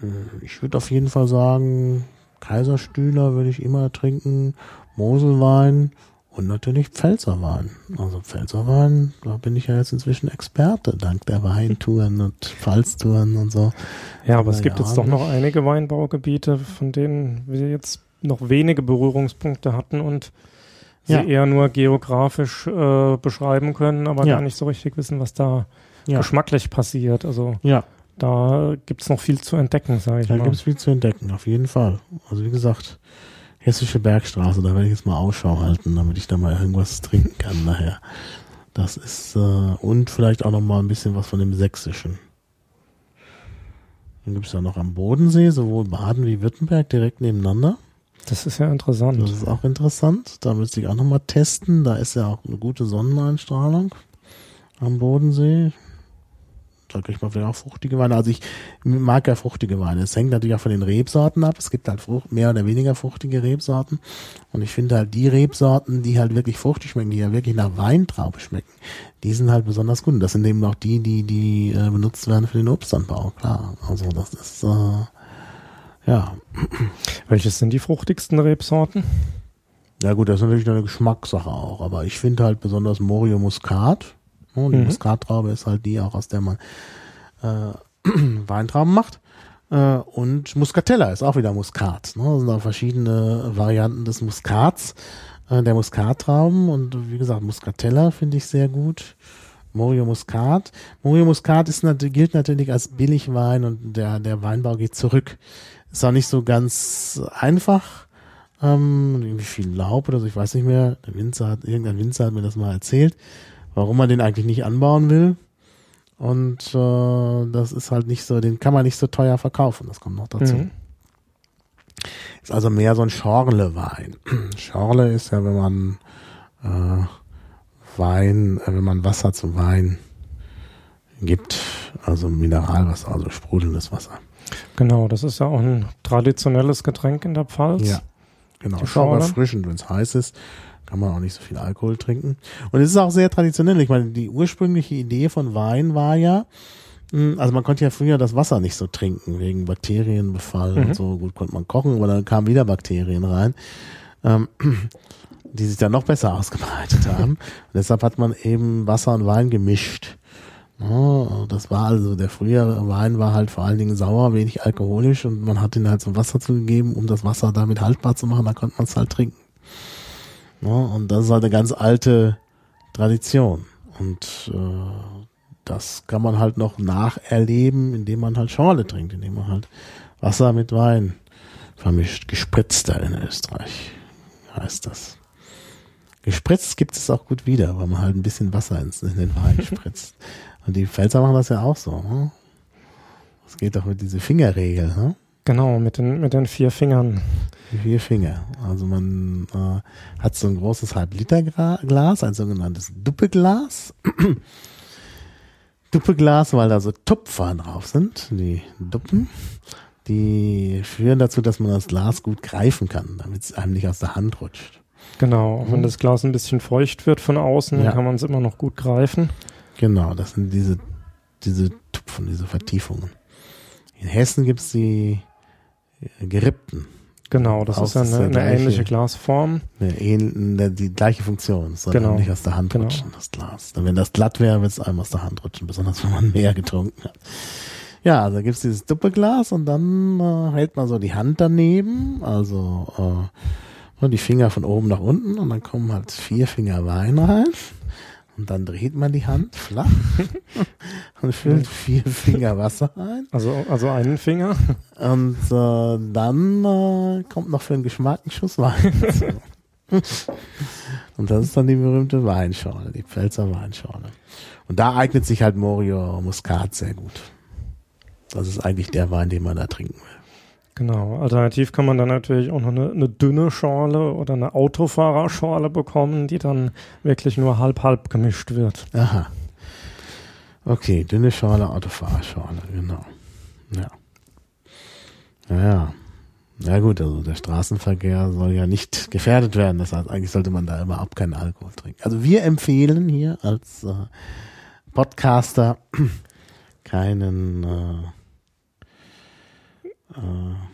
[SPEAKER 1] äh, ich würde auf jeden Fall sagen, Kaiserstühler würde ich immer trinken, Moselwein und natürlich Pfälzerwein. Also Pfälzerwein, da bin ich ja jetzt inzwischen Experte, dank der Weintouren und Pfalztouren und so.
[SPEAKER 2] Ja, aber es gibt jetzt doch noch einige Weinbaugebiete, von denen wir jetzt noch wenige Berührungspunkte hatten und sie ja. eher nur geografisch äh, beschreiben können, aber ja. gar nicht so richtig wissen, was da ja. geschmacklich passiert. Also
[SPEAKER 1] ja.
[SPEAKER 2] da gibt es noch viel zu entdecken, sage ich
[SPEAKER 1] da
[SPEAKER 2] mal.
[SPEAKER 1] Da gibt es viel zu entdecken, auf jeden Fall. Also wie gesagt, Hessische Bergstraße, da werde ich jetzt mal Ausschau halten, damit ich da mal irgendwas trinken kann nachher. Das ist, äh, und vielleicht auch noch mal ein bisschen was von dem Sächsischen. Dann gibt es ja noch am Bodensee, sowohl Baden wie Württemberg direkt nebeneinander.
[SPEAKER 2] Das ist ja interessant.
[SPEAKER 1] Das ist auch interessant. Da müsste ich auch nochmal testen. Da ist ja auch eine gute Sonneneinstrahlung am Bodensee. Da kriegt man vielleicht auch fruchtige Weine. Also ich mag ja fruchtige Weine. Es hängt natürlich auch von den Rebsorten ab. Es gibt halt Frucht, mehr oder weniger fruchtige Rebsorten. Und ich finde halt die Rebsorten, die halt wirklich fruchtig schmecken, die ja wirklich nach Weintraube schmecken, die sind halt besonders gut. Und das sind eben auch die, die, die äh, benutzt werden für den Obstanbau. Klar. Also das ist, äh, ja.
[SPEAKER 2] Welches sind die fruchtigsten Rebsorten?
[SPEAKER 1] Ja gut, das ist natürlich eine Geschmackssache auch, aber ich finde halt besonders Morio Muscat. Oh, die mhm. Muskattraube ist halt die auch, aus der man äh, Weintrauben macht. Äh, und Muscatella ist auch wieder Muskat. Ne? Das sind auch verschiedene Varianten des Muskats, äh, der Muskattrauben. Und wie gesagt, Muscatella finde ich sehr gut. Morio Muscat. Morio Muscat ist, gilt natürlich als Billigwein und der, der Weinbau geht zurück. Ist auch nicht so ganz einfach. Ähm, irgendwie viel Laub oder so, ich weiß nicht mehr. Der Winzer hat, irgendein Winzer hat mir das mal erzählt, warum man den eigentlich nicht anbauen will. Und äh, das ist halt nicht so, den kann man nicht so teuer verkaufen. Das kommt noch dazu. Mhm. Ist also mehr so ein Schorle-Wein. Schorle ist ja, wenn man äh, Wein, äh, wenn man Wasser zu Wein gibt, also Mineralwasser, also sprudelndes Wasser.
[SPEAKER 2] Genau, das ist ja auch ein traditionelles Getränk in der Pfalz.
[SPEAKER 1] Ja, genau. Schau erfrischend, wenn es heiß ist, kann man auch nicht so viel Alkohol trinken. Und es ist auch sehr traditionell. Ich meine, die ursprüngliche Idee von Wein war ja, hm, also man konnte ja früher das Wasser nicht so trinken, wegen Bakterienbefall mhm. und so. Gut konnte man kochen, aber dann kamen wieder Bakterien rein, ähm, die sich dann noch besser ausgebreitet haben. Und deshalb hat man eben Wasser und Wein gemischt. Oh, das war also, der frühere Wein war halt vor allen Dingen sauer, wenig alkoholisch und man hat ihn halt so Wasser zugegeben, um das Wasser damit haltbar zu machen, da konnte man es halt trinken. Oh, und das ist halt eine ganz alte Tradition. Und äh, das kann man halt noch nacherleben, indem man halt Schorle trinkt, indem man halt Wasser mit Wein vermischt. Gespritzter in Österreich heißt das. Gespritzt gibt es auch gut wieder, weil man halt ein bisschen Wasser ins, in den Wein spritzt. Und die Pfälzer machen das ja auch so. Ne? Das geht doch mit dieser Fingerregel. Ne?
[SPEAKER 2] Genau, mit den, mit den vier Fingern.
[SPEAKER 1] Die vier Finger. Also man äh, hat so ein großes Halb-Liter-Glas, ein sogenanntes Duppeglas. Duppeglas, weil da so Tupfer drauf sind, die Duppen. Die führen dazu, dass man das Glas gut greifen kann, damit es einem nicht aus der Hand rutscht.
[SPEAKER 2] Genau, mhm. wenn das Glas ein bisschen feucht wird von außen, ja. kann man es immer noch gut greifen.
[SPEAKER 1] Genau, das sind diese, diese Tupfen, diese Vertiefungen. In Hessen gibt es die gerippten.
[SPEAKER 2] Genau, das ist ja eine, eine gleiche, ähnliche Glasform.
[SPEAKER 1] Eine, die gleiche Funktion. Es soll genau. nicht aus der Hand genau. rutschen, das Glas. Dann, wenn das glatt wäre, wird es einem aus der Hand rutschen, besonders wenn man mehr getrunken hat. Ja, also gibt's dieses Duppeglas und dann äh, hält man so die Hand daneben, also äh, die Finger von oben nach unten und dann kommen halt vier Finger Wein rein. Und dann dreht man die Hand flach und füllt vier Finger Wasser ein.
[SPEAKER 2] Also, also einen Finger.
[SPEAKER 1] Und äh, dann äh, kommt noch für den Geschmack ein Schuss Wein. und das ist dann die berühmte Weinschorle, die Pfälzer Weinschorle. Und da eignet sich halt Morio Muscat sehr gut. Das ist eigentlich der Wein, den man da trinken will.
[SPEAKER 2] Genau. Alternativ kann man dann natürlich auch noch eine, eine dünne Schorle oder eine Autofahrerschorle bekommen, die dann wirklich nur halb-halb gemischt wird.
[SPEAKER 1] Aha. Okay, dünne Schorle, Autofahrerschorle, genau. Ja. Naja. Ja gut, also der Straßenverkehr soll ja nicht gefährdet werden. Das heißt, eigentlich sollte man da überhaupt keinen Alkohol trinken. Also wir empfehlen hier als äh, Podcaster keinen äh, äh,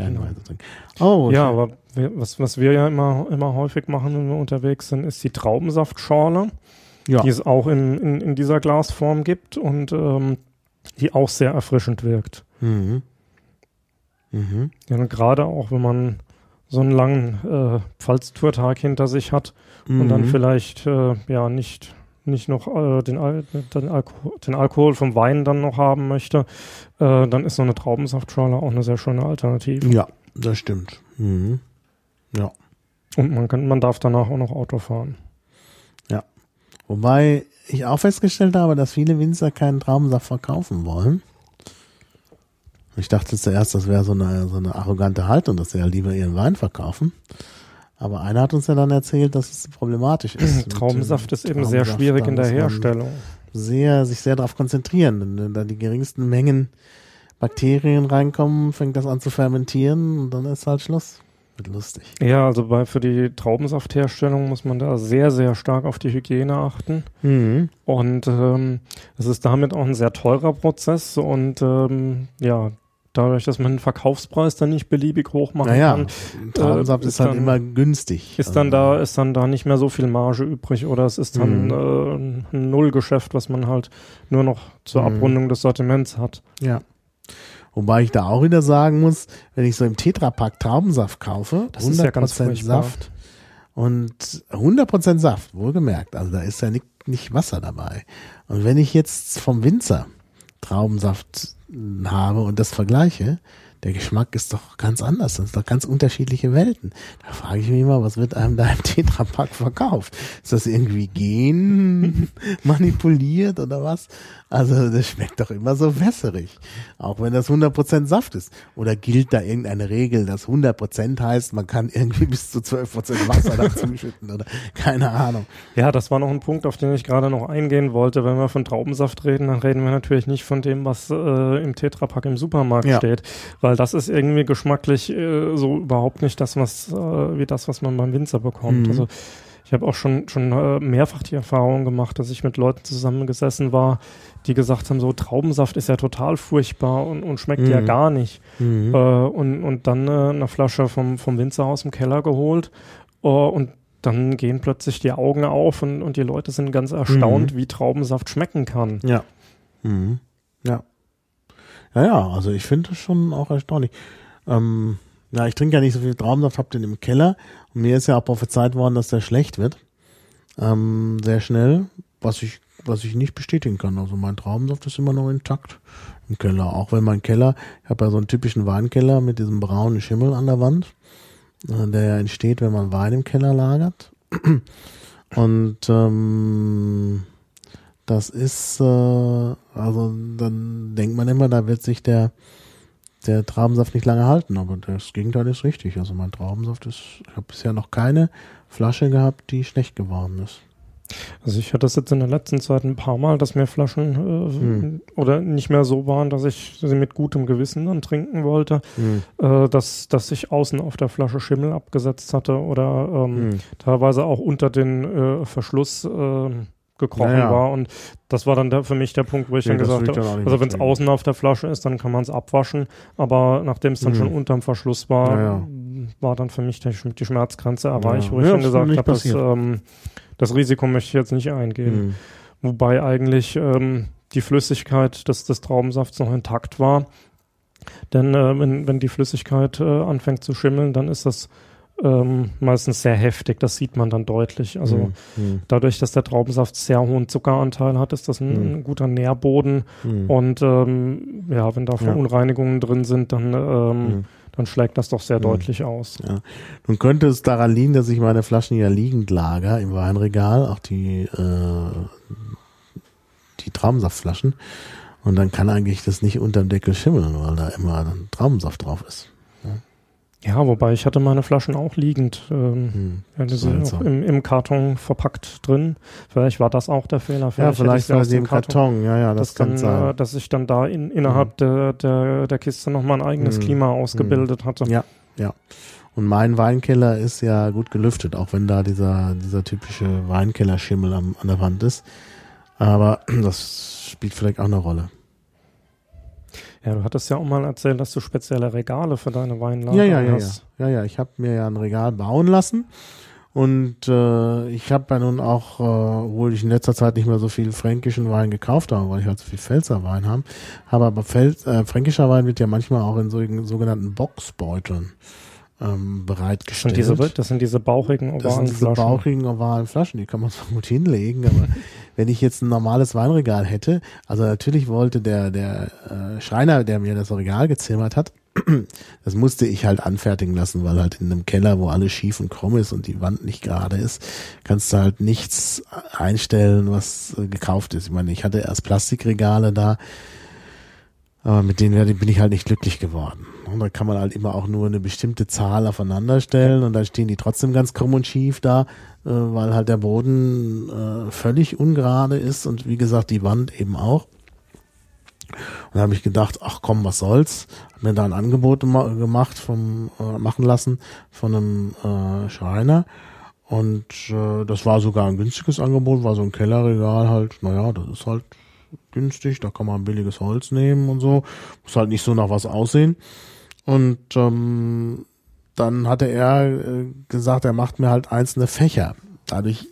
[SPEAKER 1] keinen
[SPEAKER 2] Genau.
[SPEAKER 1] trinken. Oh,
[SPEAKER 2] Ja, aber wir, was, was wir ja immer, immer häufig machen, wenn wir unterwegs sind, ist die Traubensaftschorle,
[SPEAKER 1] ja.
[SPEAKER 2] die es auch in, in, in dieser Glasform gibt und ähm, die auch sehr erfrischend wirkt.
[SPEAKER 1] Mhm. Mhm.
[SPEAKER 2] Ja, und gerade auch, wenn man so einen langen äh, Pfalztourtag hinter sich hat und dann
[SPEAKER 1] Mhm.
[SPEAKER 2] vielleicht äh, ja nicht nicht noch äh, den, Al den, Alko den Alkohol vom Wein dann noch haben möchte, äh, dann ist so eine Traubensaftschorle auch eine sehr schöne Alternative.
[SPEAKER 1] Ja, das stimmt. Mhm. Ja.
[SPEAKER 2] Und man kann, man darf danach auch noch Auto fahren.
[SPEAKER 1] Wobei ich auch festgestellt habe, dass viele Winzer keinen Traubensaft verkaufen wollen. Ich dachte zuerst, das wäre so eine, so eine arrogante Haltung, dass sie ja lieber ihren Wein verkaufen. Aber einer hat uns ja dann erzählt, dass es problematisch ist.
[SPEAKER 2] Traubensaft ist eben sehr
[SPEAKER 1] Traubensaft.
[SPEAKER 2] schwierig in der Herstellung.
[SPEAKER 1] Sehr, sich sehr darauf konzentrieren. Denn wenn da die geringsten Mengen Bakterien reinkommen, fängt das an zu fermentieren und dann ist halt Schluss. Wird lustig.
[SPEAKER 2] Ja, also bei, für die Traubensaftherstellung muss man da sehr, sehr stark auf die Hygiene achten.
[SPEAKER 1] Mhm.
[SPEAKER 2] Und ähm, es ist damit auch ein sehr teurer Prozess und ähm, ja, dadurch, dass man den Verkaufspreis dann nicht beliebig hoch machen
[SPEAKER 1] Naja,
[SPEAKER 2] kann,
[SPEAKER 1] Traubensaft
[SPEAKER 2] äh,
[SPEAKER 1] ist
[SPEAKER 2] ist
[SPEAKER 1] halt
[SPEAKER 2] dann-
[SPEAKER 1] immer günstig.
[SPEAKER 2] ist dann
[SPEAKER 1] Also,
[SPEAKER 2] da, ist dann da nicht mehr so viel Marge übrig oder es ist dann
[SPEAKER 1] Mhm.
[SPEAKER 2] äh, ein Nullgeschäft, was man halt nur noch zur
[SPEAKER 1] Mhm.
[SPEAKER 2] Abrundung des Sortiments hat.
[SPEAKER 1] Ja. Wobei ich da auch wieder sagen muss, wenn ich so im Tetrapack Traubensaft kaufe,
[SPEAKER 2] Das ist ja ganz
[SPEAKER 1] 100%
[SPEAKER 2] furchtbar.
[SPEAKER 1] Saft und 100% Saft, wohlgemerkt. Also da ist ja nicht, nicht Wasser dabei. Und wenn ich jetzt vom Winzer Traubensaft habe und das vergleiche, der Geschmack ist doch ganz anders. Das sind doch ganz unterschiedliche Welten. Da frage ich mich mal, was wird einem da im Tetrapack verkauft? Ist das irgendwie gen manipuliert oder was? Also das schmeckt doch immer so wässerig. Auch wenn das 100% Saft ist. Oder gilt da irgendeine Regel, dass 100% heißt, man kann irgendwie bis zu 12% Wasser dazu schütten oder keine Ahnung.
[SPEAKER 2] Ja, das war noch ein Punkt, auf den ich gerade noch eingehen wollte. Wenn wir von Traubensaft reden, dann reden wir natürlich nicht von dem, was äh, im Tetrapack im Supermarkt
[SPEAKER 1] Ja.
[SPEAKER 2] steht, weil das ist irgendwie geschmacklich äh, so überhaupt nicht das, was äh, wie das, was man beim Winzer bekommt.
[SPEAKER 1] Mhm.
[SPEAKER 2] Also ich habe auch schon schon äh, mehrfach die Erfahrung gemacht, dass ich mit Leuten zusammengesessen war, die gesagt haben, so Traubensaft ist ja total furchtbar und, und schmeckt ja
[SPEAKER 1] Mhm.
[SPEAKER 2] gar nicht.
[SPEAKER 1] Mhm.
[SPEAKER 2] Äh, und, und dann äh, eine Flasche vom, vom Winzer aus dem Keller geholt äh, und dann gehen plötzlich die Augen auf und, und die Leute sind ganz erstaunt, wie Traubensaft schmecken kann.
[SPEAKER 1] Ja. Mhm. Ja. Ja, ja, also ich finde das schon auch erstaunlich. Ähm, ja, ich trinke ja nicht so viel Traubensaft, hab den im Keller. Und mir ist ja auch prophezeit worden, dass der schlecht wird. Ähm, sehr schnell, was ich, was ich nicht bestätigen kann. Also mein Traubensaft ist immer noch intakt im Keller. Auch wenn mein Keller, ich habe ja so einen typischen Weinkeller mit diesem braunen Schimmel an der Wand, äh, der ja entsteht, wenn man Wein im Keller lagert. Und ähm, das ist, äh, also dann denkt man immer, da wird sich der, der Traubensaft nicht lange halten, aber das Gegenteil ist richtig. Also mein Traubensaft ist, ich habe bisher noch keine Flasche gehabt, die schlecht geworden ist.
[SPEAKER 2] Also ich hatte das jetzt in der letzten Zeit ein paar Mal, dass mir Flaschen äh,
[SPEAKER 1] Hm.
[SPEAKER 2] oder nicht mehr so waren, dass ich sie mit gutem Gewissen dann trinken wollte,
[SPEAKER 1] Hm.
[SPEAKER 2] äh, dass, dass ich außen auf der Flasche Schimmel abgesetzt hatte oder ähm,
[SPEAKER 1] Hm.
[SPEAKER 2] teilweise auch unter den äh, Verschluss gekrochen
[SPEAKER 1] Ja, ja.
[SPEAKER 2] war. Und das war dann der, für mich der Punkt, wo ich
[SPEAKER 1] Nee,
[SPEAKER 2] dann gesagt habe, also wenn es außen auf der Flasche ist, dann kann man es abwaschen. Aber nachdem es dann
[SPEAKER 1] Mhm.
[SPEAKER 2] schon unterm Verschluss war,
[SPEAKER 1] Ja, ja.
[SPEAKER 2] war dann für mich die, Schmerzgrenze erreicht,
[SPEAKER 1] Ja.
[SPEAKER 2] wo ich
[SPEAKER 1] Ja,
[SPEAKER 2] dann gesagt habe, das, ähm, das Risiko möchte ich jetzt nicht eingehen.
[SPEAKER 1] Hm.
[SPEAKER 2] Wobei eigentlich ähm, die Flüssigkeit des, des Traubensafts noch intakt war. Denn äh, wenn, wenn die Flüssigkeit äh, anfängt zu schimmeln, dann ist das ähm, meistens sehr heftig. Das sieht man dann deutlich. Also
[SPEAKER 1] Hm. Hm.
[SPEAKER 2] dadurch, dass der Traubensaft sehr hohen Zuckeranteil hat, ist das ein,
[SPEAKER 1] Mhm.
[SPEAKER 2] guter Nährboden.
[SPEAKER 1] Hm.
[SPEAKER 2] Und ähm, ja, wenn da
[SPEAKER 1] Ja.
[SPEAKER 2] Verunreinigungen drin sind, dann, ähm,
[SPEAKER 1] Hm.
[SPEAKER 2] dann schlägt das doch sehr
[SPEAKER 1] Mhm.
[SPEAKER 2] deutlich aus.
[SPEAKER 1] Nun könnte es daran liegen, dass ich meine Flaschen ja liegend lager im Weinregal, auch die, äh, die Traubensaftflaschen. Und dann kann eigentlich das nicht unterm Deckel schimmeln, weil da immer Traubensaft drauf ist.
[SPEAKER 2] Ja, wobei ich hatte meine Flaschen auch liegend. Ähm,
[SPEAKER 1] Hm.
[SPEAKER 2] ja, die sind auch im, im Karton verpackt drin. Vielleicht war das auch der Fehler.
[SPEAKER 1] Ja,
[SPEAKER 2] hätte ich
[SPEAKER 1] vielleicht war sie im Karton. Ja, ja, das kann
[SPEAKER 2] dann,
[SPEAKER 1] sein.
[SPEAKER 2] äh, dass ich dann da in, innerhalb der, der, der Kiste nochmal ein eigenes
[SPEAKER 1] Mhm.
[SPEAKER 2] Klima ausgebildet hatte.
[SPEAKER 1] Ja. Und mein Weinkeller ist ja gut gelüftet, auch wenn da dieser, dieser typische Weinkellerschimmel am, an der Wand ist. Aber das spielt vielleicht auch eine Rolle.
[SPEAKER 2] Ja, du hattest ja auch mal erzählt, dass du spezielle Regale für deine Weinlager
[SPEAKER 1] ja, ja, ja,
[SPEAKER 2] hast.
[SPEAKER 1] Ja, ja, ja. ich habe mir ja ein Regal bauen lassen und äh, ich habe ja nun auch, äh, obwohl ich in letzter Zeit nicht mehr so viel fränkischen Wein gekauft habe, weil ich halt so viel Pfälzer Wein habe, habe aber Pfälz, äh, fränkischer Wein wird ja manchmal auch in so, sogenannten Boxbeuteln ähm, bereitgestellt.
[SPEAKER 2] Das sind, diese, das sind diese bauchigen ovalen
[SPEAKER 1] das sind diese
[SPEAKER 2] Flaschen.
[SPEAKER 1] bauchigen ovalen Flaschen, die kann man zwar gut hinlegen, aber wenn ich jetzt ein normales Weinregal hätte, also natürlich wollte der der äh, Schreiner, der mir das Regal gezimmert hat, das musste ich halt anfertigen lassen, weil halt in einem Keller, wo alles schief und krumm ist und die Wand nicht gerade ist, kannst du halt nichts einstellen, was äh, gekauft ist. Ich meine, ich hatte erst Plastikregale da, aber mit denen bin ich halt nicht glücklich geworden. Und da kann man halt immer auch nur eine bestimmte Zahl aufeinander stellen und dann stehen die trotzdem ganz krumm und schief da, weil halt der Boden äh, völlig ungerade ist und wie gesagt die Wand eben auch. Und da habe ich gedacht, ach komm, was soll's. Hab mir da ein Angebot gemacht, vom, äh, machen lassen von einem äh, Schreiner. Und äh, das war sogar ein günstiges Angebot, war so ein Kellerregal halt, naja, das ist halt günstig, da kann man billiges Holz nehmen und so. Muss halt nicht so nach was aussehen. Und ähm, dann hatte er äh, gesagt, er macht mir halt einzelne Fächer. Dadurch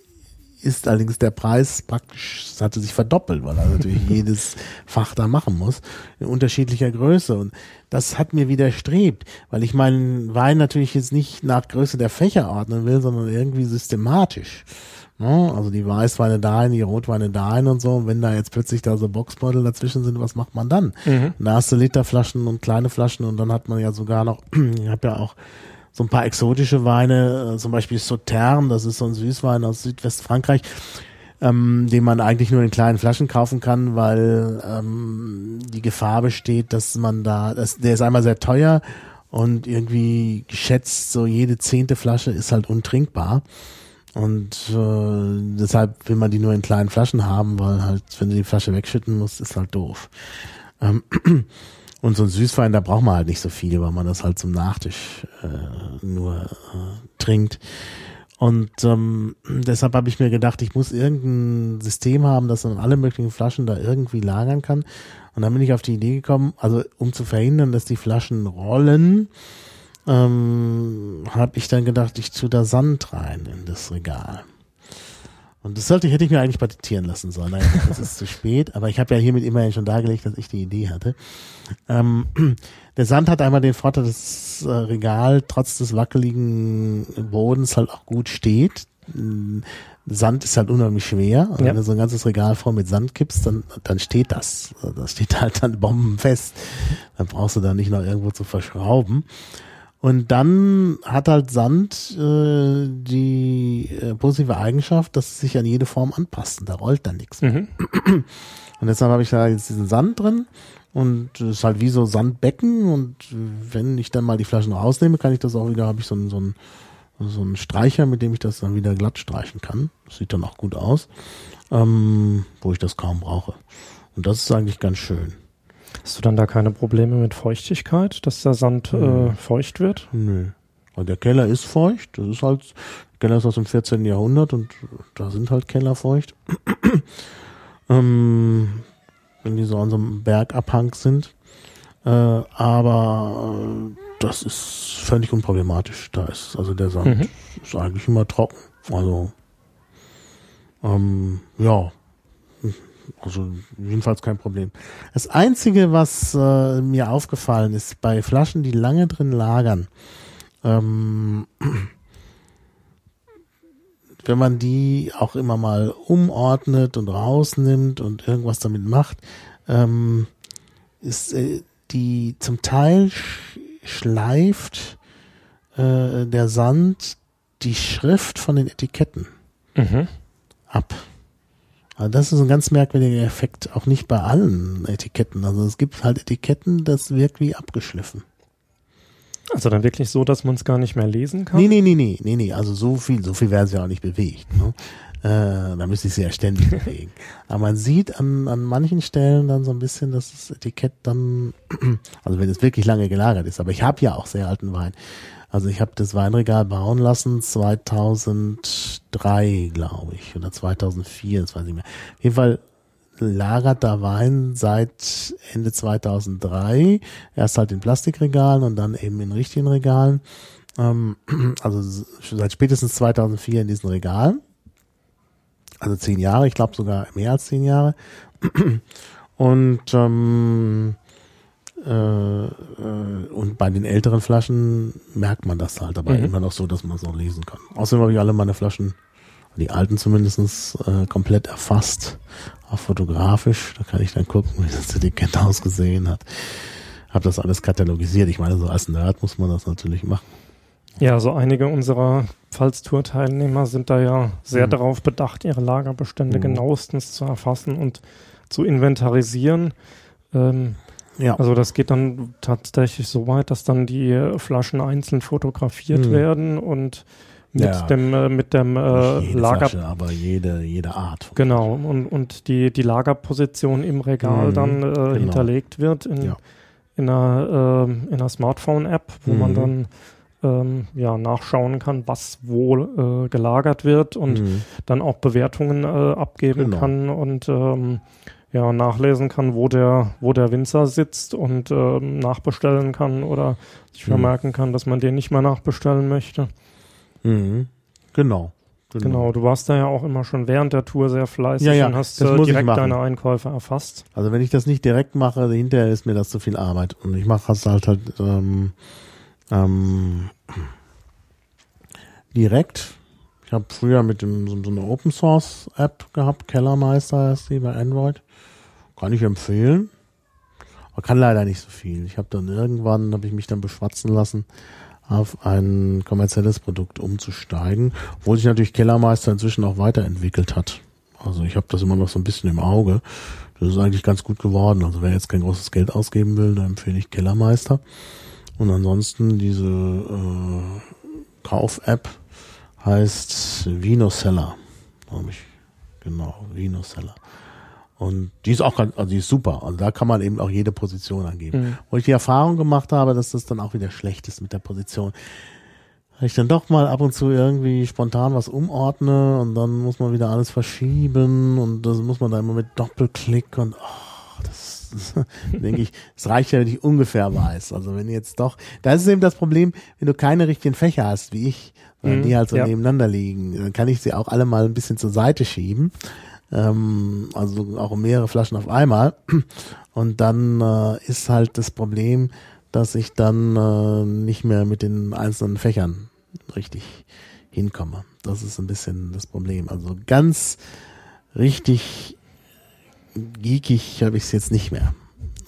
[SPEAKER 1] ist allerdings der Preis praktisch, es hatte sich verdoppelt, weil er natürlich jedes Fach da machen muss, in unterschiedlicher Größe. Und das hat mir widerstrebt, weil ich meinen Wein natürlich jetzt nicht nach Größe der Fächer ordnen will, sondern irgendwie systematisch. Ne? Also die Weißweine dahin, die Rotweine dahin und so. Und wenn da jetzt plötzlich da so Boxbeutel dazwischen sind, was macht man dann?
[SPEAKER 2] Mhm.
[SPEAKER 1] Da hast du Literflaschen und kleine Flaschen und dann hat man ja sogar noch, ich habe ja auch so ein paar exotische Weine, äh, zum Beispiel Sautern, das ist so ein Süßwein aus Südwestfrankreich, ähm, den man eigentlich nur in kleinen Flaschen kaufen kann, weil ähm, die Gefahr besteht, dass man da, das, der ist einmal sehr teuer und irgendwie geschätzt, so jede zehnte Flasche ist halt untrinkbar. Und äh, deshalb will man die nur in kleinen Flaschen haben, weil halt, wenn du die Flasche wegschütten musst, ist halt doof. Ähm, und so ein Süßwein, da braucht man halt nicht so viel, weil man das halt zum Nachtisch äh, nur äh, trinkt. Und ähm, deshalb habe ich mir gedacht, ich muss irgendein System haben, das man alle möglichen Flaschen da irgendwie lagern kann. Und dann bin ich auf die Idee gekommen, also um zu verhindern, dass die Flaschen rollen, ähm, habe ich dann gedacht, ich tue da Sand rein in das Regal. Und das sollte, hätte ich mir eigentlich patentieren lassen sollen. Naja, das ist zu spät, aber ich habe ja hiermit immerhin schon dargelegt, dass ich die Idee hatte. Ähm, der Sand hat einmal den Vorteil, dass das äh, Regal trotz des wackeligen Bodens halt auch gut steht. Mm, Sand ist halt unheimlich schwer. Und
[SPEAKER 2] Ja.
[SPEAKER 1] wenn du so ein ganzes Regal voll mit Sand kippst, dann, dann steht das. Das steht halt dann bombenfest. Dann brauchst du da nicht noch irgendwo zu verschrauben. Und dann hat halt Sand äh, die äh, positive Eigenschaft, dass es sich an jede Form anpasst. Und da rollt dann nichts.
[SPEAKER 2] Mhm.
[SPEAKER 1] Und deshalb habe ich da jetzt diesen Sand drin und es ist halt wie so Sandbecken und wenn ich dann mal die Flaschen rausnehme, kann ich das auch wieder, habe ich so einen, so einen, so einen Streicher, mit dem ich das dann wieder glatt streichen kann. Das sieht dann auch gut aus, ähm, wo ich das kaum brauche. Und das ist eigentlich ganz schön.
[SPEAKER 2] Hast du dann da keine Probleme mit Feuchtigkeit, dass der Sand
[SPEAKER 1] Mhm.
[SPEAKER 2] äh, feucht wird?
[SPEAKER 1] Nö. Der Keller ist feucht. Das ist halt, der Keller ist aus dem 14. Jahrhundert und da sind halt Keller feucht. ähm, wenn die so an so einem Bergabhang sind. Äh, aber äh, das ist völlig unproblematisch. Da ist also der Sand
[SPEAKER 2] Mhm.
[SPEAKER 1] ist eigentlich immer trocken. Also ähm, ja, also jedenfalls kein Problem. Das Einzige, was äh, mir aufgefallen ist, bei Flaschen, die lange drin lagern, ähm, wenn man die auch immer mal umordnet und rausnimmt und irgendwas damit macht, ähm, ist äh, die zum Teil sch schleift äh, der Sand die Schrift von den Etiketten
[SPEAKER 2] Mhm.
[SPEAKER 1] ab. Also das ist ein ganz merkwürdiger Effekt, auch nicht bei allen Etiketten. Also es gibt halt Etiketten, das wirkt wie abgeschliffen.
[SPEAKER 2] Also dann wirklich so, dass man es gar nicht mehr lesen kann?
[SPEAKER 1] Nee, nee, nee, nee, nee, nee. Also so viel, so viel werden sie auch nicht bewegt. Ne? Äh, da müsste ich sie ja ständig bewegen. Aber man sieht an, an manchen Stellen dann so ein bisschen, dass das Etikett dann, also wenn es wirklich lange gelagert ist, aber ich habe ja auch sehr alten Wein. Also ich habe das Weinregal bauen lassen 2003, glaube ich, oder 2004, das weiß ich nicht mehr. Auf jeden Fall lagert da Wein seit Ende 2003. Erst halt in Plastikregalen und dann eben in richtigen Regalen. Ähm, also seit spätestens 2004 in diesen Regalen. Also zehn Jahre, ich glaube sogar mehr als zehn Jahre. Und ähm, äh, äh, und bei den älteren Flaschen merkt man das halt, aber mhm. immer noch so, dass man es noch lesen kann. Außerdem habe ich alle meine Flaschen, die alten zumindestens äh, komplett erfasst, auch fotografisch. Da kann ich dann gucken, wie das Etikett ausgesehen hat. Habe das alles katalogisiert. Ich meine, so als Nerd muss man das natürlich machen.
[SPEAKER 2] Ja, so einige unserer Pfalz-Tour-Teilnehmer sind da ja sehr mhm. darauf bedacht, ihre Lagerbestände mhm. genauestens zu erfassen und zu inventarisieren. Ähm, ja. Also das geht dann tatsächlich so weit, dass dann die Flaschen einzeln fotografiert mhm. werden und mit ja. dem äh, mit dem äh, Lager
[SPEAKER 1] Flasche, aber jede jede Art
[SPEAKER 2] genau und und die die Lagerposition im Regal mhm. dann äh, genau. hinterlegt wird in ja. in einer äh, in einer Smartphone App wo mhm. man dann ähm, ja, nachschauen kann, was wo äh, gelagert wird und mhm. dann auch Bewertungen äh, abgeben genau. kann und ähm, ja, nachlesen kann, wo der, wo der Winzer sitzt und ähm, nachbestellen kann oder sich mhm. vermerken kann, dass man den nicht mehr nachbestellen möchte.
[SPEAKER 1] Mhm. Genau.
[SPEAKER 2] Genau. genau. du warst da ja auch immer schon während der Tour sehr fleißig ja, ja, und hast äh, direkt deine Einkäufe erfasst.
[SPEAKER 1] Also wenn ich das nicht direkt mache, hinterher ist mir das zu viel Arbeit. Und ich mache es halt halt ähm, ähm, direkt. Ich habe früher mit dem so, so eine Open Source App gehabt, Kellermeister heißt die bei Android. Kann ich empfehlen. Aber kann leider nicht so viel. Ich habe dann irgendwann, habe ich mich dann beschwatzen lassen, auf ein kommerzielles Produkt umzusteigen, obwohl sich natürlich Kellermeister inzwischen auch weiterentwickelt hat. Also ich habe das immer noch so ein bisschen im Auge. Das ist eigentlich ganz gut geworden. Also wer jetzt kein großes Geld ausgeben will, dann empfehle ich Kellermeister. Und ansonsten diese äh, Kauf-App heißt Vinoseller. Glaube ich. Genau, Vinoseller. Und die ist auch ganz, also die ist super. Also da kann man eben auch jede Position angeben. Mhm. Wo ich die Erfahrung gemacht habe, dass das dann auch wieder schlecht ist mit der Position. Weil ich dann doch mal ab und zu irgendwie spontan was umordne und dann muss man wieder alles verschieben und das muss man dann immer mit Doppelklick und oh, das, das denke ich, es reicht ja, wenn ich ungefähr weiß. Also wenn jetzt doch, da ist eben das Problem, wenn du keine richtigen Fächer hast, wie ich, mhm, die halt so ja. nebeneinander liegen, dann kann ich sie auch alle mal ein bisschen zur Seite schieben ähm, also auch mehrere Flaschen auf einmal. Und dann äh, ist halt das Problem, dass ich dann äh, nicht mehr mit den einzelnen Fächern richtig hinkomme. Das ist ein bisschen das Problem. Also ganz richtig geekig habe ich es jetzt nicht mehr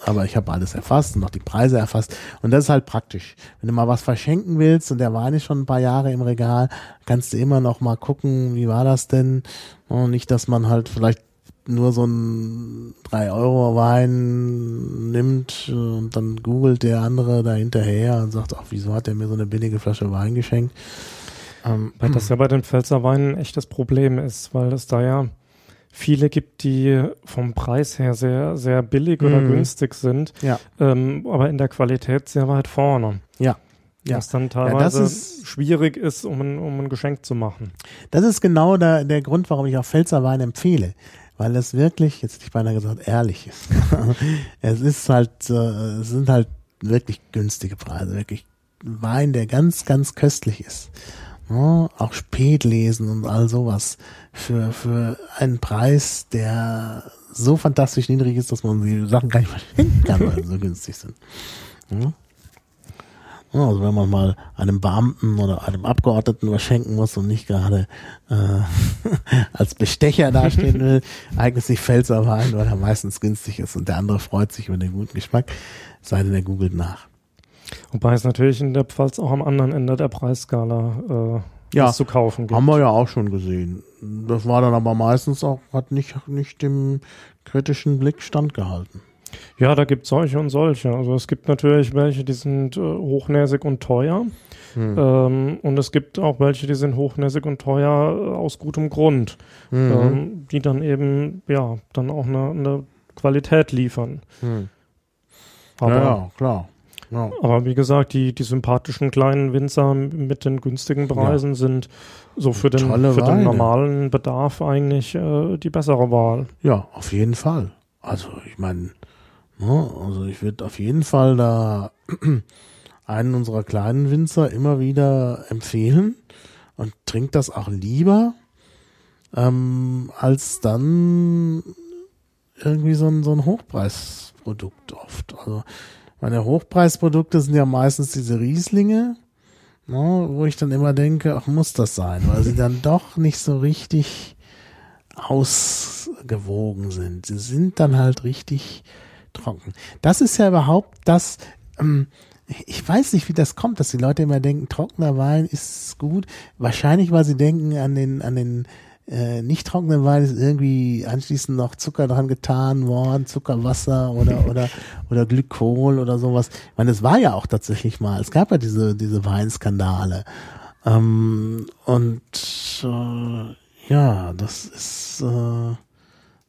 [SPEAKER 1] aber ich habe alles erfasst und auch die Preise erfasst. Und das ist halt praktisch. Wenn du mal was verschenken willst und der Wein ist schon ein paar Jahre im Regal, kannst du immer noch mal gucken, wie war das denn? Und nicht, dass man halt vielleicht nur so ein 3-Euro-Wein nimmt und dann googelt der andere da hinterher und sagt, ach, wieso hat der mir so eine billige Flasche Wein geschenkt?
[SPEAKER 2] Ähm, weil das ja bei den Pfälzer Weinen ein echtes Problem ist, weil es da ja viele gibt, die vom Preis her sehr, sehr billig oder mhm. günstig sind,
[SPEAKER 1] ja.
[SPEAKER 2] ähm, aber in der Qualität sehr weit vorne.
[SPEAKER 1] Ja.
[SPEAKER 2] Ja. Was dann teilweise ja, ist, schwierig ist, um ein, um ein Geschenk zu machen.
[SPEAKER 1] Das ist genau der, der Grund, warum ich auch Pfälzerwein empfehle. Weil es wirklich, jetzt hätte ich beinahe gesagt, ehrlich ist. es ist halt, äh, es sind halt wirklich günstige Preise, wirklich Wein, der ganz, ganz köstlich ist. Ja, auch Spätlesen und all sowas für, für einen Preis, der so fantastisch niedrig ist, dass man die Sachen gar nicht verschenken kann, weil sie so günstig sind. Ja. Also wenn man mal einem Beamten oder einem Abgeordneten was schenken muss und nicht gerade äh, als Bestecher dastehen will, eignet sich Pfälzer Wein, weil er meistens günstig ist und der andere freut sich über den guten Geschmack, sei denn er googelt nach.
[SPEAKER 2] Wobei es natürlich in der Pfalz auch am anderen Ende der Preisskala äh, ja, zu kaufen
[SPEAKER 1] gibt. Haben wir ja auch schon gesehen. Das war dann aber meistens auch, hat nicht, nicht dem kritischen Blick standgehalten.
[SPEAKER 2] Ja, da gibt es solche und solche. Also es gibt natürlich welche, die sind äh, hochnäsig und teuer. Hm. Ähm, und es gibt auch welche, die sind hochnäsig und teuer äh, aus gutem Grund. Mhm. Ähm, die dann eben, ja, dann auch eine, eine Qualität liefern. Hm.
[SPEAKER 1] Aber, ja, klar.
[SPEAKER 2] Ja. Aber wie gesagt, die, die sympathischen kleinen Winzer mit den günstigen Preisen ja. sind so für den, für den normalen Bedarf eigentlich äh, die bessere Wahl.
[SPEAKER 1] Ja, auf jeden Fall. Also ich meine, ne, also ich würde auf jeden Fall da einen unserer kleinen Winzer immer wieder empfehlen und trinkt das auch lieber ähm, als dann irgendwie so ein, so ein Hochpreisprodukt oft. Also meine Hochpreisprodukte sind ja meistens diese Rieslinge, ne, wo ich dann immer denke, ach, muss das sein, weil sie dann doch nicht so richtig ausgewogen sind. Sie sind dann halt richtig trocken. Das ist ja überhaupt das, ähm, ich weiß nicht, wie das kommt, dass die Leute immer denken, trockener Wein ist gut. Wahrscheinlich, weil sie denken an den, an den äh, nicht trockenen Wein ist irgendwie anschließend noch Zucker dran getan worden, Zuckerwasser oder oder oder Glykol oder sowas. Ich meine, es war ja auch tatsächlich mal. Es gab ja diese diese Weinskandale ähm, und äh, ja, das ist äh,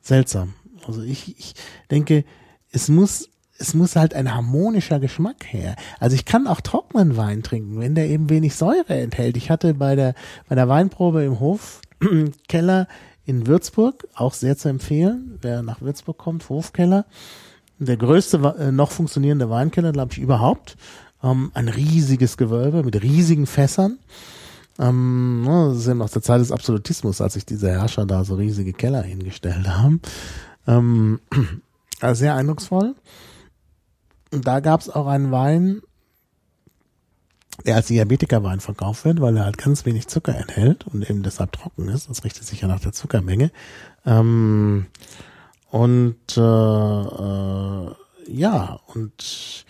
[SPEAKER 1] seltsam. Also ich ich denke, es muss es muss halt ein harmonischer Geschmack her. Also ich kann auch trockenen Wein trinken, wenn der eben wenig Säure enthält. Ich hatte bei der bei der Weinprobe im Hof Keller in Würzburg, auch sehr zu empfehlen, wer nach Würzburg kommt, Hofkeller. Der größte äh, noch funktionierende Weinkeller, glaube ich, überhaupt. Ähm, ein riesiges Gewölbe mit riesigen Fässern. Ähm, das ist eben aus der Zeit des Absolutismus, als sich diese Herrscher da so riesige Keller hingestellt haben. Ähm, sehr eindrucksvoll. Und da gab es auch einen Wein, der als Diabetikerwein verkauft wird, weil er halt ganz wenig Zucker enthält und eben deshalb trocken ist. Das richtet sich ja nach der Zuckermenge. Ähm, und äh, äh, ja, und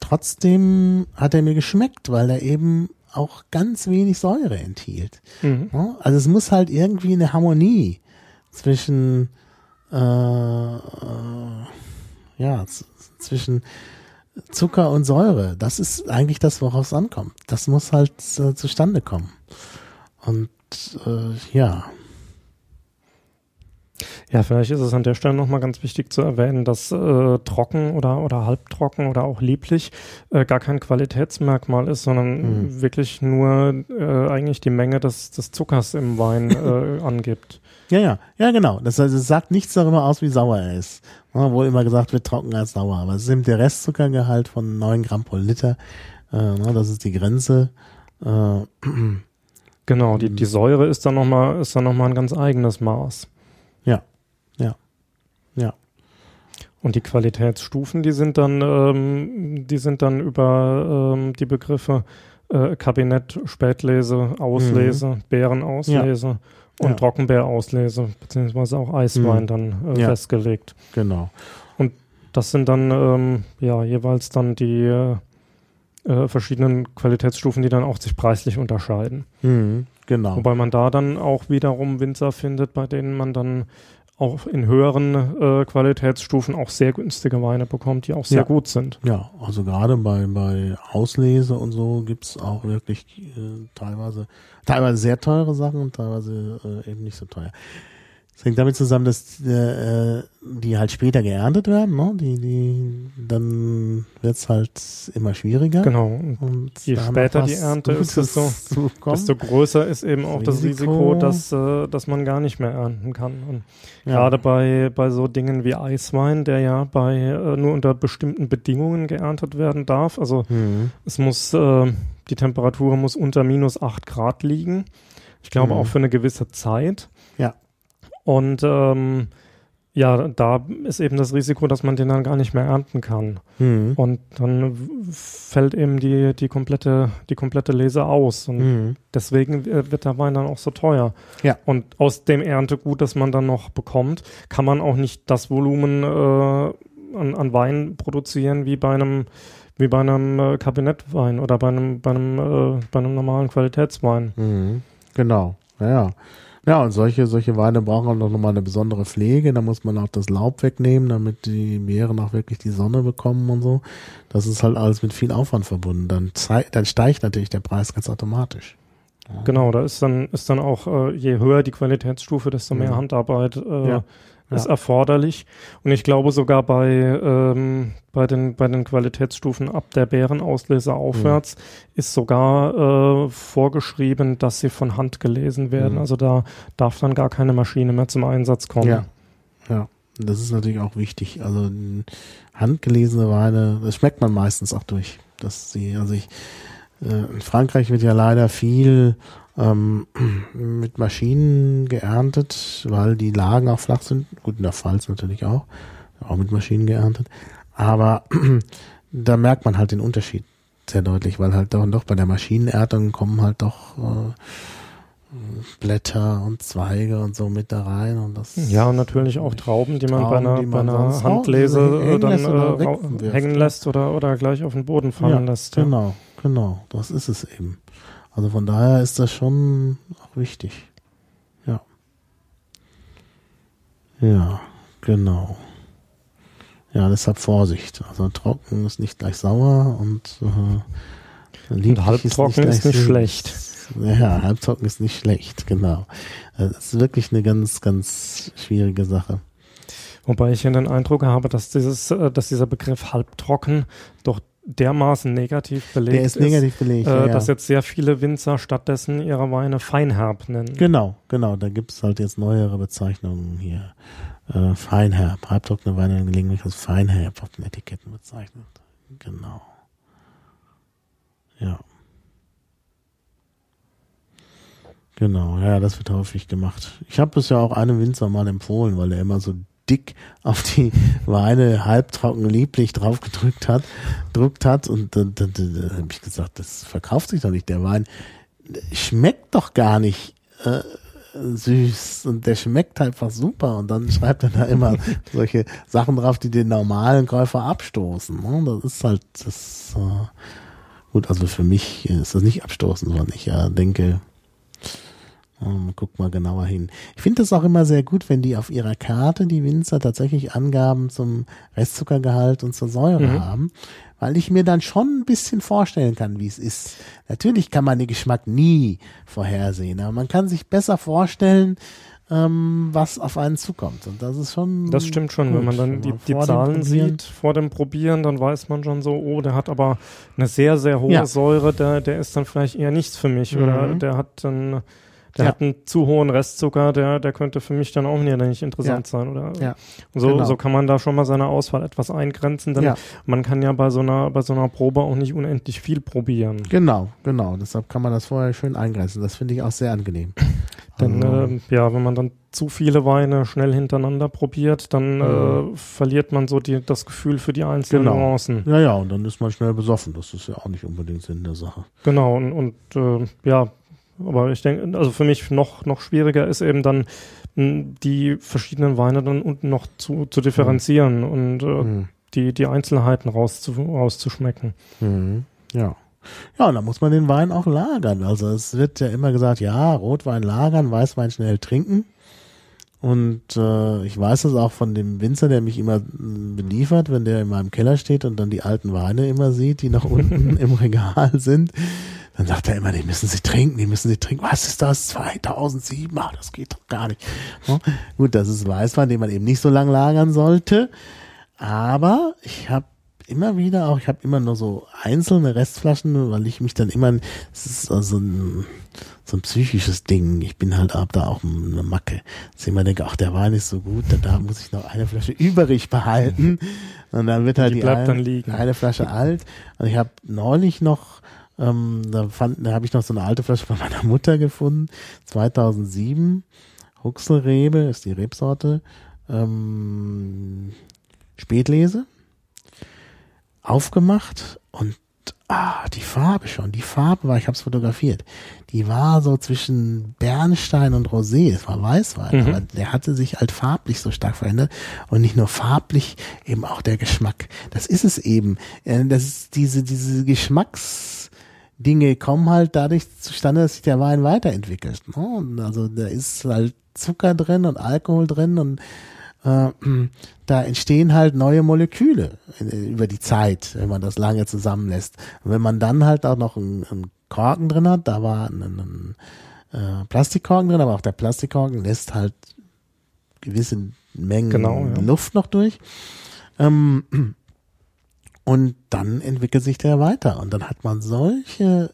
[SPEAKER 1] trotzdem hat er mir geschmeckt, weil er eben auch ganz wenig Säure enthielt. Mhm. Also es muss halt irgendwie eine Harmonie zwischen äh, äh, ja zwischen Zucker und Säure, das ist eigentlich das, worauf es ankommt. Das muss halt äh, zustande kommen. Und äh, ja.
[SPEAKER 2] Ja, vielleicht ist es an der Stelle nochmal ganz wichtig zu erwähnen, dass äh, trocken oder, oder halbtrocken oder auch lieblich äh, gar kein Qualitätsmerkmal ist, sondern mhm. wirklich nur äh, eigentlich die Menge des, des Zuckers im Wein äh, angibt.
[SPEAKER 1] Ja, ja, ja, genau. Das heißt, es sagt nichts darüber aus, wie sauer er ist. Wo immer gesagt wird, trocken als sauer. Aber es ist eben der Restzuckergehalt von 9 Gramm pro Liter. Äh, ne, das ist die Grenze. Äh,
[SPEAKER 2] genau, die, die Säure ist dann nochmal, ist dann nochmal ein ganz eigenes Maß.
[SPEAKER 1] Ja.
[SPEAKER 2] Und die Qualitätsstufen, die sind dann, ähm, die sind dann über ähm, die Begriffe äh, Kabinett, Spätlese, Auslese, mhm. Beerenauslese. Ja und ja. Trockenbeerauslese, beziehungsweise auch Eiswein mhm. dann äh, ja. festgelegt.
[SPEAKER 1] Genau.
[SPEAKER 2] Und das sind dann ähm, ja jeweils dann die äh, verschiedenen Qualitätsstufen, die dann auch sich preislich unterscheiden.
[SPEAKER 1] Mhm. Genau.
[SPEAKER 2] Wobei man da dann auch wiederum Winzer findet, bei denen man dann auch in höheren äh, Qualitätsstufen auch sehr günstige Weine bekommt, die auch sehr
[SPEAKER 1] ja.
[SPEAKER 2] gut sind.
[SPEAKER 1] Ja, also gerade bei, bei Auslese und so gibt's auch wirklich äh, teilweise, teilweise sehr teure Sachen und teilweise äh, eben nicht so teuer. Es hängt damit zusammen, dass äh, die halt später geerntet werden, ne? Die, die, dann wird's halt immer schwieriger.
[SPEAKER 2] Genau. Und je später die Ernte ist, desto, desto größer ist eben auch das Risiko, dass, äh, dass man gar nicht mehr ernten kann. Und ja. gerade bei, bei so Dingen wie Eiswein, der ja bei äh, nur unter bestimmten Bedingungen geerntet werden darf. Also mhm. es muss, äh, die Temperatur muss unter minus acht Grad liegen. Ich glaube mhm. auch für eine gewisse Zeit.
[SPEAKER 1] Ja.
[SPEAKER 2] Und ähm, ja, da ist eben das Risiko, dass man den dann gar nicht mehr ernten kann. Mhm. Und dann fällt eben die, die komplette, die komplette Lese aus. Und mhm. deswegen wird der Wein dann auch so teuer.
[SPEAKER 1] Ja.
[SPEAKER 2] Und aus dem Erntegut, das man dann noch bekommt, kann man auch nicht das Volumen äh, an, an Wein produzieren wie bei einem wie bei einem äh, Kabinettwein oder bei einem, bei einem, äh, bei einem normalen Qualitätswein.
[SPEAKER 1] Mhm. Genau, ja. ja. Ja, und solche, solche Weine brauchen auch noch mal eine besondere Pflege. Da muss man auch das Laub wegnehmen, damit die Beeren auch wirklich die Sonne bekommen und so. Das ist halt alles mit viel Aufwand verbunden. Dann, dann steigt natürlich der Preis ganz automatisch.
[SPEAKER 2] Ja. Genau, da ist dann, ist dann auch, äh, je höher die Qualitätsstufe, desto mehr mhm. Handarbeit äh, ja. Ja. ist erforderlich. Und ich glaube sogar bei, ähm, bei, den, bei den Qualitätsstufen ab der Bärenauslese aufwärts mhm. ist sogar äh, vorgeschrieben, dass sie von Hand gelesen werden. Mhm. Also da darf dann gar keine Maschine mehr zum Einsatz kommen.
[SPEAKER 1] Ja, ja. Das ist natürlich auch wichtig. Also handgelesene Weine, das schmeckt man meistens auch durch. Dass sie, also ich, äh, in Frankreich wird ja leider viel ähm, mit Maschinen geerntet, weil die Lagen auch flach sind. Gut, in der Pfalz natürlich auch. Auch mit Maschinen geerntet. Aber da merkt man halt den Unterschied sehr deutlich, weil halt doch, doch bei der Maschinenerntung kommen halt doch äh, Blätter und Zweige und so mit da rein und das
[SPEAKER 2] ja und natürlich auch Trauben, die man Trauben, bei einer, bei einer Handlese dann äh, hängen lässt oder oder gleich auf den Boden fallen ja, lässt.
[SPEAKER 1] Ja. Genau, genau, das ist es eben. Also von daher ist das schon auch wichtig. Ja. Ja, genau. Ja, deshalb Vorsicht. Also trocken ist nicht gleich sauer und,
[SPEAKER 2] äh, und halbtrocken ist nicht, ist nicht schlecht.
[SPEAKER 1] Ja, halbtrocken ist nicht schlecht, genau. Das ist wirklich eine ganz, ganz schwierige Sache.
[SPEAKER 2] Wobei ich ja den Eindruck habe, dass dieses, äh, dass dieser Begriff halbtrocken doch dermaßen negativ belegt
[SPEAKER 1] Der ist, negativ belegt,
[SPEAKER 2] äh, ja, dass jetzt sehr viele Winzer stattdessen ihre Weine feinherb nennen.
[SPEAKER 1] Genau, genau. Da gibt es halt jetzt neuere Bezeichnungen hier. Äh, feinherb. Halbtrockene Weine gelegentlich als feinherb auf den Etiketten bezeichnet. Genau. Ja. Genau, ja, das wird häufig gemacht. Ich habe es ja auch einem Winzer mal empfohlen, weil er immer so dick auf die Weine halbtrocken lieblich drauf gedrückt hat, druckt hat und dann, dann, dann, dann habe ich gesagt, das verkauft sich doch nicht. Der Wein schmeckt doch gar nicht äh, süß und der schmeckt einfach super und dann schreibt er da immer solche Sachen drauf, die den normalen Käufer abstoßen. Ne? Das ist halt das äh, gut. Also für mich ist das nicht abstoßen, sondern ich ja denke, ähm, guck mal genauer hin. Ich finde das auch immer sehr gut, wenn die auf ihrer Karte, die Winzer, tatsächlich Angaben zum Restzuckergehalt und zur Säure mhm. haben, weil ich mir dann schon ein bisschen vorstellen kann, wie es ist. Natürlich kann man den Geschmack nie vorhersehen, aber man kann sich besser vorstellen, ähm, was auf einen zukommt. Und das ist schon.
[SPEAKER 2] Das stimmt schon. Gut. Wenn man dann die, die Zahlen sieht vor dem Probieren, dann weiß man schon so, oh, der hat aber eine sehr, sehr hohe ja. Säure, der, der ist dann vielleicht eher nichts für mich. Mhm. Oder der hat dann der ja. hat einen zu hohen Restzucker, der, der könnte für mich dann auch nicht interessant ja. sein. Oder ja. so, genau. so kann man da schon mal seine Auswahl etwas eingrenzen, denn ja. man kann ja bei so einer, bei so einer Probe auch nicht unendlich viel probieren.
[SPEAKER 1] Genau, genau. Deshalb kann man das vorher schön eingrenzen. Das finde ich auch sehr angenehm.
[SPEAKER 2] Denn also. äh, ja, wenn man dann zu viele Weine schnell hintereinander probiert, dann mhm. äh, verliert man so die, das Gefühl für die einzelnen genau. Nuancen.
[SPEAKER 1] Ja, ja, und dann ist man schnell besoffen. Das ist ja auch nicht unbedingt Sinn der Sache.
[SPEAKER 2] Genau, und, und äh, ja, aber ich denke, also für mich noch, noch schwieriger ist eben dann, die verschiedenen Weine dann unten noch zu, zu differenzieren mhm. und äh, mhm. die, die Einzelheiten rauszu, rauszuschmecken.
[SPEAKER 1] Mhm. Ja. Ja, und da muss man den Wein auch lagern. Also es wird ja immer gesagt, ja, Rotwein lagern, Weißwein schnell trinken. Und äh, ich weiß das auch von dem Winzer, der mich immer beliefert, wenn der in meinem Keller steht und dann die alten Weine immer sieht, die noch unten im Regal sind. Dann sagt er immer, die müssen sie trinken, die müssen sie trinken. Was ist das? 2007? Ach, das geht doch gar nicht. Ja, gut, das ist Weißwein, den man eben nicht so lang lagern sollte. Aber ich habe immer wieder auch, ich habe immer nur so einzelne Restflaschen, weil ich mich dann immer, es ist also ein, so ein psychisches Ding. Ich bin halt ab da auch eine Macke. Dass ich immer denke, ach, der Wein ist so gut, da muss ich noch eine Flasche übrig behalten. Und dann wird halt die, die eine, eine Flasche alt. Und ich habe neulich noch ähm, da fand, da habe ich noch so eine alte Flasche von meiner Mutter gefunden. 2007. Huxelrebe ist die Rebsorte. Ähm, Spätlese. Aufgemacht und ah, die Farbe schon. Die Farbe war, ich habe es fotografiert. Die war so zwischen Bernstein und Rosé. Es war Weißwein, mhm. aber der hatte sich halt farblich so stark verändert und nicht nur farblich, eben auch der Geschmack. Das ist es eben. Äh, das ist diese diese Geschmacks Dinge kommen halt dadurch zustande, dass sich der Wein weiterentwickelt. Ne? Also da ist halt Zucker drin und Alkohol drin und äh, da entstehen halt neue Moleküle über die Zeit, wenn man das lange zusammenlässt. Und wenn man dann halt auch noch einen, einen Korken drin hat, da war ein, ein äh, Plastikkorken drin, aber auch der Plastikkorken lässt halt gewisse Mengen
[SPEAKER 2] Genau, ja.
[SPEAKER 1] Luft noch durch. Ähm, und dann entwickelt sich der weiter. Und dann hat man solche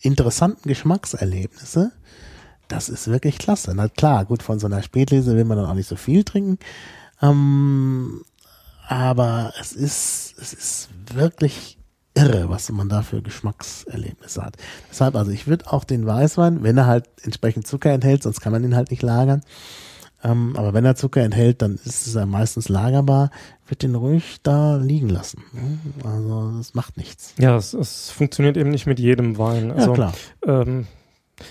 [SPEAKER 1] interessanten Geschmackserlebnisse. Das ist wirklich klasse. Na klar, gut, von so einer Spätlese will man dann auch nicht so viel trinken. Ähm, aber es ist, es ist wirklich irre, was man da für Geschmackserlebnisse hat. Deshalb, also ich würde auch den Weißwein, wenn er halt entsprechend Zucker enthält, sonst kann man ihn halt nicht lagern. Ähm, aber wenn er Zucker enthält, dann ist es ja meistens lagerbar, wird den ruhig da liegen lassen. ne? Also das macht nichts.
[SPEAKER 2] Ja, es, es funktioniert eben nicht mit jedem Wein. Also,
[SPEAKER 1] ja, klar.
[SPEAKER 2] Ähm,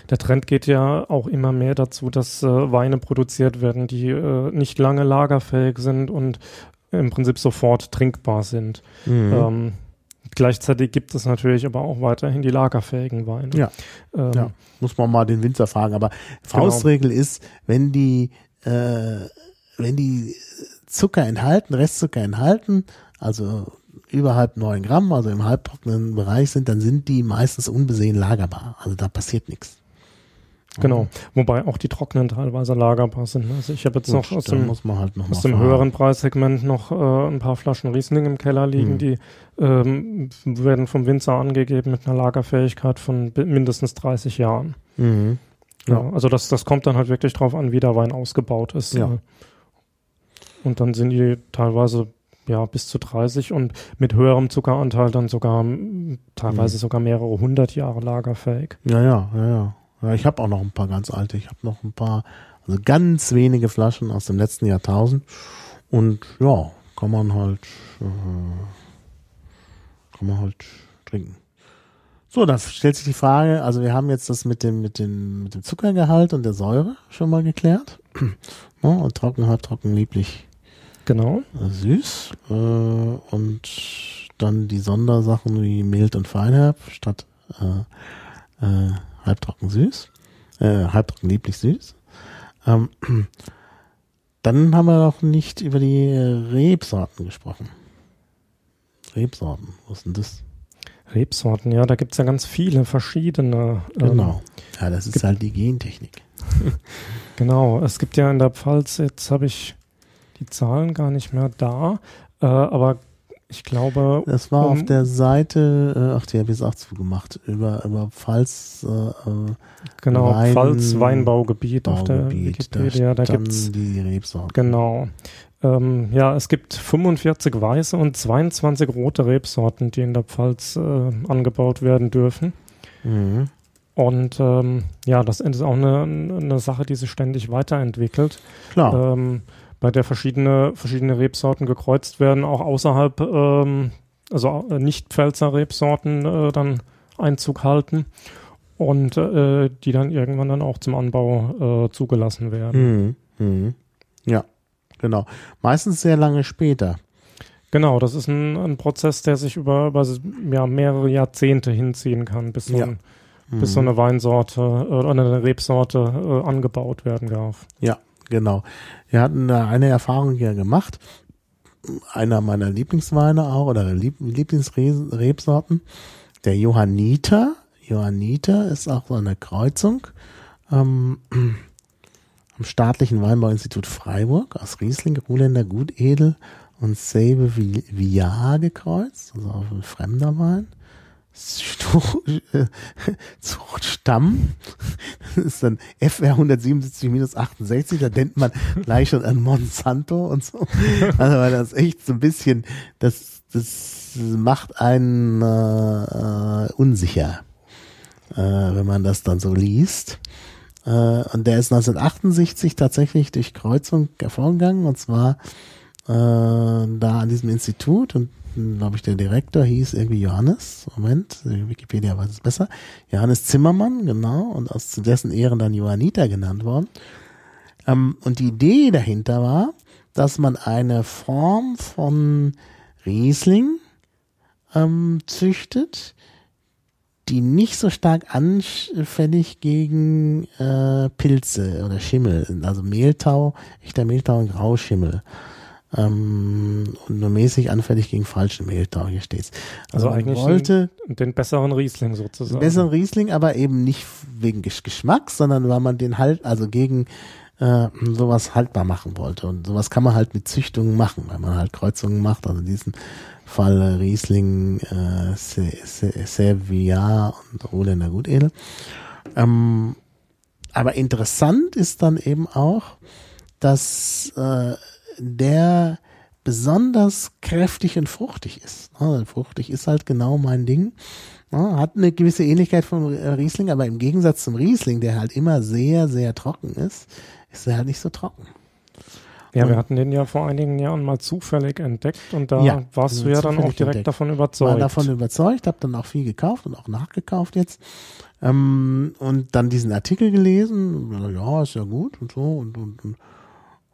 [SPEAKER 2] der Trend geht ja auch immer mehr dazu, dass äh, Weine produziert werden, die äh, nicht lange lagerfähig sind und im Prinzip sofort trinkbar sind.
[SPEAKER 1] Mhm.
[SPEAKER 2] Ähm, gleichzeitig gibt es natürlich aber auch weiterhin die lagerfähigen Weine.
[SPEAKER 1] Ja.
[SPEAKER 2] Ähm,
[SPEAKER 1] Ja, muss man mal den Winzer fragen. Aber Faustregel ist, wenn die, äh, wenn die Zucker enthalten, Restzucker enthalten, also überhalb neun Gramm, also im halbtrockenen Bereich sind, dann sind die meistens unbesehen lagerbar. Also da passiert nichts.
[SPEAKER 2] Genau. Wobei auch die trockenen teilweise lagerbar sind. Also ich habe jetzt noch
[SPEAKER 1] Gut,
[SPEAKER 2] aus
[SPEAKER 1] da
[SPEAKER 2] dem,
[SPEAKER 1] halt noch
[SPEAKER 2] aus dem höheren Preissegment noch äh, ein paar Flaschen Riesling im Keller liegen,
[SPEAKER 1] Mhm.
[SPEAKER 2] die ähm, werden vom Winzer angegeben mit einer Lagerfähigkeit von mindestens 30 Jahren.
[SPEAKER 1] Mhm.
[SPEAKER 2] Ja. Also das, das kommt dann halt wirklich drauf an, wie der Wein ausgebaut ist.
[SPEAKER 1] Ja.
[SPEAKER 2] Äh, Und dann sind die teilweise ja bis zu 30 und mit höherem Zuckeranteil dann sogar teilweise
[SPEAKER 1] Mhm.
[SPEAKER 2] sogar mehrere hundert Jahre lagerfähig.
[SPEAKER 1] Ja, ja, ja, ja. ja ich habe auch noch ein paar ganz alte. Ich habe noch ein paar, also ganz wenige Flaschen aus dem letzten Jahrtausend. Und ja, kann man halt, äh, kann man halt trinken. So, dann stellt sich die Frage, also wir haben jetzt das mit dem, mit dem, mit dem Zuckergehalt und der Säure schon mal geklärt. Ja, und trocken, halbtrocken, lieblich,
[SPEAKER 2] Genau.
[SPEAKER 1] süß. Äh, und dann die Sondersachen wie mild und feinherb statt äh, äh, halbtrocken süß. Äh, halbtrocken lieblich süß. Ähm, dann haben wir noch nicht über die Rebsorten gesprochen. Rebsorten, was ist denn das?
[SPEAKER 2] Rebsorten, ja, da gibt's ja ganz viele verschiedene. ähm,
[SPEAKER 1] Genau. Ja, das ist
[SPEAKER 2] gibt-
[SPEAKER 1] halt die Gentechnik.
[SPEAKER 2] Genau, es gibt ja in der Pfalz, jetzt habe ich die Zahlen gar nicht mehr da, äh, aber ich glaube,
[SPEAKER 1] Das war auf
[SPEAKER 2] Um-
[SPEAKER 1] der Seite, äh, ach, die habe ich jetzt auch zugemacht, über, über Pfalz äh, äh,
[SPEAKER 2] genau,
[SPEAKER 1] Wein-
[SPEAKER 2] Pfalz Weinbaugebiet auf der
[SPEAKER 1] Baugebiet.
[SPEAKER 2] Wikipedia, da
[SPEAKER 1] standen
[SPEAKER 2] gibt's
[SPEAKER 1] die Rebsorten.
[SPEAKER 2] genau. Ähm, ja, es gibt 45 weiße und 22 rote Rebsorten, die in der Pfalz äh, angebaut werden dürfen.
[SPEAKER 1] Mhm.
[SPEAKER 2] Und ähm, ja, das ist auch eine, eine Sache, die sich ständig weiterentwickelt.
[SPEAKER 1] Klar.
[SPEAKER 2] ähm, bei der verschiedene, verschiedene Rebsorten gekreuzt werden, auch außerhalb, ähm, also äh, nicht Pfälzer Rebsorten äh, dann Einzug halten und äh, die dann irgendwann dann auch zum Anbau äh, zugelassen werden.
[SPEAKER 1] Mhm. Mhm. Ja, genau. Meistens sehr lange später.
[SPEAKER 2] Genau, das ist ein, ein Prozess, der sich über, über ja, mehrere Jahrzehnte hinziehen kann, bis so,
[SPEAKER 1] Ja.
[SPEAKER 2] ein, bis so
[SPEAKER 1] Mhm.
[SPEAKER 2] eine Weinsorte äh, oder eine Rebsorte äh, angebaut werden darf.
[SPEAKER 1] Genau. Wir hatten da eine Erfahrung hier gemacht. Einer meiner Lieblingsweine auch oder Lieb Lieblingsrebsorten. Der Johanniter. Johanniter ist auch so eine Kreuzung ähm, am Staatlichen Weinbauinstitut Freiburg aus Riesling, Ruhländer Gutedel und Sebe Vi- Villar gekreuzt, also auch ein fremder Wein. Zuchtstamm. Das ist dann FR 177-68, da denkt man gleich schon an Monsanto und so. Also weil das echt so ein bisschen, das, das macht einen äh, unsicher, äh, wenn man das dann so liest. Äh, und der ist 1968 tatsächlich durch Kreuzung hervorgegangen und zwar äh, da an diesem Institut und glaube ich, der Direktor hieß irgendwie Johannes. Moment, Wikipedia weiß es besser. Johannes Zimmermann, genau, und aus dessen Ehren dann Johanniter genannt worden. Ähm, und die Idee dahinter war, dass man eine Form von Riesling ähm, züchtet, die nicht so stark anfällig gegen äh, Pilze oder Schimmel sind. Also Mehltau, echter Mehltau und Grauschimmel. Ähm, und nur mäßig anfällig gegen falschen Mehltau, hier steht's.
[SPEAKER 2] Also
[SPEAKER 1] man
[SPEAKER 2] eigentlich
[SPEAKER 1] wollte
[SPEAKER 2] Den besseren Riesling sozusagen.
[SPEAKER 1] besseren Riesling, aber eben nicht wegen Gesch- Geschmack, sondern weil man den halt, also gegen, äh, sowas haltbar machen wollte. Und sowas kann man halt mit Züchtungen machen, weil man halt Kreuzungen macht. Also in diesem Fall äh, Riesling, äh, Servia und Roländer Gutedel. Ähm, aber interessant ist dann eben auch, dass äh, der besonders kräftig und fruchtig ist. Fruchtig ist halt genau mein Ding. Hat eine gewisse Ähnlichkeit vom Riesling, aber im Gegensatz zum Riesling, der halt immer sehr, sehr trocken ist, ist er halt nicht so trocken.
[SPEAKER 2] Ja, und wir hatten den ja vor einigen Jahren mal zufällig entdeckt und da ja, warst du ja dann auch direkt entdeckt. davon überzeugt. War
[SPEAKER 1] davon überzeugt, habe dann auch viel gekauft und auch nachgekauft jetzt. Ähm, und dann diesen Artikel gelesen, ja, ist ja gut und so und, und, und,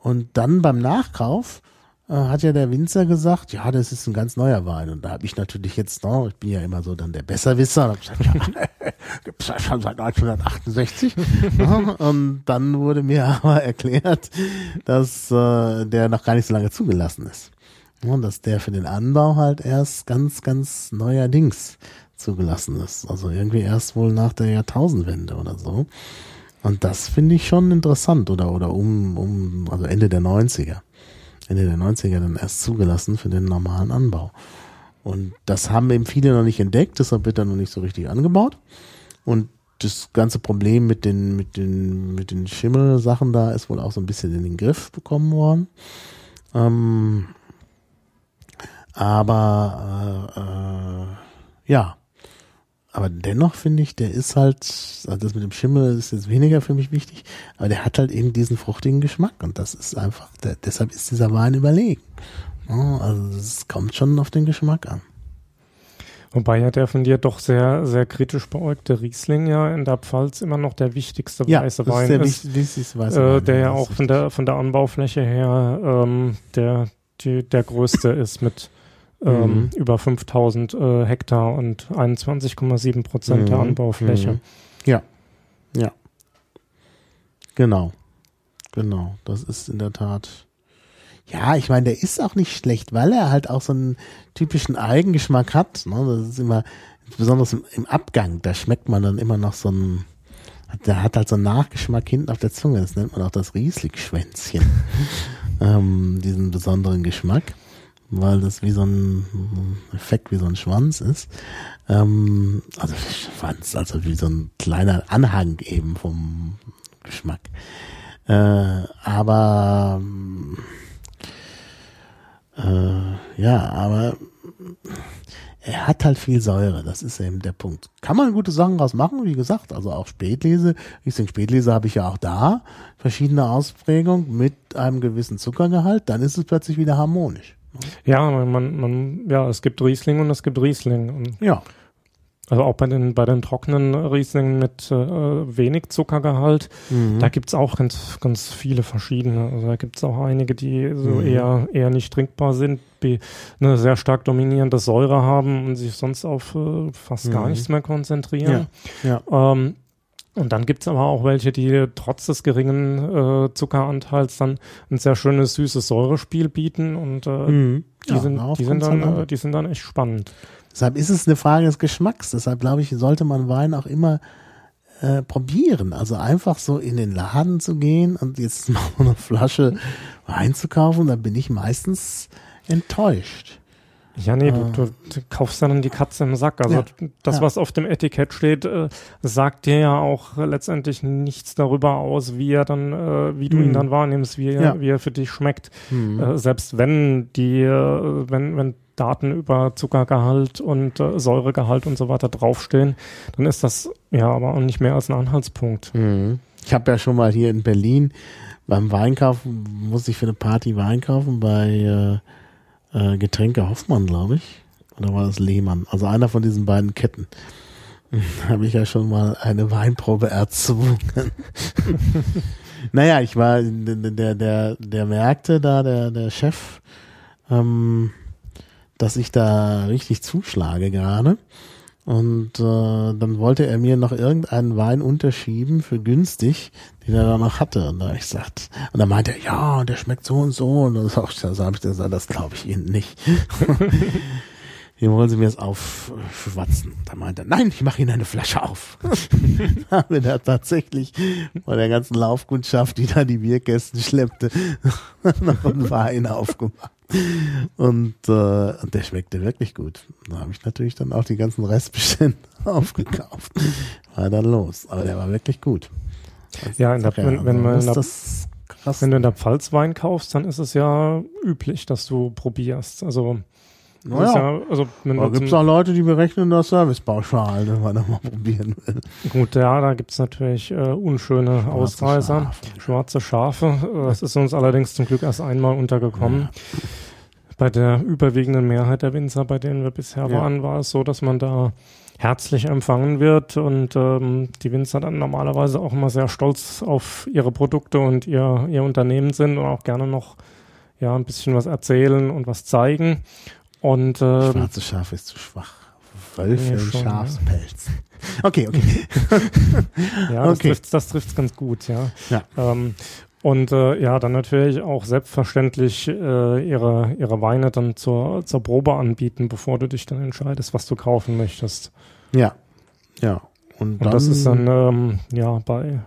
[SPEAKER 1] und dann beim Nachkauf äh, hat ja der Winzer gesagt, ja, das ist ein ganz neuer Wein. Und da habe ich natürlich jetzt noch, ich bin ja immer so dann der Besserwisser, und gesagt, ja, gibt's ja schon seit 1968. und dann wurde mir aber erklärt, dass äh, der noch gar nicht so lange zugelassen ist. Und dass der für den Anbau halt erst ganz, ganz neuerdings zugelassen ist. Also irgendwie erst wohl nach der Jahrtausendwende oder so. Und das finde ich schon interessant oder, oder um, um, also Ende der 90er. Ende der 90er dann erst zugelassen für den normalen Anbau. Und das haben eben viele noch nicht entdeckt, deshalb wird er noch nicht so richtig angebaut. Und das ganze Problem mit den, mit den, mit den Schimmelsachen da ist wohl auch so ein bisschen in den Griff bekommen worden. Ähm, aber äh, äh, ja, aber dennoch finde ich, der ist halt, also das mit dem Schimmel ist jetzt weniger für mich wichtig, aber der hat halt eben diesen fruchtigen Geschmack und das ist einfach, der, deshalb ist dieser Wein überlegen. Also es kommt schon auf den Geschmack an.
[SPEAKER 2] Wobei ja der von dir doch sehr, sehr kritisch beäugte Riesling ja in der Pfalz immer noch der wichtigste
[SPEAKER 1] ja,
[SPEAKER 2] weiße
[SPEAKER 1] Wein
[SPEAKER 2] ist. Der
[SPEAKER 1] ist, wichtigste
[SPEAKER 2] weiße äh, Wein, der ja auch von der, von der Anbaufläche her ähm, der, die, der größte ist mit ähm, mhm. über 5000 äh, Hektar und 21,7 Prozent mhm. der Anbaufläche. Mhm.
[SPEAKER 1] Ja, ja. Genau, genau. Das ist in der Tat. Ja, ich meine, der ist auch nicht schlecht, weil er halt auch so einen typischen Eigengeschmack hat. Ne? Das ist immer, besonders im, im Abgang, da schmeckt man dann immer noch so ein, der hat halt so einen Nachgeschmack hinten auf der Zunge. Das nennt man auch das Riesling-Schwänzchen. ähm, diesen besonderen Geschmack weil das wie so ein Effekt, wie so ein Schwanz ist. Ähm, also Schwanz, also wie so ein kleiner Anhang eben vom Geschmack. Äh, aber äh, ja, aber er hat halt viel Säure, das ist eben der Punkt. Kann man gute Sachen draus machen, wie gesagt, also auch Spätlese. Riesling Spätlese habe ich ja auch da, verschiedene Ausprägungen mit einem gewissen Zuckergehalt, dann ist es plötzlich wieder harmonisch.
[SPEAKER 2] Ja, man, man, ja, es gibt Riesling und es gibt Riesling. Und
[SPEAKER 1] ja.
[SPEAKER 2] Also auch bei den, bei den trockenen Rieslingen mit äh, wenig Zuckergehalt, mhm. da gibt's auch ganz, ganz viele verschiedene. Also da gibt's auch einige, die so mhm. eher, eher nicht trinkbar sind, die eine sehr stark dominierende Säure haben und sich sonst auf äh, fast mhm. gar nichts mehr konzentrieren.
[SPEAKER 1] Ja. ja. Ähm,
[SPEAKER 2] und dann gibt's aber auch welche, die trotz des geringen äh, Zuckeranteils dann ein sehr schönes süßes Säurespiel bieten und äh, mhm. die, ja, sind, die, sind dann, äh, die sind dann echt spannend.
[SPEAKER 1] Deshalb ist es eine Frage des Geschmacks. Deshalb glaube ich, sollte man Wein auch immer äh, probieren. Also einfach so in den Laden zu gehen und jetzt mal eine Flasche Wein zu kaufen, da bin ich meistens enttäuscht.
[SPEAKER 2] Ja, nee, du, du, du, kaufst dann die Katze im Sack. Also ja, das, ja. was auf dem Etikett steht, äh, sagt dir ja auch letztendlich nichts darüber aus, wie er dann, äh, wie du mhm. ihn dann wahrnimmst, wie er, ja. wie er für dich schmeckt. Mhm. Äh, selbst wenn die, äh, wenn, wenn Daten über Zuckergehalt und äh, Säuregehalt und so weiter draufstehen, dann ist das ja aber auch nicht mehr als ein Anhaltspunkt.
[SPEAKER 1] Mhm. Ich habe ja schon mal hier in Berlin beim Weinkaufen, musste ich für eine Party Wein kaufen bei äh, Getränke Hoffmann, glaube ich. Oder war das Lehmann? Also einer von diesen beiden Ketten. Habe ich ja schon mal eine Weinprobe erzwungen. naja, ich war, der, der, der merkte da, der, der Chef, ähm, dass ich da richtig zuschlage gerade. Und äh, dann wollte er mir noch irgendeinen Wein unterschieben für günstig, den er da noch hatte. Und da habe ich gesagt, und dann meinte er, ja, der schmeckt so und so. Und das, das habe ich gesagt, das glaube ich Ihnen nicht. hier wollen Sie mir das aufschwatzen. Da meinte er, nein, ich mache Ihnen eine Flasche auf. da haben wir da tatsächlich von der ganzen Laufkundschaft, die da die Bierkästen schleppte, noch einen Wein aufgemacht. Und, äh, und der schmeckte wirklich gut. Da habe ich natürlich dann auch die ganzen Restbestände aufgekauft. War dann los. Aber der war wirklich gut.
[SPEAKER 2] Also, ja, der, wenn, wenn, man da, wenn du in der Pfalz Wein kaufst, dann ist es ja üblich, dass du probierst. Also
[SPEAKER 1] naja, ja, also da gibt es auch Leute, die berechnen das Servicepauschal, wenn man da mal probieren will.
[SPEAKER 2] Gut, ja, da gibt es natürlich äh, unschöne Schwarze Ausreißer, Schafe. schwarze Schafe. Das ist uns allerdings zum Glück erst einmal untergekommen. Ja. Bei der überwiegenden Mehrheit der Winzer, bei denen wir bisher ja. waren, war es so, dass man da herzlich empfangen wird und ähm, die Winzer dann normalerweise auch immer sehr stolz auf ihre Produkte und ihr, ihr Unternehmen sind und auch gerne noch ja, ein bisschen was erzählen und was zeigen. Und, ähm,
[SPEAKER 1] Schwarze Schaf ist zu schwach. Wölfe und Schafspelz. Okay, okay.
[SPEAKER 2] ja, das okay. trifft das trifft's ganz gut, ja. ja. Ähm, und äh, ja, dann natürlich auch selbstverständlich äh, ihre, ihre Weine dann zur, zur Probe anbieten, bevor du dich dann entscheidest, was du kaufen möchtest.
[SPEAKER 1] Ja, ja.
[SPEAKER 2] Und, und das ist dann ähm, ja bei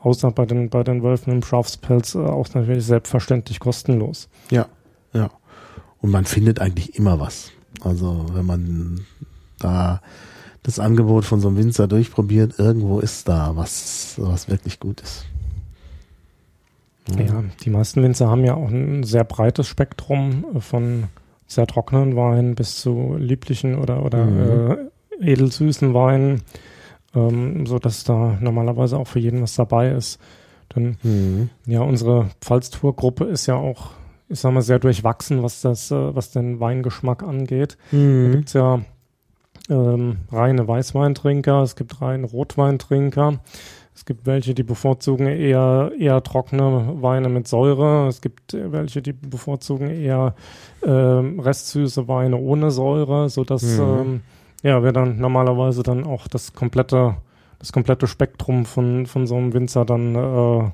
[SPEAKER 2] außer bei den bei den Wölfen im Schafspelz äh, auch natürlich selbstverständlich kostenlos.
[SPEAKER 1] Ja, ja. Und man findet eigentlich immer was. Also wenn man da das Angebot von so einem Winzer durchprobiert, irgendwo ist da was, was wirklich gut ist.
[SPEAKER 2] Ja. ja, die meisten Winzer haben ja auch ein sehr breites Spektrum von sehr trockenen Weinen bis zu lieblichen oder, oder mhm. äh, edelsüßen Weinen, ähm, so dass da normalerweise auch für jeden was dabei ist. Denn mhm. ja, unsere Pfalztour-Gruppe ist ja auch ich sag mal, sehr durchwachsen, was das, äh, was den Weingeschmack angeht. Mhm. Da gibt's ja ähm, reine Weißweintrinker, es gibt reine Rotweintrinker. Es gibt welche, die bevorzugen eher, eher trockene Weine mit Säure. Es gibt welche, die bevorzugen eher ähm, restsüße Weine ohne Säure, sodass mhm. ähm, ja, wir dann normalerweise dann auch das komplette, das komplette Spektrum von, von so einem Winzer dann äh,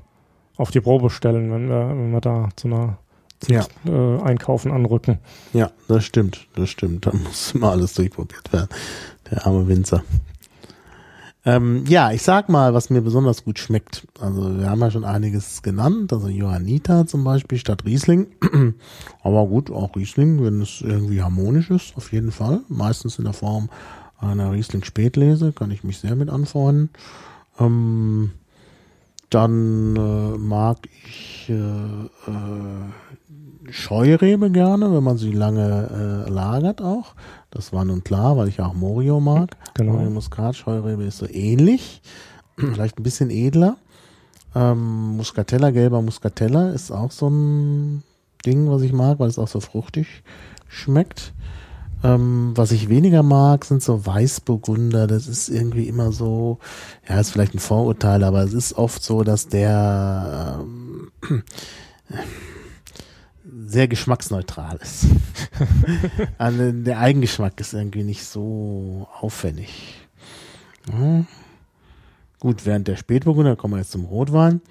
[SPEAKER 2] auf die Probe stellen, wenn wir, wenn wir da zu einer ja. äh, Einkaufen anrücken.
[SPEAKER 1] Ja, das stimmt, das stimmt. Da muss immer alles durchprobiert werden. Der arme Winzer. Ähm, ja, ich sag mal, was mir besonders gut schmeckt. Also wir haben ja schon einiges genannt, also Johannita zum Beispiel statt Riesling. Aber gut, auch Riesling, wenn es irgendwie harmonisch ist, auf jeden Fall. Meistens in der Form einer Riesling-Spätlese, kann ich mich sehr mit anfreunden. Ähm, dann äh, mag ich äh, äh, Scheurebe gerne, wenn man sie lange äh, lagert auch. Das war nun klar, weil ich auch Morio mag. Genau. Morio Muscat, Scheurebe ist so ähnlich, vielleicht ein bisschen edler. Ähm, Muscatella, gelber Muscatella ist auch so ein Ding, was ich mag, weil es auch so fruchtig schmeckt. Ähm, was ich weniger mag, sind so Weißburgunder. Das ist irgendwie immer so, ja, ist vielleicht ein Vorurteil, aber es ist oft so, dass der ähm, sehr geschmacksneutral ist. also der Eigengeschmack ist irgendwie nicht so auffällig. Ja. Gut, während der Spätburgunder kommen wir jetzt zum Rotwein.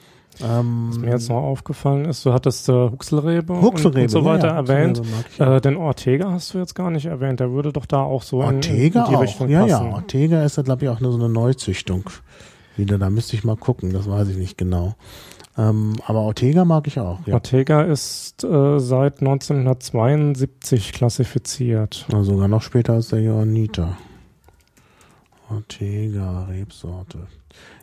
[SPEAKER 2] Ähm, Was mir jetzt noch aufgefallen ist, du hattest äh, Huxelrebe, Huxelrebe und, und so weiter ja, erwähnt. Äh, den Ortega hast du jetzt gar nicht erwähnt. Der würde doch da auch so
[SPEAKER 1] Ortega in, in die auch. Richtung ja, passen. Ja, Ortega ist ja, glaube ich, auch nur so eine Neuzüchtung. Wieder, da müsste ich mal gucken, das weiß ich nicht genau. Ähm, aber Ortega mag ich auch.
[SPEAKER 2] Ja. Ortega ist äh, seit 1972 klassifiziert.
[SPEAKER 1] Na, sogar noch später als der Johanniter. Ortega, Rebsorte.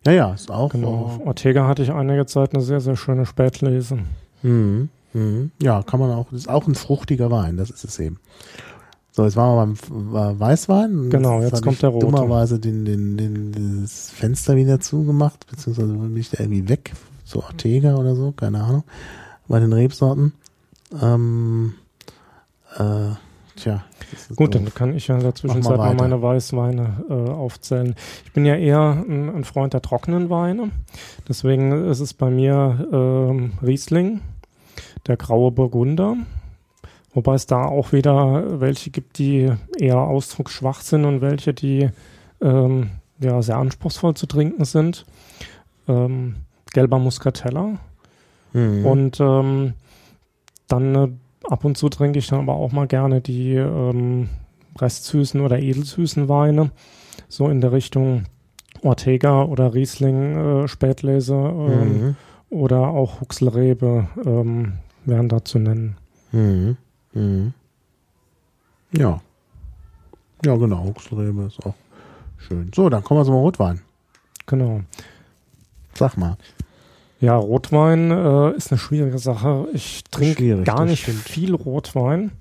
[SPEAKER 1] Ja, ja, ist auch.
[SPEAKER 2] Genau. Äh, Ortega hatte ich einige Zeit eine sehr, sehr schöne Spätlese.
[SPEAKER 1] Mhm. Mhm. Ja, kann man auch. Ist auch ein fruchtiger Wein, das ist es eben. So, jetzt waren wir beim Weißwein.
[SPEAKER 2] Genau, jetzt, jetzt kommt der rote.
[SPEAKER 1] dummerweise den, den, den, das Fenster wieder zugemacht, beziehungsweise bin ich da irgendwie weg so Ortega oder so, keine Ahnung, bei den Rebsorten. Ähm,
[SPEAKER 2] äh, tja. Gut, doof. dann kann ich ja in der Zwischenzeit mal, mal meine Weißweine äh, aufzählen. Ich bin ja eher ein, ein, Freund der trockenen Weine. Deswegen ist es bei mir ähm, Riesling, der graue Burgunder. Wobei es da auch wieder welche gibt, die eher ausdrucksschwach sind und welche, die ähm, ja, sehr anspruchsvoll zu trinken sind. Ähm, gelber Muscatella. Mhm. Und ähm, dann äh, ab und zu trinke ich dann aber auch mal gerne die, ähm, restsüßen oder edelsüßen Weine, so in der Richtung Ortega oder Riesling äh, Spätlese ähm,
[SPEAKER 1] Mhm.
[SPEAKER 2] oder auch Huxelrebe ähm, wären da zu nennen.
[SPEAKER 1] Mhm. Mhm. Ja. Ja, genau. Huxelrebe ist auch schön. So, dann kommen wir zum Rotwein.
[SPEAKER 2] Genau.
[SPEAKER 1] Sag mal.
[SPEAKER 2] Ja, Rotwein äh, ist eine schwierige Sache. Ich trinke gar nicht
[SPEAKER 1] stimmt.
[SPEAKER 2] viel Rotwein.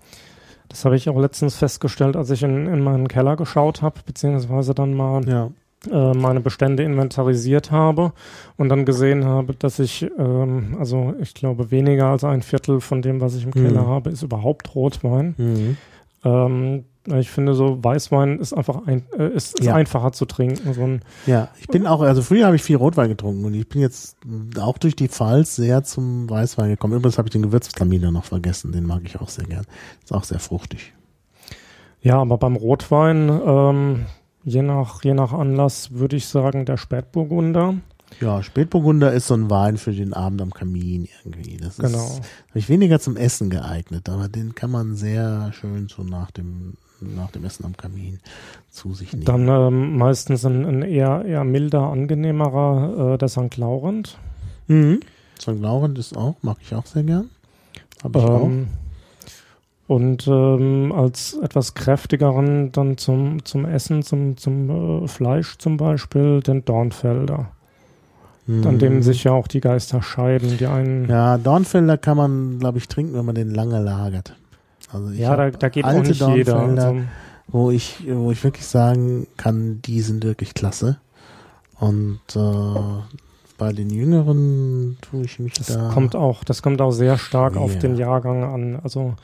[SPEAKER 2] Das habe ich auch letztens festgestellt, als ich in, in meinen Keller geschaut habe, beziehungsweise dann mal
[SPEAKER 1] Ja.
[SPEAKER 2] äh, meine Bestände inventarisiert habe und dann gesehen habe, dass ich, ähm, also ich glaube, weniger als ein Viertel von dem, was ich im Keller
[SPEAKER 1] Mhm.
[SPEAKER 2] habe, ist überhaupt Rotwein.
[SPEAKER 1] Mhm.
[SPEAKER 2] Ähm, ich finde so, Weißwein ist einfach ein, äh, ist, ist
[SPEAKER 1] Ja.
[SPEAKER 2] einfacher zu trinken. So ein,
[SPEAKER 1] Ja, ich bin auch, also früher habe ich viel Rotwein getrunken und ich bin jetzt auch durch die Pfalz sehr zum Weißwein gekommen. Übrigens habe ich den Gewürztraminer noch vergessen, den mag ich auch sehr gern. Ist auch sehr fruchtig.
[SPEAKER 2] ja, aber beim Rotwein, ähm, je nach, je nach Anlass würde ich sagen, der Spätburgunder.
[SPEAKER 1] Ja, Spätburgunder ist so ein Wein für den Abend am Kamin irgendwie. Das ist
[SPEAKER 2] Genau.
[SPEAKER 1] hab ich weniger zum Essen geeignet, aber den kann man sehr schön so nach dem nach dem Essen am Kamin zu sich nehmen.
[SPEAKER 2] Dann ähm, meistens ein, ein eher, eher milder, angenehmerer, äh, der St. Laurent.
[SPEAKER 1] mhm. St. Laurent ist auch, mag ich auch sehr gern. Habe ich auch.
[SPEAKER 2] Ähm, und ähm, als etwas kräftigeren dann zum, zum Essen, zum, zum äh, Fleisch zum Beispiel, den Dornfelder. An dem
[SPEAKER 1] Mhm.
[SPEAKER 2] sich ja auch die Geister scheiden. Die einen, Ja,
[SPEAKER 1] Dornfelder kann man, glaube ich, trinken, wenn man den lange lagert. Also ich
[SPEAKER 2] da, da geht auch
[SPEAKER 1] alte
[SPEAKER 2] nicht jeder. Also,
[SPEAKER 1] wo ich, wo ich wirklich sagen kann, die sind wirklich klasse. Und äh, bei den Jüngeren tue ich mich
[SPEAKER 2] das
[SPEAKER 1] da.
[SPEAKER 2] kommt auch, das kommt auch sehr stark auf
[SPEAKER 1] schwer.
[SPEAKER 2] den Jahrgang an. Also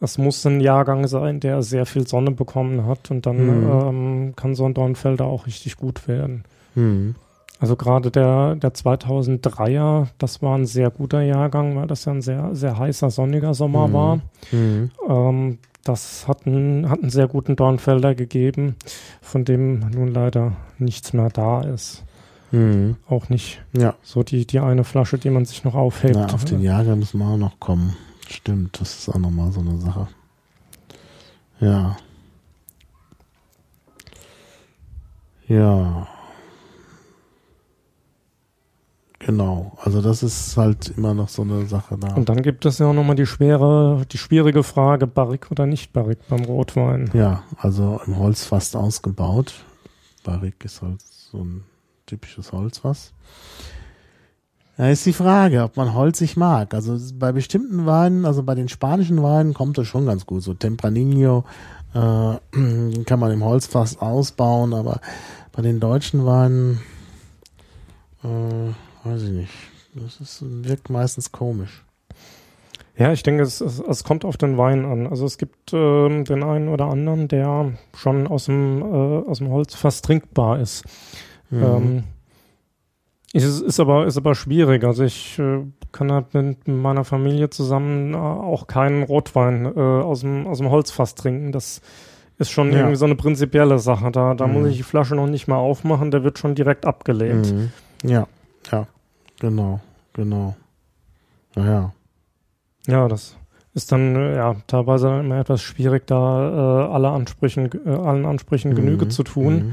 [SPEAKER 2] es muss ein Jahrgang sein, der sehr viel Sonne bekommen hat und dann
[SPEAKER 1] Mhm.
[SPEAKER 2] ähm, kann so ein Dornfelder auch richtig gut werden.
[SPEAKER 1] Hm.
[SPEAKER 2] Also gerade der, der 2003er, das war ein sehr guter Jahrgang, weil das ja ein sehr, sehr heißer, sonniger Sommer
[SPEAKER 1] Mhm.
[SPEAKER 2] war.
[SPEAKER 1] Hm.
[SPEAKER 2] Ähm, das hat einen, hat einen sehr guten Dornfelder gegeben, von dem nun leider nichts mehr da ist.
[SPEAKER 1] Hm.
[SPEAKER 2] Auch nicht
[SPEAKER 1] Ja,
[SPEAKER 2] so die, die eine Flasche, die man sich noch aufhebt.
[SPEAKER 1] na, auf den Jahrgang müssen wir auch noch kommen. Stimmt, das ist auch nochmal so eine Sache. Ja. Ja. Genau, also das ist halt immer noch so eine Sache da.
[SPEAKER 2] Und dann gibt es ja auch nochmal die schwere, die schwierige Frage, Barrique oder nicht Barrique beim Rotwein.
[SPEAKER 1] Ja, also im Holzfass ausgebaut. Barrique ist halt so ein typisches Holzfass. Da ist die Frage, ob man holzig mag. Also bei bestimmten Weinen, also bei den spanischen Weinen kommt das schon ganz gut. So Tempranillo äh, kann man im Holzfass ausbauen, aber bei den deutschen Weinen äh, weiß ich nicht. Das ist, wirkt meistens komisch.
[SPEAKER 2] Ja, ich denke, es, es, es kommt auf den Wein an. Also es gibt ähm, den einen oder anderen, der schon aus dem, äh, aus dem Holz fast trinkbar ist.
[SPEAKER 1] Mhm.
[SPEAKER 2] Ähm, ist, ist, aber, ist aber schwierig. Also ich äh, kann halt mit meiner Familie zusammen äh, auch keinen Rotwein äh, aus, dem, aus dem Holzfass trinken. Das ist schon
[SPEAKER 1] Ja.
[SPEAKER 2] irgendwie so eine prinzipielle Sache. Da, da
[SPEAKER 1] Mhm.
[SPEAKER 2] muss ich die Flasche noch nicht mal aufmachen, der wird schon direkt abgelehnt.
[SPEAKER 1] Mhm. Ja, ja, genau, genau. Naja.
[SPEAKER 2] Ja, das ist dann äh, ja teilweise immer etwas schwierig, da äh, alle Ansprüchen, äh, allen Ansprüchen Genüge
[SPEAKER 1] Mhm.
[SPEAKER 2] zu tun.
[SPEAKER 1] Mhm.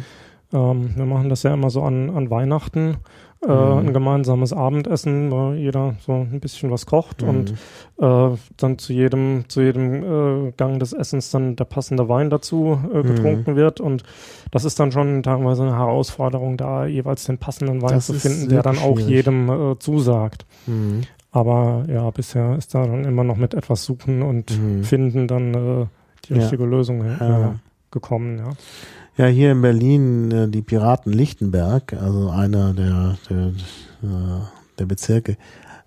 [SPEAKER 2] Ähm, wir machen das ja immer so an, an Weihnachten, äh,
[SPEAKER 1] Mhm.
[SPEAKER 2] ein gemeinsames Abendessen, wo jeder so ein bisschen was kocht und
[SPEAKER 1] Mhm.
[SPEAKER 2] äh, dann zu jedem, zu jedem äh, Gang des Essens dann der passende Wein dazu äh, getrunken wird. Und das ist dann schon teilweise eine Herausforderung, da jeweils den passenden Wein
[SPEAKER 1] Das
[SPEAKER 2] zu finden, der dann auch
[SPEAKER 1] schwierig.
[SPEAKER 2] jedem äh, zusagt.
[SPEAKER 1] Mhm.
[SPEAKER 2] Aber ja, bisher ist da dann immer noch mit etwas Suchen und
[SPEAKER 1] Mhm.
[SPEAKER 2] Finden dann äh, die
[SPEAKER 1] Ja.
[SPEAKER 2] richtige Lösung äh,
[SPEAKER 1] Ja.
[SPEAKER 2] gekommen, ja.
[SPEAKER 1] Ja, hier in Berlin äh, die Piraten Lichtenberg, also einer der, der, äh, der Bezirke,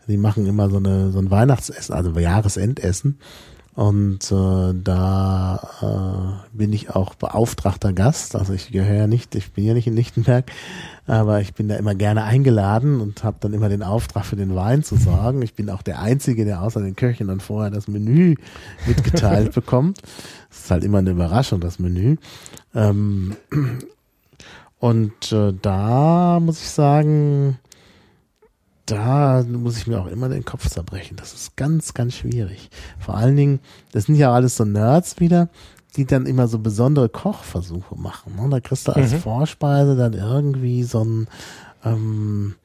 [SPEAKER 1] die machen immer so eine so ein Weihnachtsessen, also Jahresendessen. Und äh, da äh, bin ich auch beauftragter Gast. Also ich gehöre ja nicht, ich bin ja nicht in Lichtenberg, aber ich bin da immer gerne eingeladen und habe dann immer den Auftrag für den Wein zu sorgen. Ich bin auch der Einzige, der außer den Köchen dann vorher das Menü mitgeteilt bekommt. Das ist halt immer eine Überraschung, das Menü. Ähm, und äh, da muss ich sagen, da muss ich mir auch immer den Kopf zerbrechen. Das ist ganz, ganz schwierig. Vor allen Dingen, das sind ja alles so Nerds wieder, die dann immer so besondere Kochversuche machen. Ne? Da kriegst du als
[SPEAKER 2] Mhm.
[SPEAKER 1] Vorspeise dann irgendwie so ein, ähm,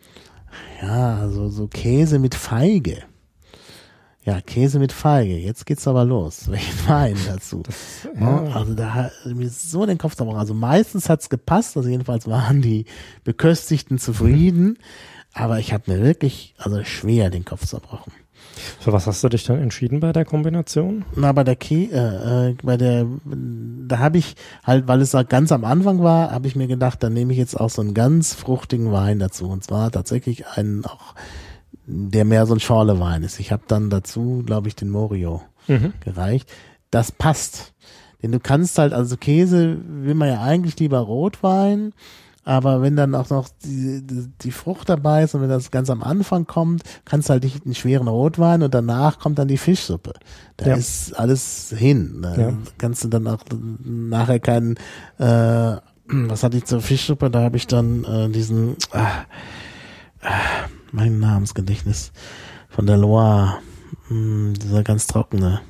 [SPEAKER 1] ja, so, so Käse mit Feige. Ja, Käse mit Feige. Jetzt geht's aber los. Welchen Wein dazu?
[SPEAKER 2] Ja.
[SPEAKER 1] Ja, also da hat mir so den Kopf zerbrochen. Also meistens hat's gepasst, also jedenfalls waren die Beköstigten zufrieden, aber ich habe mir wirklich also schwer den Kopf zerbrochen.
[SPEAKER 2] Für was hast du dich dann entschieden bei der Kombination?
[SPEAKER 1] Na, bei der Kä äh, äh, bei der, da habe ich halt, weil es halt ganz am Anfang war, habe ich mir gedacht, dann nehme ich jetzt auch so einen ganz fruchtigen Wein dazu. Und zwar tatsächlich einen auch, der mehr so ein Schorlewein ist. Ich habe dann dazu, glaube ich, den Morio
[SPEAKER 2] Mhm.
[SPEAKER 1] gereicht. Das passt. Denn du kannst halt, also Käse will man ja eigentlich lieber Rotwein, aber wenn dann auch noch die, die, die Frucht dabei ist und wenn das ganz am Anfang kommt, kannst du halt nicht einen schweren Rotwein und danach kommt dann die Fischsuppe. Da
[SPEAKER 2] Ja.
[SPEAKER 1] ist alles hin. Da
[SPEAKER 2] Ja.
[SPEAKER 1] kannst du dann auch nachher keinen, äh, was hatte ich zur Fischsuppe? Da habe ich dann äh, diesen, ah, ah, mein Namensgedächtnis von der Loire, Hm, dieser ganz trockene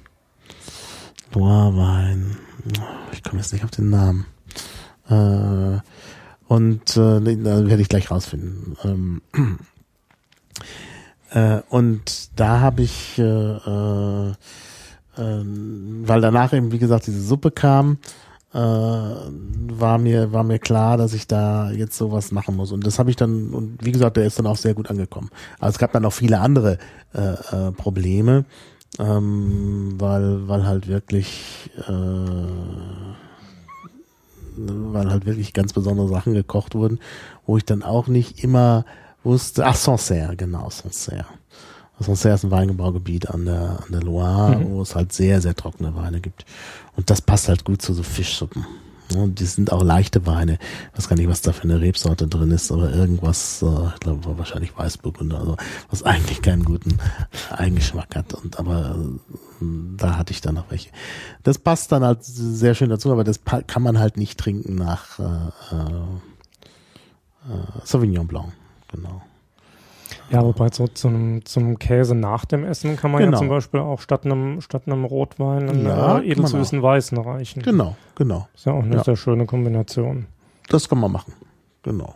[SPEAKER 1] Loire-Wein. Ich komme jetzt nicht auf den Namen. Äh, und äh, da werde ich gleich rausfinden. Ähm, äh, und da habe ich, äh, äh, ähm, weil danach eben, wie gesagt, diese Suppe kam, äh, war mir war mir klar, dass ich da jetzt sowas machen muss. Und das habe ich dann, und wie gesagt, der ist dann auch sehr gut angekommen. Aber es gab dann auch viele andere äh, äh, Probleme, ähm, weil, weil halt wirklich äh, weil halt wirklich ganz besondere Sachen gekocht wurden, wo ich dann auch nicht immer wusste, ach Sancerre, genau, Sancerre. Sancerre ist ein Weingebaugebiet an der, an der Loire,
[SPEAKER 2] Mhm.
[SPEAKER 1] wo es halt sehr, sehr trockene Weine gibt. Und das passt halt gut zu so Fischsuppen. Und die sind auch leichte Weine. Ich weiß gar nicht, was da für eine Rebsorte drin ist, aber irgendwas, äh, ich glaube wahrscheinlich Weißburgunder, also was eigentlich keinen guten Eigengeschmack hat. Und aber äh, da hatte ich dann noch welche. Das passt dann halt sehr schön dazu, aber das kann man halt nicht trinken nach äh, äh, äh, Sauvignon Blanc. Genau.
[SPEAKER 2] Ja, wobei so zum, zum Käse nach dem Essen kann man
[SPEAKER 1] Genau.
[SPEAKER 2] ja zum Beispiel auch statt einem, statt einem Rotwein einen
[SPEAKER 1] Ja,
[SPEAKER 2] äh, edelsüßen Weißen reichen.
[SPEAKER 1] Genau, genau.
[SPEAKER 2] Ist ja auch eine
[SPEAKER 1] Ja.
[SPEAKER 2] sehr schöne Kombination.
[SPEAKER 1] Das kann man machen. Genau.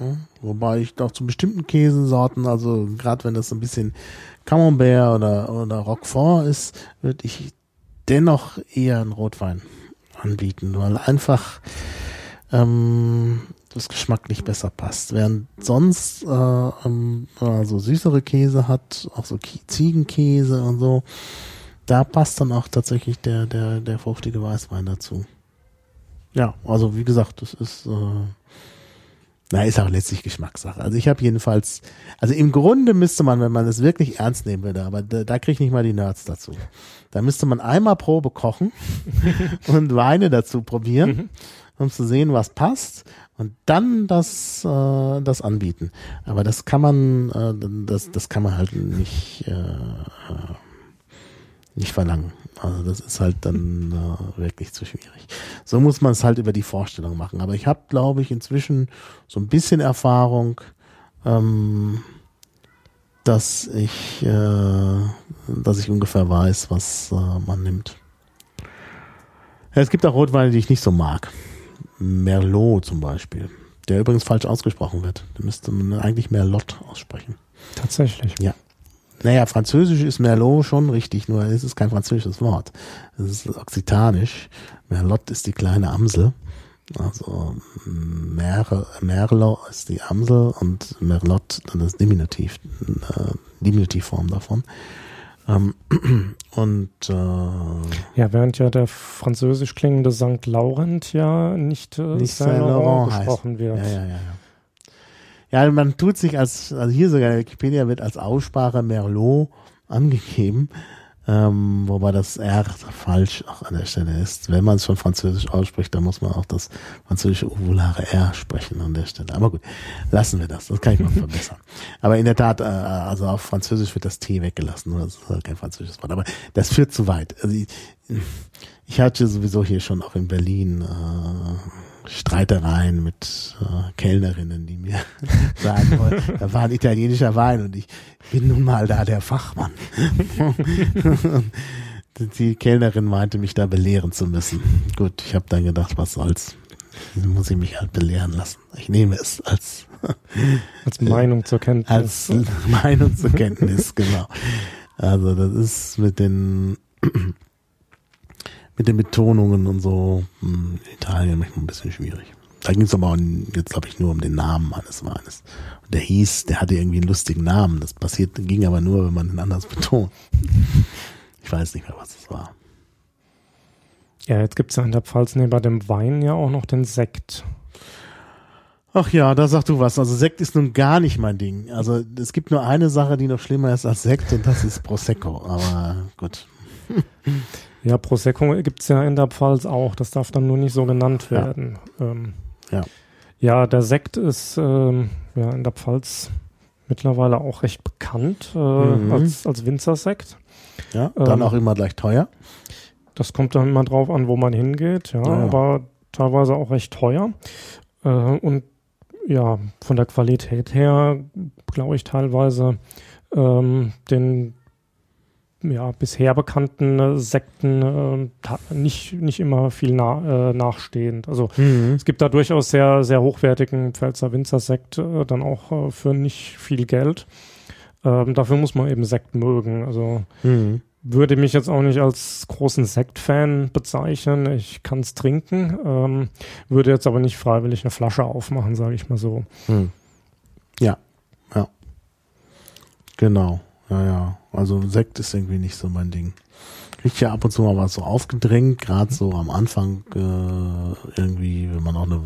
[SPEAKER 1] Ja, wobei ich auch zu bestimmten Käsesorten, also gerade wenn das ein bisschen Camembert oder, oder Roquefort ist, würde ich dennoch eher einen Rotwein anbieten, weil einfach ähm, das geschmacklich besser passt. Während sonst äh, ähm, also süßere Käse hat, auch so Ziegenkäse und so, da passt dann auch tatsächlich der, der, der fruchtige Weißwein dazu. Ja, also wie gesagt, das ist, äh, na, ist auch letztlich Geschmackssache. Also ich habe jedenfalls, also im Grunde müsste man, wenn man es wirklich ernst nehmen würde, aber da, da kriege ich nicht mal die Nerds dazu. Da müsste man einmal Probe kochen und Weine dazu probieren,
[SPEAKER 2] Mhm.
[SPEAKER 1] um zu sehen, was passt und dann das, äh, das anbieten. Aber das kann man, äh, das, das kann man halt nicht, äh, äh, nicht verlangen. Also das ist halt dann äh, wirklich zu schwierig. So muss man es halt über die Vorstellung machen. Aber ich habe, glaube ich, inzwischen so ein bisschen Erfahrung, ähm, dass ich, äh, dass ich ungefähr weiß, was äh, man nimmt. Ja, es gibt auch Rotweine, die ich nicht so mag. Merlot zum Beispiel, der übrigens falsch ausgesprochen wird. Da müsste man eigentlich Merlot aussprechen.
[SPEAKER 2] Tatsächlich.
[SPEAKER 1] Naja, Französisch ist Merlot schon richtig, nur es ist kein französisches Wort. Es ist okzitanisch. Merlot ist die kleine Amsel. Also Mer Merlot ist die Amsel und Merlot dann das Diminutiv, äh, Diminutivform davon. Ähm, und äh,
[SPEAKER 2] Ja, während ja der französisch klingende St. Laurent ja nicht, äh,
[SPEAKER 1] Nicht
[SPEAKER 2] Saint Laurent
[SPEAKER 1] Laurent heißt.
[SPEAKER 2] gesprochen wird.
[SPEAKER 1] Ja, ja, ja, ja. Ja, man tut sich als, also hier sogar in der Wikipedia wird als Aussprache Merlot angegeben, ähm, wobei das R falsch auch an der Stelle ist. Wenn man es schon französisch ausspricht, dann muss man auch das französische ovulare R sprechen an der Stelle. Aber gut, lassen wir das. Das kann ich noch verbessern. Aber in der Tat, äh, also auf Französisch wird das T weggelassen. Das ist halt kein französisches Wort. Aber das führt zu weit. Also ich, ich hatte sowieso hier schon auch in Berlin äh, Streitereien mit äh, Kellnerinnen, die mir sagen wollen, da war ein italienischer Wein und ich bin nun mal da der Fachmann. die Kellnerin meinte, mich da belehren zu müssen. Gut, ich habe dann gedacht, was soll's. Muss ich mich halt belehren lassen. Ich nehme es als
[SPEAKER 2] als Meinung zur Kenntnis.
[SPEAKER 1] Als Meinung zur Kenntnis, genau. Also das ist mit den mit den Betonungen und so in Italien manchmal ein bisschen schwierig. Da ging es aber auch jetzt, glaube ich, nur um den Namen eines Weines. Und der hieß, der hatte irgendwie einen lustigen Namen. Das passiert, ging aber nur, wenn man ihn anders betont. Ich weiß nicht mehr, was es war.
[SPEAKER 2] Ja, jetzt gibt es ja in der Pfalz neben dem Wein ja auch noch den Sekt.
[SPEAKER 1] Ach ja, da sag du was. Also Sekt ist nun gar nicht mein Ding. Also es gibt nur eine Sache, die noch schlimmer ist als Sekt und das ist Prosecco. Aber gut.
[SPEAKER 2] Ja, Prosecco gibt es ja in der Pfalz auch. Das darf dann nur nicht so genannt werden. Ja. Ähm, ja. ja, der Sekt ist ähm, ja in der Pfalz mittlerweile auch recht bekannt äh, mhm. als, als Winzersekt.
[SPEAKER 1] Ja, dann ähm, auch immer gleich teuer.
[SPEAKER 2] Das kommt dann immer drauf an, wo man hingeht, ja, ja. aber teilweise auch recht teuer. Äh, und ja, von der Qualität her, glaube ich, teilweise ähm, den ja, bisher bekannten äh, Sekten äh, nicht, nicht immer viel na, äh, nachstehend. Also mhm. es gibt da durchaus sehr, sehr hochwertigen Pfälzer Winzersekt, äh, dann auch äh, für nicht viel Geld. Ähm, dafür muss man eben Sekt mögen. Also mhm. würde mich jetzt auch nicht als großen Sektfan bezeichnen. Ich kann es trinken, ähm, würde jetzt aber nicht freiwillig eine Flasche aufmachen, sage ich mal so. Mhm.
[SPEAKER 1] Ja, ja. Genau. Ja, ja. Also Sekt ist irgendwie nicht so mein Ding. Kriegt ja ab und zu mal was so aufgedrängt, gerade so am Anfang äh, irgendwie, wenn man auch eine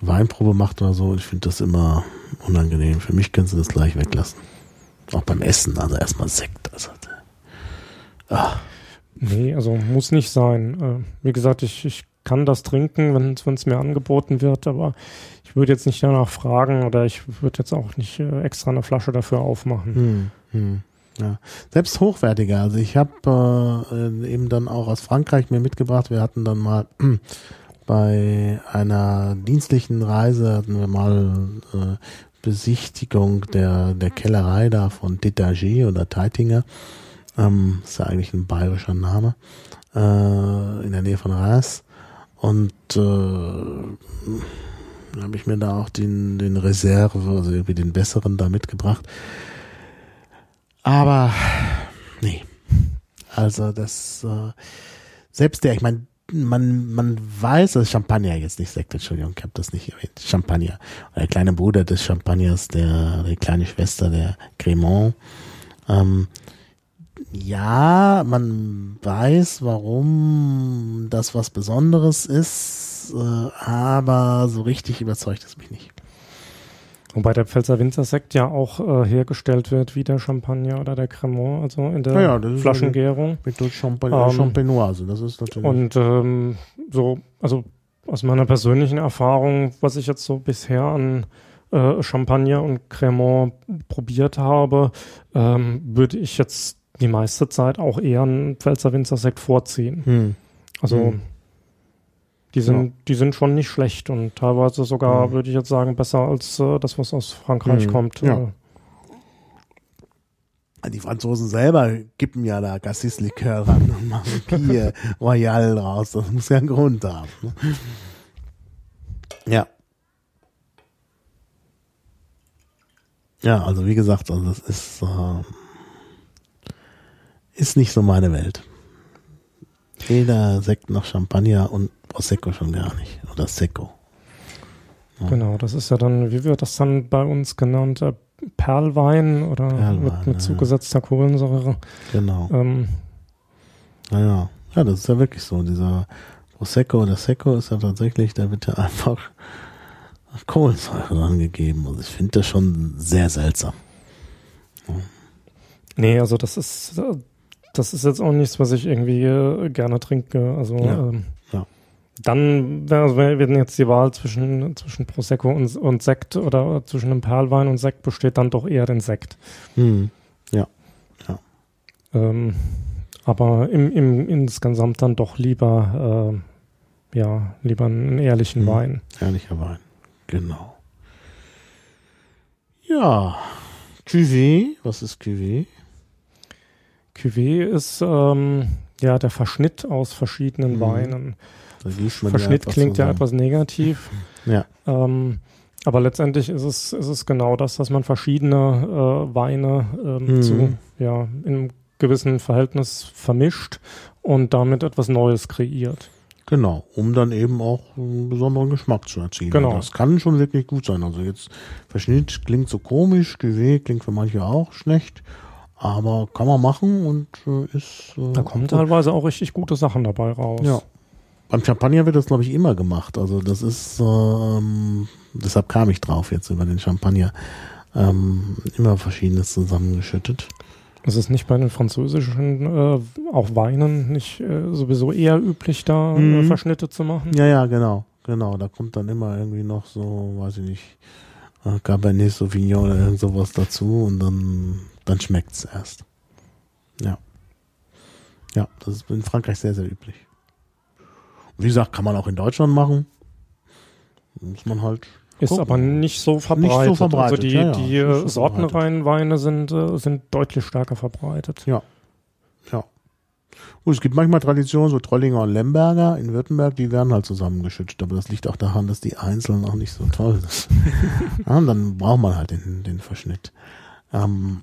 [SPEAKER 1] Weinprobe macht oder so. Ich finde das immer unangenehm. Für mich können sie das gleich weglassen. Auch beim Essen, also erstmal Sekt. Also,
[SPEAKER 2] ah. Nee, also muss nicht sein. Äh, wie gesagt, ich, ich kann das trinken, wenn es mir angeboten wird, aber ich würde jetzt nicht danach fragen oder ich würde jetzt auch nicht äh, extra eine Flasche dafür aufmachen. Hm, hm.
[SPEAKER 1] Ja, selbst hochwertiger. Also ich habe äh, eben dann auch aus Frankreich mir mitgebracht. Wir hatten dann mal bei einer dienstlichen Reise hatten wir mal äh, Besichtigung der, der Kellerei da von Detager oder Teitinger. Ähm, ist ja eigentlich ein bayerischer Name. Äh, in der Nähe von Reims. Und äh, habe ich mir da auch den, den Reserve, also irgendwie den besseren da mitgebracht. Aber nee. Also das äh, selbst der, ich meine, man, man weiß, dass Champagner jetzt nicht Sekt, Entschuldigung, ich habe das nicht erwähnt. Champagner. Der kleine Bruder des Champagners, der, die kleine Schwester der Cremant. Ähm, ja, man weiß, warum das was Besonderes ist, äh, aber so richtig überzeugt es mich nicht.
[SPEAKER 2] Wobei der Pfälzer Winzersekt ja auch äh, hergestellt wird wie der Champagner oder der Cremant, also in der ja, ja, Flaschengärung.
[SPEAKER 1] Mit Champagner, ähm, Champenoise, das ist natürlich.
[SPEAKER 2] Und ähm, so, also aus meiner persönlichen Erfahrung, was ich jetzt so bisher an äh, Champagner und Cremant probiert habe, ähm, würde ich jetzt die meiste Zeit auch eher einen Pfälzer Winzersekt vorziehen. Hm. Also hm. Die sind, ja. die sind schon nicht schlecht und teilweise sogar, mhm. würde ich jetzt sagen, besser als äh, das, was aus Frankreich mhm. kommt. Ja.
[SPEAKER 1] Äh. Die Franzosen selber kippen ja da Cassis-Likör ran und machen Bier Royal draus. Das muss ja einen Grund haben. Ne? Ja. Ja, also wie gesagt, also das ist, äh, ist nicht so meine Welt. Weder Sekt noch Champagner und Prosecco schon gar nicht. Oder Secco.
[SPEAKER 2] Ja. Genau, das ist ja dann, wie wird das dann bei uns genannt? Äh, Perlwein oder Perlwein, mit, mit zugesetzter Kohlensäure.
[SPEAKER 1] Genau. Ähm, naja, ja, das ist ja wirklich so. Dieser Prosecco oder Secco ist ja tatsächlich, da wird ja einfach Kohlensäure angegeben. Also ich finde das schon sehr seltsam.
[SPEAKER 2] Ja. Nee, also das ist, das ist jetzt auch nichts, was ich irgendwie äh, gerne trinke. Also ja. Ähm, ja. Dann wär, wenn jetzt die Wahl zwischen, zwischen Prosecco und, und Sekt oder zwischen einem Perlwein und Sekt besteht, dann doch eher den Sekt.
[SPEAKER 1] Hm. Ja. ja.
[SPEAKER 2] Ähm, aber im, im, insgesamt dann doch lieber, äh, ja, lieber einen ehrlichen hm. Wein.
[SPEAKER 1] Ehrlicher Wein, genau. Ja, Cuvée, was ist Cuvée?
[SPEAKER 2] Cuvée ist, ähm, ja, der Verschnitt aus verschiedenen
[SPEAKER 1] Mhm.
[SPEAKER 2] Weinen.
[SPEAKER 1] Da man
[SPEAKER 2] Verschnitt
[SPEAKER 1] etwas
[SPEAKER 2] klingt ja
[SPEAKER 1] zusammen.
[SPEAKER 2] etwas negativ.
[SPEAKER 1] Ja,
[SPEAKER 2] Ähm, aber letztendlich ist es, ist es genau das, dass man verschiedene äh, Weine ähm,
[SPEAKER 1] Mhm.
[SPEAKER 2] zu, ja, in einem gewissen Verhältnis vermischt und damit etwas Neues kreiert.
[SPEAKER 1] genau. Um dann eben auch einen besonderen Geschmack zu erzielen.
[SPEAKER 2] Genau.
[SPEAKER 1] Das kann schon wirklich gut sein. Also jetzt Verschnitt klingt so komisch, Cuvée klingt für manche auch schlecht, aber kann man machen und äh, ist. Äh,
[SPEAKER 2] Da kommen teilweise auch richtig gute Sachen dabei raus.
[SPEAKER 1] Ja. Beim Champagner wird das, glaube ich, immer gemacht. Also das ist, ähm, deshalb kam ich drauf jetzt über den Champagner. Ähm, immer Verschiedenes zusammengeschüttet.
[SPEAKER 2] Es ist nicht bei den französischen äh, auch Weinen nicht äh, sowieso eher üblich, da äh,
[SPEAKER 1] Mhm.
[SPEAKER 2] Verschnitte zu machen.
[SPEAKER 1] Ja, ja, genau, genau. Da kommt dann immer irgendwie noch so, weiß ich nicht, äh, Cabernet Sauvignon oder irgend sowas dazu und dann, dann schmeckt's erst. Ja. Ja, das ist in Frankreich sehr, sehr üblich. Und wie gesagt, kann man auch in Deutschland machen. Muss man halt.
[SPEAKER 2] Ist
[SPEAKER 1] gucken.
[SPEAKER 2] aber nicht so verbreitet.
[SPEAKER 1] verbreitet,
[SPEAKER 2] Also die,
[SPEAKER 1] ja, ja,
[SPEAKER 2] die
[SPEAKER 1] nicht so
[SPEAKER 2] sortenreinen Weine sind, äh, sind deutlich stärker verbreitet.
[SPEAKER 1] Ja. Ja. Gut, es gibt manchmal Traditionen, so Trollinger und Lemberger in Württemberg, die werden halt zusammengeschüttet, aber das liegt auch daran, dass die einzeln auch nicht so toll sind. ja, und dann braucht man halt den, den Verschnitt. Ähm,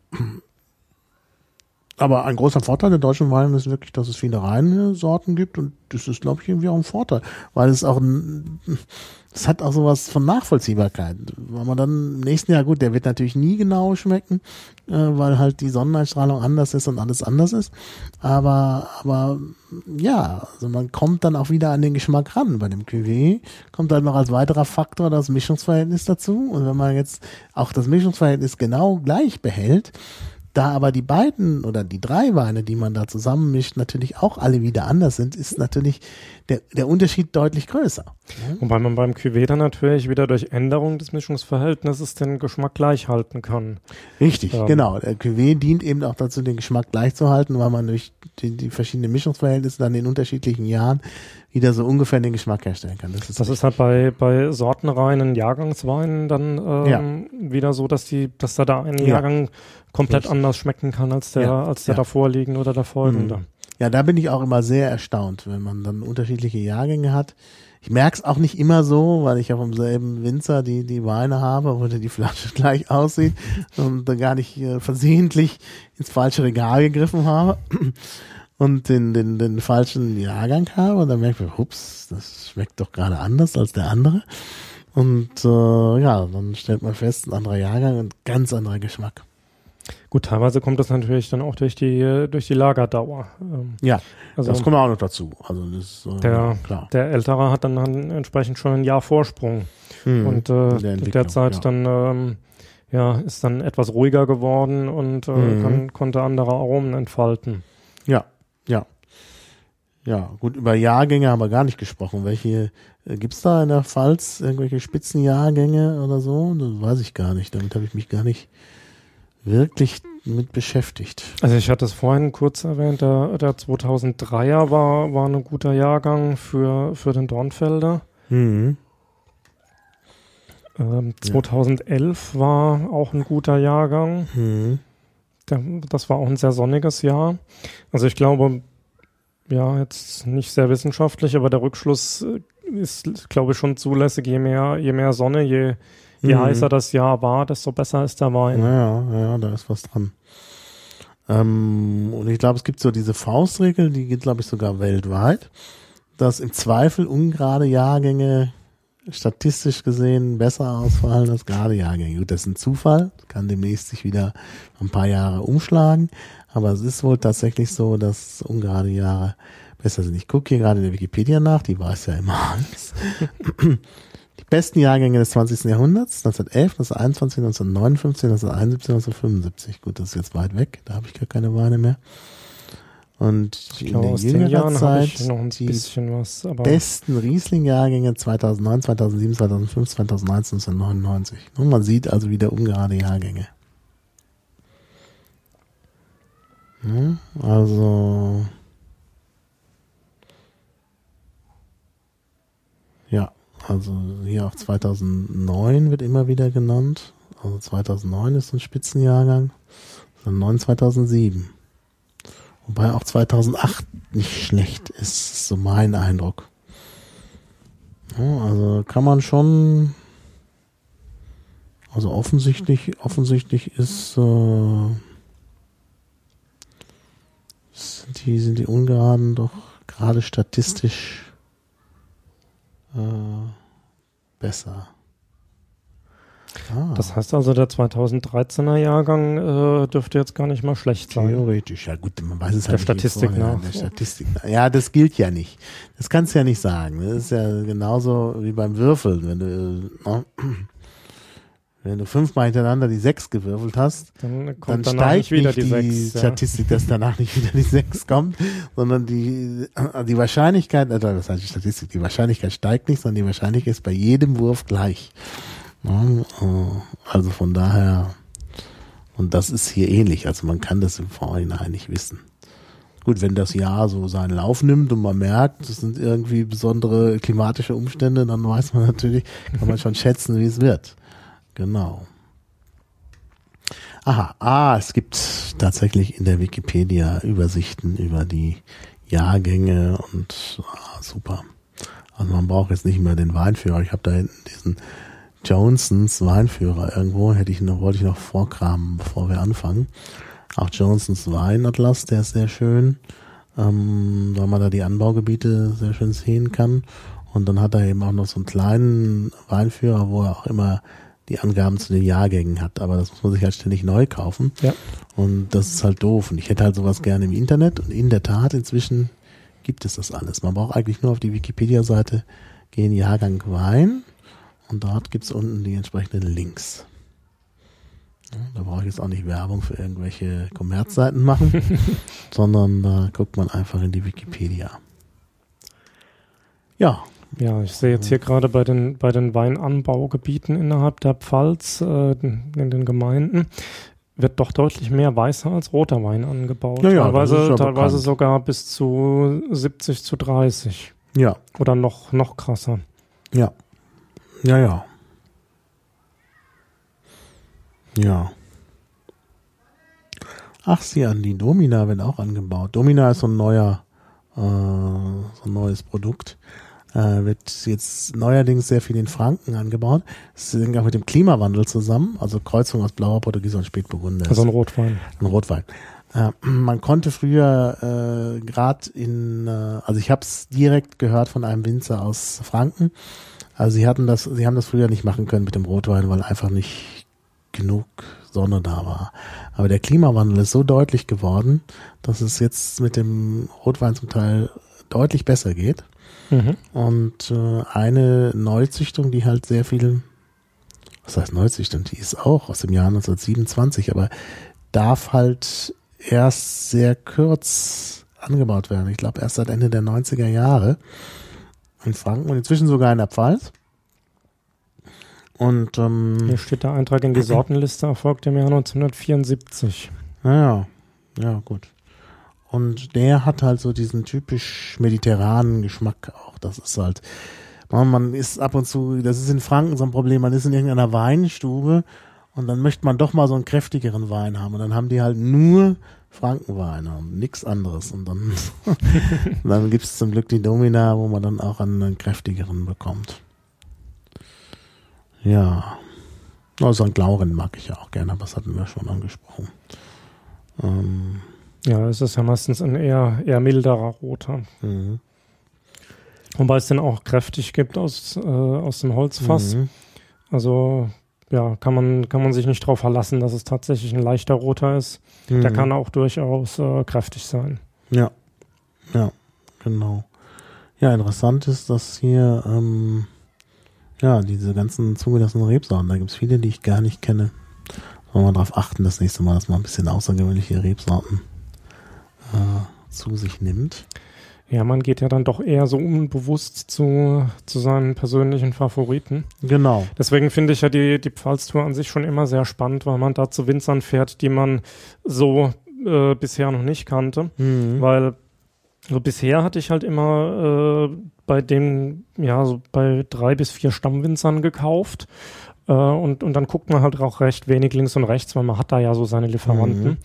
[SPEAKER 1] aber ein großer Vorteil der deutschen Weine ist wirklich, dass es viele reine Sorten gibt und das ist, glaube ich, irgendwie auch ein Vorteil, weil es auch ein, es hat auch sowas von Nachvollziehbarkeit, weil man dann im nächsten Jahr, gut, der wird natürlich nie genau schmecken, äh, weil halt die Sonneneinstrahlung anders ist und alles anders ist, aber, aber ja, also man kommt dann auch wieder an den Geschmack ran. Bei dem Cuvée kommt dann noch als weiterer Faktor das Mischungsverhältnis dazu. Und wenn man jetzt auch das Mischungsverhältnis genau gleich behält, da aber die beiden oder die drei Weine, die man da zusammenmischt, natürlich auch alle wieder anders sind, ist natürlich der, der Unterschied deutlich größer.
[SPEAKER 2] Wobei man beim Cuvée dann natürlich wieder durch Änderung des Mischungsverhältnisses den Geschmack gleich halten kann.
[SPEAKER 1] Richtig,
[SPEAKER 2] Ähm.
[SPEAKER 1] genau. Der Cuvée dient eben auch dazu, den Geschmack gleich zu halten, weil man durch die, die verschiedenen Mischungsverhältnisse dann in unterschiedlichen Jahren wieder so ungefähr den Geschmack herstellen kann. Das ist,
[SPEAKER 2] Das ist halt bei, bei sortenreinen Jahrgangsweinen dann ähm, wieder so, dass die, dass da eine
[SPEAKER 1] Ja.
[SPEAKER 2] Jahrgang komplett
[SPEAKER 1] Richtig.
[SPEAKER 2] anders schmecken kann als der,
[SPEAKER 1] Ja.
[SPEAKER 2] als der
[SPEAKER 1] Ja.
[SPEAKER 2] davorliegende oder der folgende.
[SPEAKER 1] Ja, da bin ich auch immer sehr erstaunt, wenn man dann unterschiedliche Jahrgänge hat. Ich merke es auch nicht immer so, weil ich auch im selben Winzer die, die Weine habe, wo die Flasche gleich aussieht und da gar nicht äh, versehentlich ins falsche Regal gegriffen habe und den, den, den falschen Jahrgang habe. Und dann merke ich, hups, das schmeckt doch gerade anders als der andere. Und äh, ja, dann stellt man fest, ein anderer Jahrgang und ganz anderer Geschmack.
[SPEAKER 2] Gut, teilweise kommt das natürlich dann auch durch die, durch die Lagerdauer. Ähm,
[SPEAKER 1] Ja,
[SPEAKER 2] also
[SPEAKER 1] das kommt auch noch dazu. Also das äh,
[SPEAKER 2] Der-
[SPEAKER 1] klar.
[SPEAKER 2] der Ältere hat dann, entsprechend schon ein Jahr Vorsprung.
[SPEAKER 1] Mhm.
[SPEAKER 2] Und äh,
[SPEAKER 1] der
[SPEAKER 2] in
[SPEAKER 1] Entwicklung,
[SPEAKER 2] der Zeit
[SPEAKER 1] ja.
[SPEAKER 2] dann ähm, ja, ist dann etwas ruhiger geworden und äh,
[SPEAKER 1] Mhm.
[SPEAKER 2] kann, konnte andere Aromen entfalten.
[SPEAKER 1] Ja, ja. Ja, gut, über Jahrgänge haben wir gar nicht gesprochen. Welche äh, gibt's da in der Pfalz irgendwelche Spitzenjahrgänge oder so? Das weiß ich gar nicht. Damit habe ich mich gar nicht wirklich mit beschäftigt.
[SPEAKER 2] Also ich hatte es vorhin kurz erwähnt, der, der 2003er war, war ein guter Jahrgang für, für den Dornfelder.
[SPEAKER 1] Mhm.
[SPEAKER 2] Ähm, 2011 war auch ein guter Jahrgang.
[SPEAKER 1] Mhm.
[SPEAKER 2] Das war auch ein sehr sonniges Jahr. Also ich glaube, ja, jetzt nicht sehr wissenschaftlich, aber der Rückschluss äh, ist, glaube ich, schon zulässig. Je mehr, je mehr Sonne, je, je
[SPEAKER 1] Mhm.
[SPEAKER 2] heißer das Jahr war, desto besser ist der Wein.
[SPEAKER 1] Ja, ja, ja, da ist was dran. Ähm, und ich glaube, es gibt so diese Faustregel, die geht, glaube ich, sogar weltweit, dass im Zweifel ungerade Jahrgänge statistisch gesehen besser ausfallen als gerade Jahrgänge. Gut, das ist ein Zufall, kann demnächst sich wieder ein paar Jahre umschlagen, aber es ist wohl tatsächlich so, dass ungerade Jahre besser sind. Ich gucke hier gerade in der Wikipedia nach, die weiß ja immer alles. Die besten Jahrgänge des 20. Jahrhunderts, 1911, 1921, 1959, 1971, 1975. Gut, das ist jetzt weit weg, da habe ich gar keine Weine mehr. Und
[SPEAKER 2] Ich
[SPEAKER 1] in
[SPEAKER 2] glaube, aus den
[SPEAKER 1] jüngeren
[SPEAKER 2] Jahren habe ich noch ein
[SPEAKER 1] die
[SPEAKER 2] bisschen was. Aber
[SPEAKER 1] besten Riesling-Jahrgänge 2009, 2007, 2005, 2001, 1999. Und man sieht also wieder ungerade Jahrgänge. Hm, Also ja, also hier auch 2009 wird immer wieder genannt. Also 2009 ist ein Spitzenjahrgang. 2009, 2007. Wobei auch 2008 nicht schlecht ist, so mein Eindruck. Ja, also kann man schon, also offensichtlich, offensichtlich ist, äh, sind die, sind die Ungeraden doch gerade statistisch äh, besser.
[SPEAKER 2] Ah. Das heißt also, der 2013er Jahrgang äh, dürfte jetzt gar nicht mal schlecht sein.
[SPEAKER 1] Theoretisch, ja gut, man weiß es
[SPEAKER 2] der
[SPEAKER 1] halt
[SPEAKER 2] Statistik
[SPEAKER 1] nicht
[SPEAKER 2] nach.
[SPEAKER 1] Der Statistik nach. Ja, das gilt ja nicht. Das kannst du ja nicht sagen. Das ist ja genauso wie beim Würfeln. Wenn du, ne? wenn du fünfmal hintereinander die sechs gewürfelt hast,
[SPEAKER 2] dann, kommt
[SPEAKER 1] dann steigt
[SPEAKER 2] nicht wieder
[SPEAKER 1] nicht
[SPEAKER 2] die,
[SPEAKER 1] die,
[SPEAKER 2] sechs. Ja.
[SPEAKER 1] Statistik, dass danach nicht wieder die sechs kommt, sondern die, die Wahrscheinlichkeit, äh, das heißt die Statistik, die Wahrscheinlichkeit steigt nicht, sondern die Wahrscheinlichkeit ist bei jedem Wurf gleich. Ja, äh, also von daher, und das ist hier ähnlich, also man kann das im Vorhinein nicht wissen. Gut, wenn das Jahr so seinen Lauf nimmt und man merkt, es sind irgendwie besondere klimatische Umstände, dann weiß man natürlich, kann man schon schätzen, wie es wird. Genau. Aha, ah, es gibt tatsächlich in der Wikipedia Übersichten über die Jahrgänge und ah, super. Also man braucht jetzt nicht mehr den Weinführer. Ich habe da hinten diesen Johnsons Weinführer irgendwo, hätte ich noch, wollte ich noch vorkramen, bevor wir anfangen. Auch Johnsons Weinatlas, der ist sehr schön, ähm, weil man da die Anbaugebiete sehr schön sehen kann. Und dann hat er eben auch noch so einen kleinen Weinführer, wo er auch immer die Angaben zu den Jahrgängen hat. Aber das muss man sich halt ständig neu kaufen.
[SPEAKER 2] Ja.
[SPEAKER 1] Und das ist halt doof. Und ich hätte halt sowas gerne im Internet. Und in der Tat, inzwischen gibt es das alles. Man braucht eigentlich nur auf die Wikipedia-Seite gehen, Jahrgang Wein. Und dort gibt's unten die entsprechenden Links. Da brauche ich jetzt auch nicht Werbung für irgendwelche Kommerzseiten machen, sondern da guckt man einfach in die Wikipedia. Ja,
[SPEAKER 2] Ja, ich sehe jetzt hier gerade bei den, bei den Weinanbaugebieten innerhalb der Pfalz, äh, in den Gemeinden, wird doch deutlich mehr weißer als roter Wein angebaut.
[SPEAKER 1] Ja, ja,
[SPEAKER 2] teilweise
[SPEAKER 1] ja
[SPEAKER 2] teilweise sogar bis zu 70 zu 30.
[SPEAKER 1] ja,
[SPEAKER 2] Oder noch, noch krasser.
[SPEAKER 1] ja, ja, ja. Ja. Ach, sieh an, die Domina wird auch angebaut. Domina ist so ein neuer, äh, so ein neues Produkt. Äh, wird jetzt neuerdings sehr viel in Franken angebaut. Das hängt auch mit dem Klimawandel zusammen. Also Kreuzung aus blauer Portugieser und Spätburgunder.
[SPEAKER 2] Also ein Rotwein.
[SPEAKER 1] ein Rotwein. Äh, man konnte früher äh, gerade in, äh, also ich habe es direkt gehört von einem Winzer aus Franken. Also sie hatten das, sie haben das früher nicht machen können mit dem Rotwein, weil einfach nicht genug Sonne da war. Aber der Klimawandel ist so deutlich geworden, dass es jetzt mit dem Rotwein zum Teil deutlich besser geht.
[SPEAKER 2] Mhm.
[SPEAKER 1] Und äh, eine Neuzüchtung, die halt sehr viel, was heißt Neuzüchtung, die ist auch aus dem Jahr 1927, aber darf halt erst sehr kurz angebaut werden. Ich glaube erst seit Ende der 90er Jahre in Franken und inzwischen sogar in der Pfalz. Und ähm,
[SPEAKER 2] Hier steht der Eintrag in die Sortenliste, erfolgt im Jahr 1974.
[SPEAKER 1] Naja, ja, gut. Und der hat halt so diesen typisch mediterranen Geschmack auch. Das ist halt, man, man ist ab und zu, das ist in Franken so ein Problem, man ist in irgendeiner Weinstube und dann möchte man doch mal so einen kräftigeren Wein haben. Und dann haben die halt nur Frankenweine und nichts anderes. Und dann, dann gibt es zum Glück die Domina, wo man dann auch einen kräftigeren bekommt. Ja. Also einen Glauren mag ich ja auch gerne, aber das hatten wir schon angesprochen. Ähm,
[SPEAKER 2] Ja, es ist ja meistens ein eher, eher milderer roter.
[SPEAKER 1] mhm.
[SPEAKER 2] Wobei es den auch kräftig gibt aus, äh, aus dem Holzfass.
[SPEAKER 1] Mhm.
[SPEAKER 2] Also ja, kann man, kann man sich nicht darauf verlassen, dass es tatsächlich ein leichter roter ist. Der
[SPEAKER 1] Mhm.
[SPEAKER 2] kann auch durchaus äh, kräftig sein.
[SPEAKER 1] Ja, ja, genau. Ja, interessant ist, dass hier, ähm, ja, diese ganzen zugelassenen Rebsorten, da gibt's viele, die ich gar nicht kenne. Wollen wir darauf achten, das nächste Mal, dass man ein bisschen außergewöhnliche Rebsorten äh, zu sich nimmt.
[SPEAKER 2] Ja, man geht ja dann doch eher so unbewusst zu, zu seinen persönlichen Favoriten.
[SPEAKER 1] Genau.
[SPEAKER 2] Deswegen finde ich ja die, die Pfalztour an sich schon immer sehr spannend, weil man da zu Winzern fährt, die man so äh, bisher noch nicht kannte.
[SPEAKER 1] Mhm.
[SPEAKER 2] Weil so bisher hatte ich halt immer äh, bei den, ja, so bei drei bis vier Stammwinzern gekauft. Äh, und, und dann guckt man halt auch recht wenig links und rechts, weil man hat da ja so seine Lieferanten.
[SPEAKER 1] Mhm.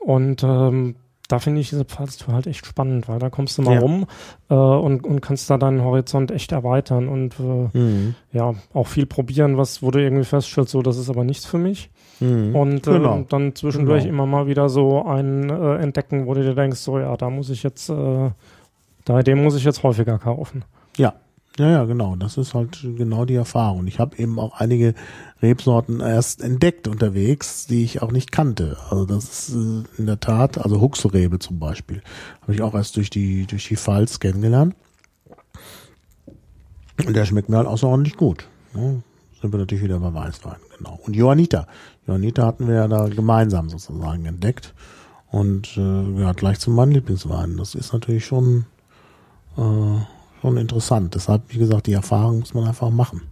[SPEAKER 2] Und ähm, da finde ich diese Pfalztour halt echt spannend, weil da kommst du mal
[SPEAKER 1] Ja.
[SPEAKER 2] rum äh, und, und kannst da deinen Horizont echt erweitern und äh,
[SPEAKER 1] Mhm.
[SPEAKER 2] ja, auch viel probieren, was, wo du irgendwie feststellst, so, das ist aber nichts für mich.
[SPEAKER 1] Mhm.
[SPEAKER 2] Und äh,
[SPEAKER 1] Genau.
[SPEAKER 2] dann zwischendurch
[SPEAKER 1] Genau.
[SPEAKER 2] immer mal wieder so einen äh, entdecken, wo du dir denkst, so ja, da muss ich jetzt, äh, da, den muss ich jetzt häufiger kaufen.
[SPEAKER 1] Ja, ja, ja, genau. Das ist halt genau die Erfahrung. Ich habe eben auch einige Rebsorten erst entdeckt unterwegs, die ich auch nicht kannte. Also das ist äh, in der Tat, also Huxelrebe zum Beispiel, habe ich auch erst durch die durch die Pfalz kennengelernt. Und der schmeckt mir halt außerordentlich gut. Ne? Sind wir natürlich wieder bei Weißwein, genau. Und Johanniter. Johanniter hatten wir ja da gemeinsam sozusagen entdeckt. Und äh, ja, gleich zu meinen Lieblingsweinen. Das ist natürlich schon äh, schon interessant. Deshalb, wie gesagt, die Erfahrung muss man einfach machen.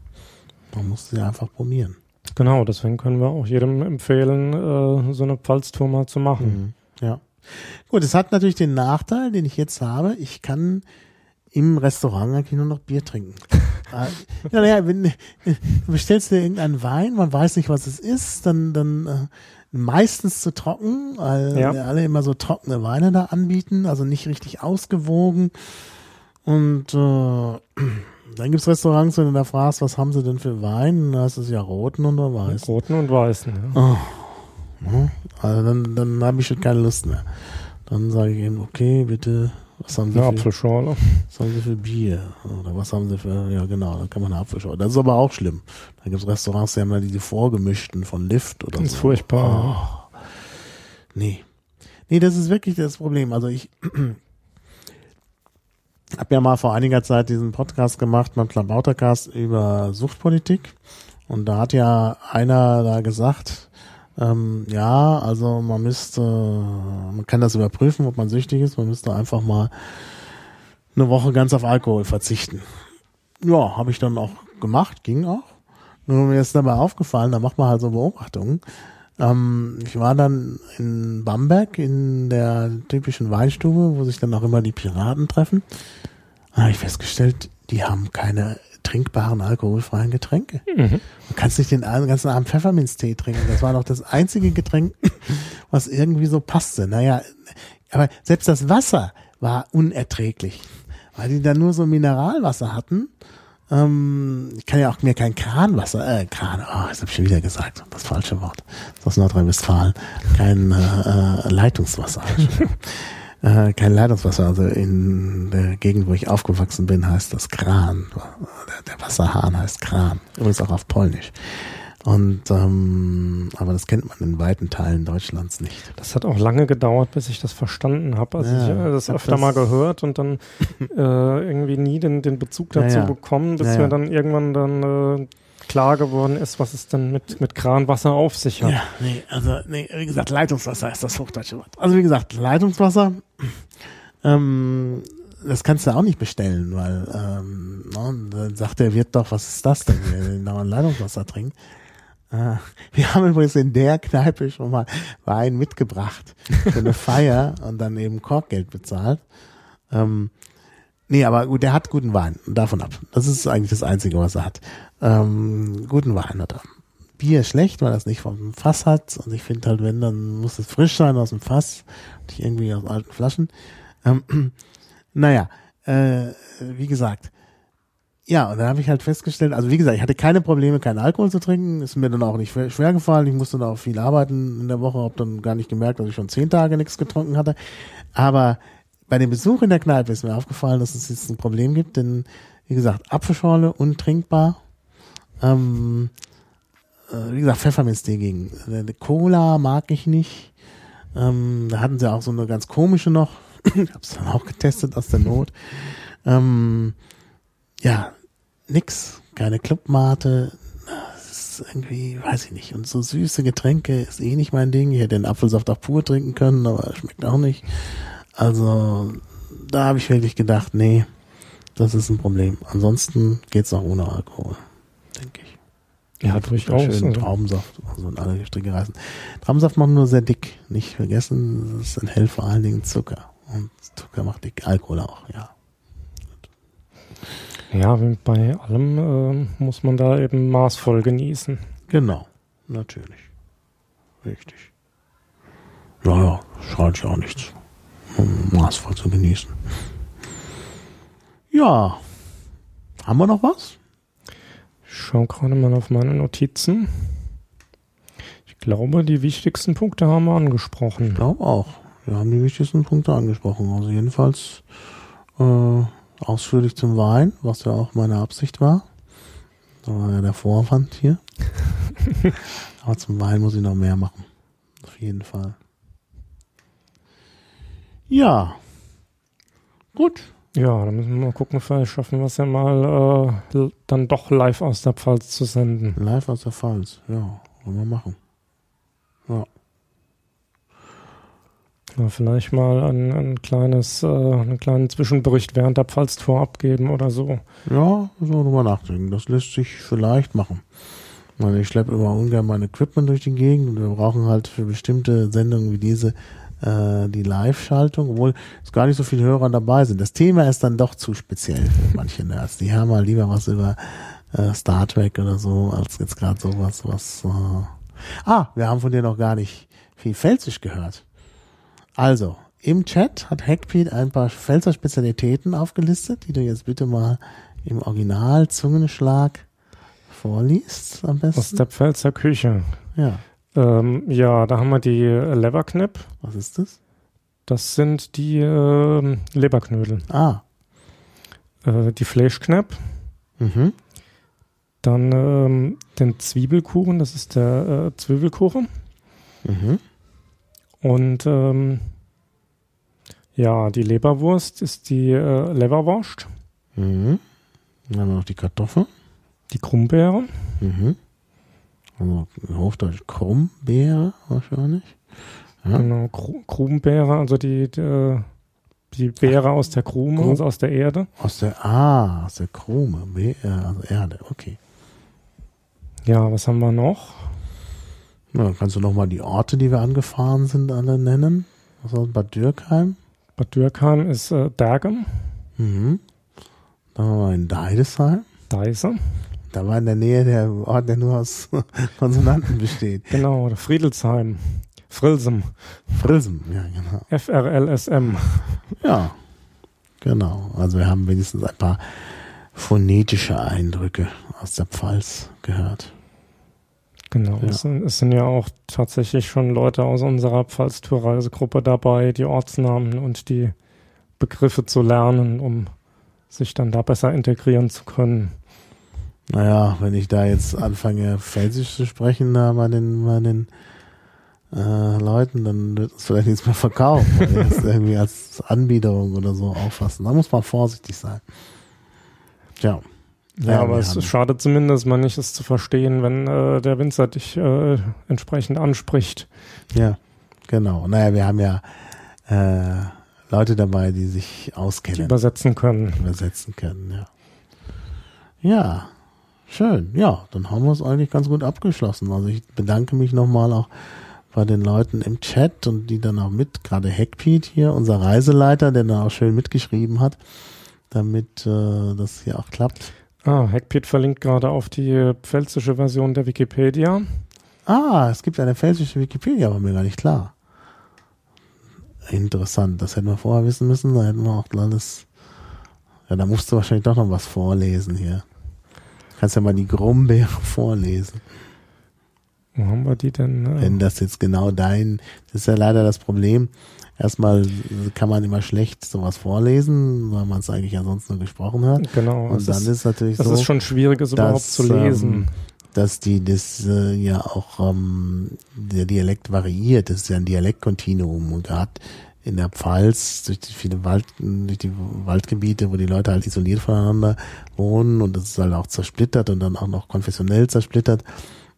[SPEAKER 1] Man muss sie einfach probieren.
[SPEAKER 2] Genau, deswegen können wir auch jedem empfehlen, äh, so eine Pfalztour mal zu machen.
[SPEAKER 1] Ja. Gut, es hat natürlich den Nachteil, den ich jetzt habe. Ich kann im Restaurant eigentlich nur noch Bier trinken. Äh, ja, naja, wenn du bestellst dir irgendeinen Wein, man weiß nicht, was es ist, dann, dann äh, meistens zu trocken, weil
[SPEAKER 2] Ja.
[SPEAKER 1] alle immer so trockene Weine da anbieten, also nicht richtig ausgewogen. Und äh, dann gibt's Restaurants, wenn du da fragst, was haben sie denn für Wein, da ist es ja roten und oder weiß.
[SPEAKER 2] Roten und weißen. Ja.
[SPEAKER 1] Ne? Also dann, dann habe ich schon keine Lust mehr. Dann sage ich eben, okay, bitte, was haben Sie,
[SPEAKER 2] Eine
[SPEAKER 1] für,
[SPEAKER 2] Apfelschorle.
[SPEAKER 1] was haben Sie für Bier? Oder was haben Sie für, ja genau, dann kann man eine Apfelschorle. Das ist aber auch schlimm. Da gibt es Restaurants, die haben da diese vorgemischten von Lift oder
[SPEAKER 2] Ganz
[SPEAKER 1] so.
[SPEAKER 2] furchtbar.
[SPEAKER 1] Oh. Nee. Nee, das ist wirklich das Problem. Also ich habe ja mal vor einiger Zeit diesen Podcast gemacht, beim Klabautercast über Suchtpolitik. Und da hat ja einer da gesagt, ähm, ja, also man müsste, man kann das überprüfen, ob man süchtig ist, man müsste einfach mal eine Woche ganz auf Alkohol verzichten. Ja, habe ich dann auch gemacht, ging auch. Nur mir ist dabei aufgefallen, da macht man halt so Beobachtungen. Ähm, ich war dann in Bamberg in der typischen Weinstube, wo sich dann auch immer die Piraten treffen. Da habe ich festgestellt, die haben keine trinkbaren alkoholfreien Getränke.
[SPEAKER 2] Mhm.
[SPEAKER 1] Du kannst nicht den ganzen Abend Pfefferminztee trinken. Das war doch das einzige Getränk, was irgendwie so passte. Naja, aber selbst das Wasser war unerträglich, weil die da nur so Mineralwasser hatten. Ähm, ich kann ja auch mir kein Kranwasser, äh, Kran, oh, das habe ich schon wieder gesagt, das falsche Wort. Das ist aus Nordrhein-Westfalen. Kein äh, äh, Leitungswasser. äh, kein Leitungswasser. Also in der Gegend, wo ich aufgewachsen bin, heißt das Kran. Der, der Wasserhahn heißt Kran. Übrigens auch auf Polnisch. Und ähm, aber das kennt man in weiten Teilen Deutschlands nicht.
[SPEAKER 2] Das hat auch lange gedauert, bis ich das verstanden habe. Also
[SPEAKER 1] Ja,
[SPEAKER 2] ich habe das öfter
[SPEAKER 1] das-
[SPEAKER 2] mal gehört und dann äh, irgendwie nie den, den Bezug
[SPEAKER 1] Ja,
[SPEAKER 2] dazu
[SPEAKER 1] ja.
[SPEAKER 2] bekommen, bis
[SPEAKER 1] Ja,
[SPEAKER 2] mir
[SPEAKER 1] ja.
[SPEAKER 2] dann irgendwann dann äh, klar geworden ist, was es denn mit, mit Kranwasser auf sich hat.
[SPEAKER 1] Ja, nee, also nee, wie gesagt, Leitungswasser ist das hochdeutsche Wort. Also wie gesagt, Leitungswasser, ähm, das kannst du auch nicht bestellen, weil ähm, ne, dann sagt der Wirt doch, was ist das denn, denn dauernd Leitungswasser trinkt. Äh, wir haben übrigens in der Kneipe schon mal Wein mitgebracht für eine Feier und dann eben Korkgeld bezahlt. Ähm, nee, aber gut, der hat guten Wein, davon ab. Das ist eigentlich das Einzige, was er hat. Ähm, guten Wein hat er. Bier schlecht, weil er es nicht vom Fass hat. Und ich finde halt, wenn, dann muss es frisch sein aus dem Fass, nicht irgendwie aus alten Flaschen. Ähm, naja, äh, wie gesagt. Ja, und dann habe ich halt festgestellt, also wie gesagt, ich hatte keine Probleme, keinen Alkohol zu trinken. Ist mir dann auch nicht schwer gefallen. Ich musste da auch viel arbeiten in der Woche, habe dann gar nicht gemerkt, dass ich schon zehn Tage nichts getrunken hatte. Aber bei dem Besuch in der Kneipe ist mir aufgefallen, dass es jetzt ein Problem gibt, denn wie gesagt, Apfelschorle untrinkbar. Ähm, äh, wie gesagt, Pfefferminztee gegen. Äh, Cola mag ich nicht. Ähm, da hatten sie auch so eine ganz komische noch. ich hab's dann auch getestet aus der Not. Ähm, ja, nix. Keine Clubmate. Das ist irgendwie, weiß ich nicht. Und so süße Getränke ist eh nicht mein Ding. Ich hätte den Apfelsaft auch pur trinken können, aber schmeckt auch nicht. Also, da habe ich wirklich gedacht, nee, das ist ein Problem. Ansonsten geht's auch ohne Alkohol, denke ich.
[SPEAKER 2] Ja, durchaus.
[SPEAKER 1] Schön Traubensaft, also in alle Stricke reißen. Traubensaft macht nur sehr dick. Nicht vergessen, es enthält vor allen Dingen Zucker. Und Zucker macht dick. Alkohol auch, ja.
[SPEAKER 2] Ja, wie bei allem ähm, muss man da eben maßvoll genießen.
[SPEAKER 1] Genau. Natürlich. Richtig. Ja, ja, schadet ja auch nichts. maßvoll zu genießen. Ja. Haben wir noch was?
[SPEAKER 2] Ich schaue gerade mal auf meine Notizen. Ich glaube, die wichtigsten Punkte haben wir angesprochen.
[SPEAKER 1] Ich glaube auch. Wir haben die wichtigsten Punkte angesprochen. Also jedenfalls äh, ausführlich zum Wein, was ja auch meine Absicht war. Das war ja der Vorwand hier. Aber zum Wein muss ich noch mehr machen. Auf jeden Fall. Ja. Gut.
[SPEAKER 2] Ja, dann müssen wir mal gucken, vielleicht schaffen wir es ja mal äh, dann doch live aus der Pfalz zu senden.
[SPEAKER 1] Live aus der Pfalz. Ja, wollen wir machen. Ja,
[SPEAKER 2] vielleicht mal ein, ein kleines, äh, einen kleinen Zwischenbericht während der Pfalztour abgeben oder so.
[SPEAKER 1] Ja, so drüber nachdenken. Das lässt sich vielleicht machen. Ich meine, ich schleppe immer ungern mein Equipment durch die Gegend und wir brauchen halt für bestimmte Sendungen wie diese äh, die Live-Schaltung, obwohl es gar nicht so viele Hörer dabei sind. Das Thema ist dann doch zu speziell für manche Nerds. Die haben mal lieber was über äh, Star Trek oder so, als jetzt gerade sowas, was. Äh ah, wir haben von dir noch gar nicht viel Felsisch gehört. Also, im Chat hat Hackpete ein paar Pfälzer Spezialitäten aufgelistet, die du jetzt bitte mal im Original Zungenschlag vorliest am besten.
[SPEAKER 2] Aus der Pfälzer Küche.
[SPEAKER 1] Ja.
[SPEAKER 2] Ähm, ja, da haben wir die Leverknip.
[SPEAKER 1] Was ist das?
[SPEAKER 2] Das sind die äh, Leberknödel.
[SPEAKER 1] Ah.
[SPEAKER 2] Äh, die Fleischknepp.
[SPEAKER 1] Mhm.
[SPEAKER 2] Dann ähm, den Zwiebelkuchen, das ist der äh, Zwiebelkuchen.
[SPEAKER 1] Mhm.
[SPEAKER 2] Und ähm, ja, die Leberwurst ist die äh, Leberwurst.
[SPEAKER 1] Mhm. Dann haben wir noch die Kartoffel.
[SPEAKER 2] Die Krummbeere.
[SPEAKER 1] Mhm. Also Hochdeutsch Krummbeere wahrscheinlich. Ja.
[SPEAKER 2] Genau, Kru Krummbeere, also die, die, die Beere aus der Krume,
[SPEAKER 1] Krum-
[SPEAKER 2] also aus der Erde.
[SPEAKER 1] Aus der, ah, aus der Krume, Be äh, also Erde, okay.
[SPEAKER 2] Ja, was haben wir noch?
[SPEAKER 1] Dann kannst du nochmal die Orte, die wir angefahren sind, alle nennen. Das? Bad Dürkheim?
[SPEAKER 2] Bad Dürkheim ist äh, Dergem,
[SPEAKER 1] Mhm. Dann waren wir in Deidesheim.
[SPEAKER 2] Deise.
[SPEAKER 1] Da war in der Nähe der Ort, der nur aus Konsonanten besteht.
[SPEAKER 2] Genau, oder Friedelsheim. Frilsem.
[SPEAKER 1] Frilsen, ja, genau.
[SPEAKER 2] FRLSM.
[SPEAKER 1] Ja, genau. Also wir haben wenigstens ein paar phonetische Eindrücke aus der Pfalz gehört.
[SPEAKER 2] Genau,
[SPEAKER 1] Ja.
[SPEAKER 2] es, sind, es sind ja auch tatsächlich schon Leute aus unserer Pfalz-Tour-Reisegruppe dabei, die Ortsnamen und die Begriffe zu lernen, um sich dann da besser integrieren zu können.
[SPEAKER 1] Naja, wenn ich da jetzt anfange, Felsisch zu sprechen, da bei den, bei den äh, Leuten, dann wird es vielleicht nichts mehr weil das irgendwie als Anbiederung oder so auffassen. Da muss man vorsichtig sein. Tja.
[SPEAKER 2] Ja, aber es
[SPEAKER 1] haben-
[SPEAKER 2] schadet zumindest mal nicht, es zu verstehen, wenn äh, der Winzer dich äh, entsprechend anspricht.
[SPEAKER 1] Ja, genau. Naja, wir haben ja äh, Leute dabei, die sich
[SPEAKER 2] die
[SPEAKER 1] auskennen,
[SPEAKER 2] übersetzen können.
[SPEAKER 1] übersetzen können, ja. Ja, schön. Ja, dann haben wir es eigentlich ganz gut abgeschlossen. Also ich bedanke mich nochmal auch bei den Leuten im Chat und die dann auch mit, gerade Hackpete hier, unser Reiseleiter, der dann auch schön mitgeschrieben hat, damit äh, das hier auch klappt.
[SPEAKER 2] Ah, Hackpete verlinkt gerade auf die pfälzische Version der Wikipedia.
[SPEAKER 1] Ah, es gibt eine pfälzische Wikipedia, war mir gar nicht klar. Interessant, das hätten wir vorher wissen müssen, da hätten wir auch alles. Ja, da musst du wahrscheinlich doch noch was vorlesen hier. Kannst ja mal die Grumbeere vorlesen.
[SPEAKER 2] Wo haben wir die denn? äh?
[SPEAKER 1] Wenn das jetzt genau dein, das ist ja leider das Problem. Erstmal kann man immer schlecht sowas vorlesen, weil man es eigentlich ansonsten nur gesprochen hat.
[SPEAKER 2] Genau,
[SPEAKER 1] Und dann
[SPEAKER 2] ist,
[SPEAKER 1] ist natürlich
[SPEAKER 2] das
[SPEAKER 1] so,
[SPEAKER 2] ist schon schwierig, es überhaupt
[SPEAKER 1] dass,
[SPEAKER 2] zu lesen.
[SPEAKER 1] ähm, dass die das äh, ja auch ähm, der Dialekt variiert. Das ist ja ein Dialektkontinuum und gerade in der Pfalz durch die viele Wald, durch die Waldgebiete, wo die Leute halt isoliert voneinander wohnen und das ist halt auch zersplittert und dann auch noch konfessionell zersplittert,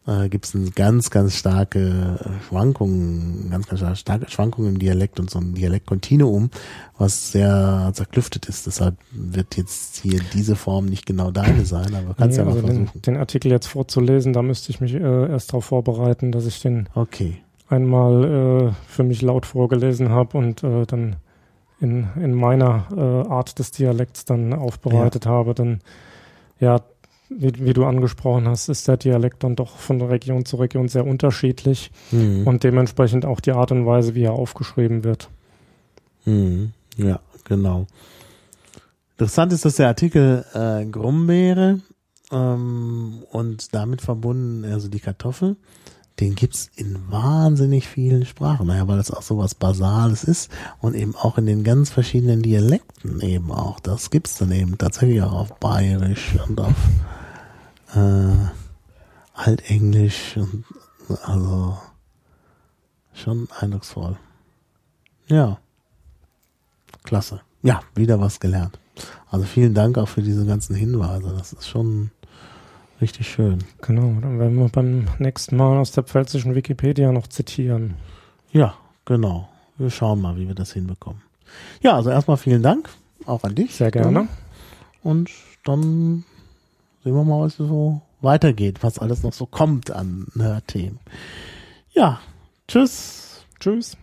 [SPEAKER 1] äh, gibt es eine ganz, ganz starke Schwankungen, ganz, ganz starke Schwankungen im Dialekt und so ein Dialektkontinuum, was sehr zerklüftet ist. Deshalb wird jetzt hier diese Form nicht genau deine sein, aber kannst
[SPEAKER 2] Nee,
[SPEAKER 1] ja mal
[SPEAKER 2] also den,
[SPEAKER 1] versuchen.
[SPEAKER 2] den Artikel jetzt vorzulesen, da müsste ich mich äh, erst darauf vorbereiten, dass ich den
[SPEAKER 1] Okay.
[SPEAKER 2] einmal äh, für mich laut vorgelesen habe und äh, dann in, in meiner äh, Art des Dialekts dann aufbereitet habe. Dann, ja, wie, wie du angesprochen hast, ist der Dialekt dann doch von Region zu Region sehr unterschiedlich
[SPEAKER 1] Mhm.
[SPEAKER 2] und dementsprechend auch die Art und Weise, wie er aufgeschrieben wird.
[SPEAKER 1] Mhm. Ja, genau. Interessant ist, dass der Artikel äh, Grumbeere ähm, und damit verbunden, also die Kartoffel, den gibt's in wahnsinnig vielen Sprachen. Naja, weil das auch so was Basales ist und eben auch in den ganz verschiedenen Dialekten eben auch. Das gibt's dann eben tatsächlich auch auf Bayerisch und auf äh, Altenglisch und also schon eindrucksvoll. Ja. Klasse. Ja, wieder was gelernt. Also vielen Dank auch für diese ganzen Hinweise. Das ist schon richtig schön.
[SPEAKER 2] Genau, dann werden wir beim nächsten Mal aus der pfälzischen Wikipedia noch zitieren.
[SPEAKER 1] Ja, genau. Wir schauen mal, wie wir das hinbekommen. Ja, also erstmal vielen Dank. Auch an dich.
[SPEAKER 2] Sehr gerne.
[SPEAKER 1] Und dann sehen wir mal, was so weitergeht, was alles noch so kommt an Nerd-Themen. Ja, tschüss.
[SPEAKER 2] Tschüss.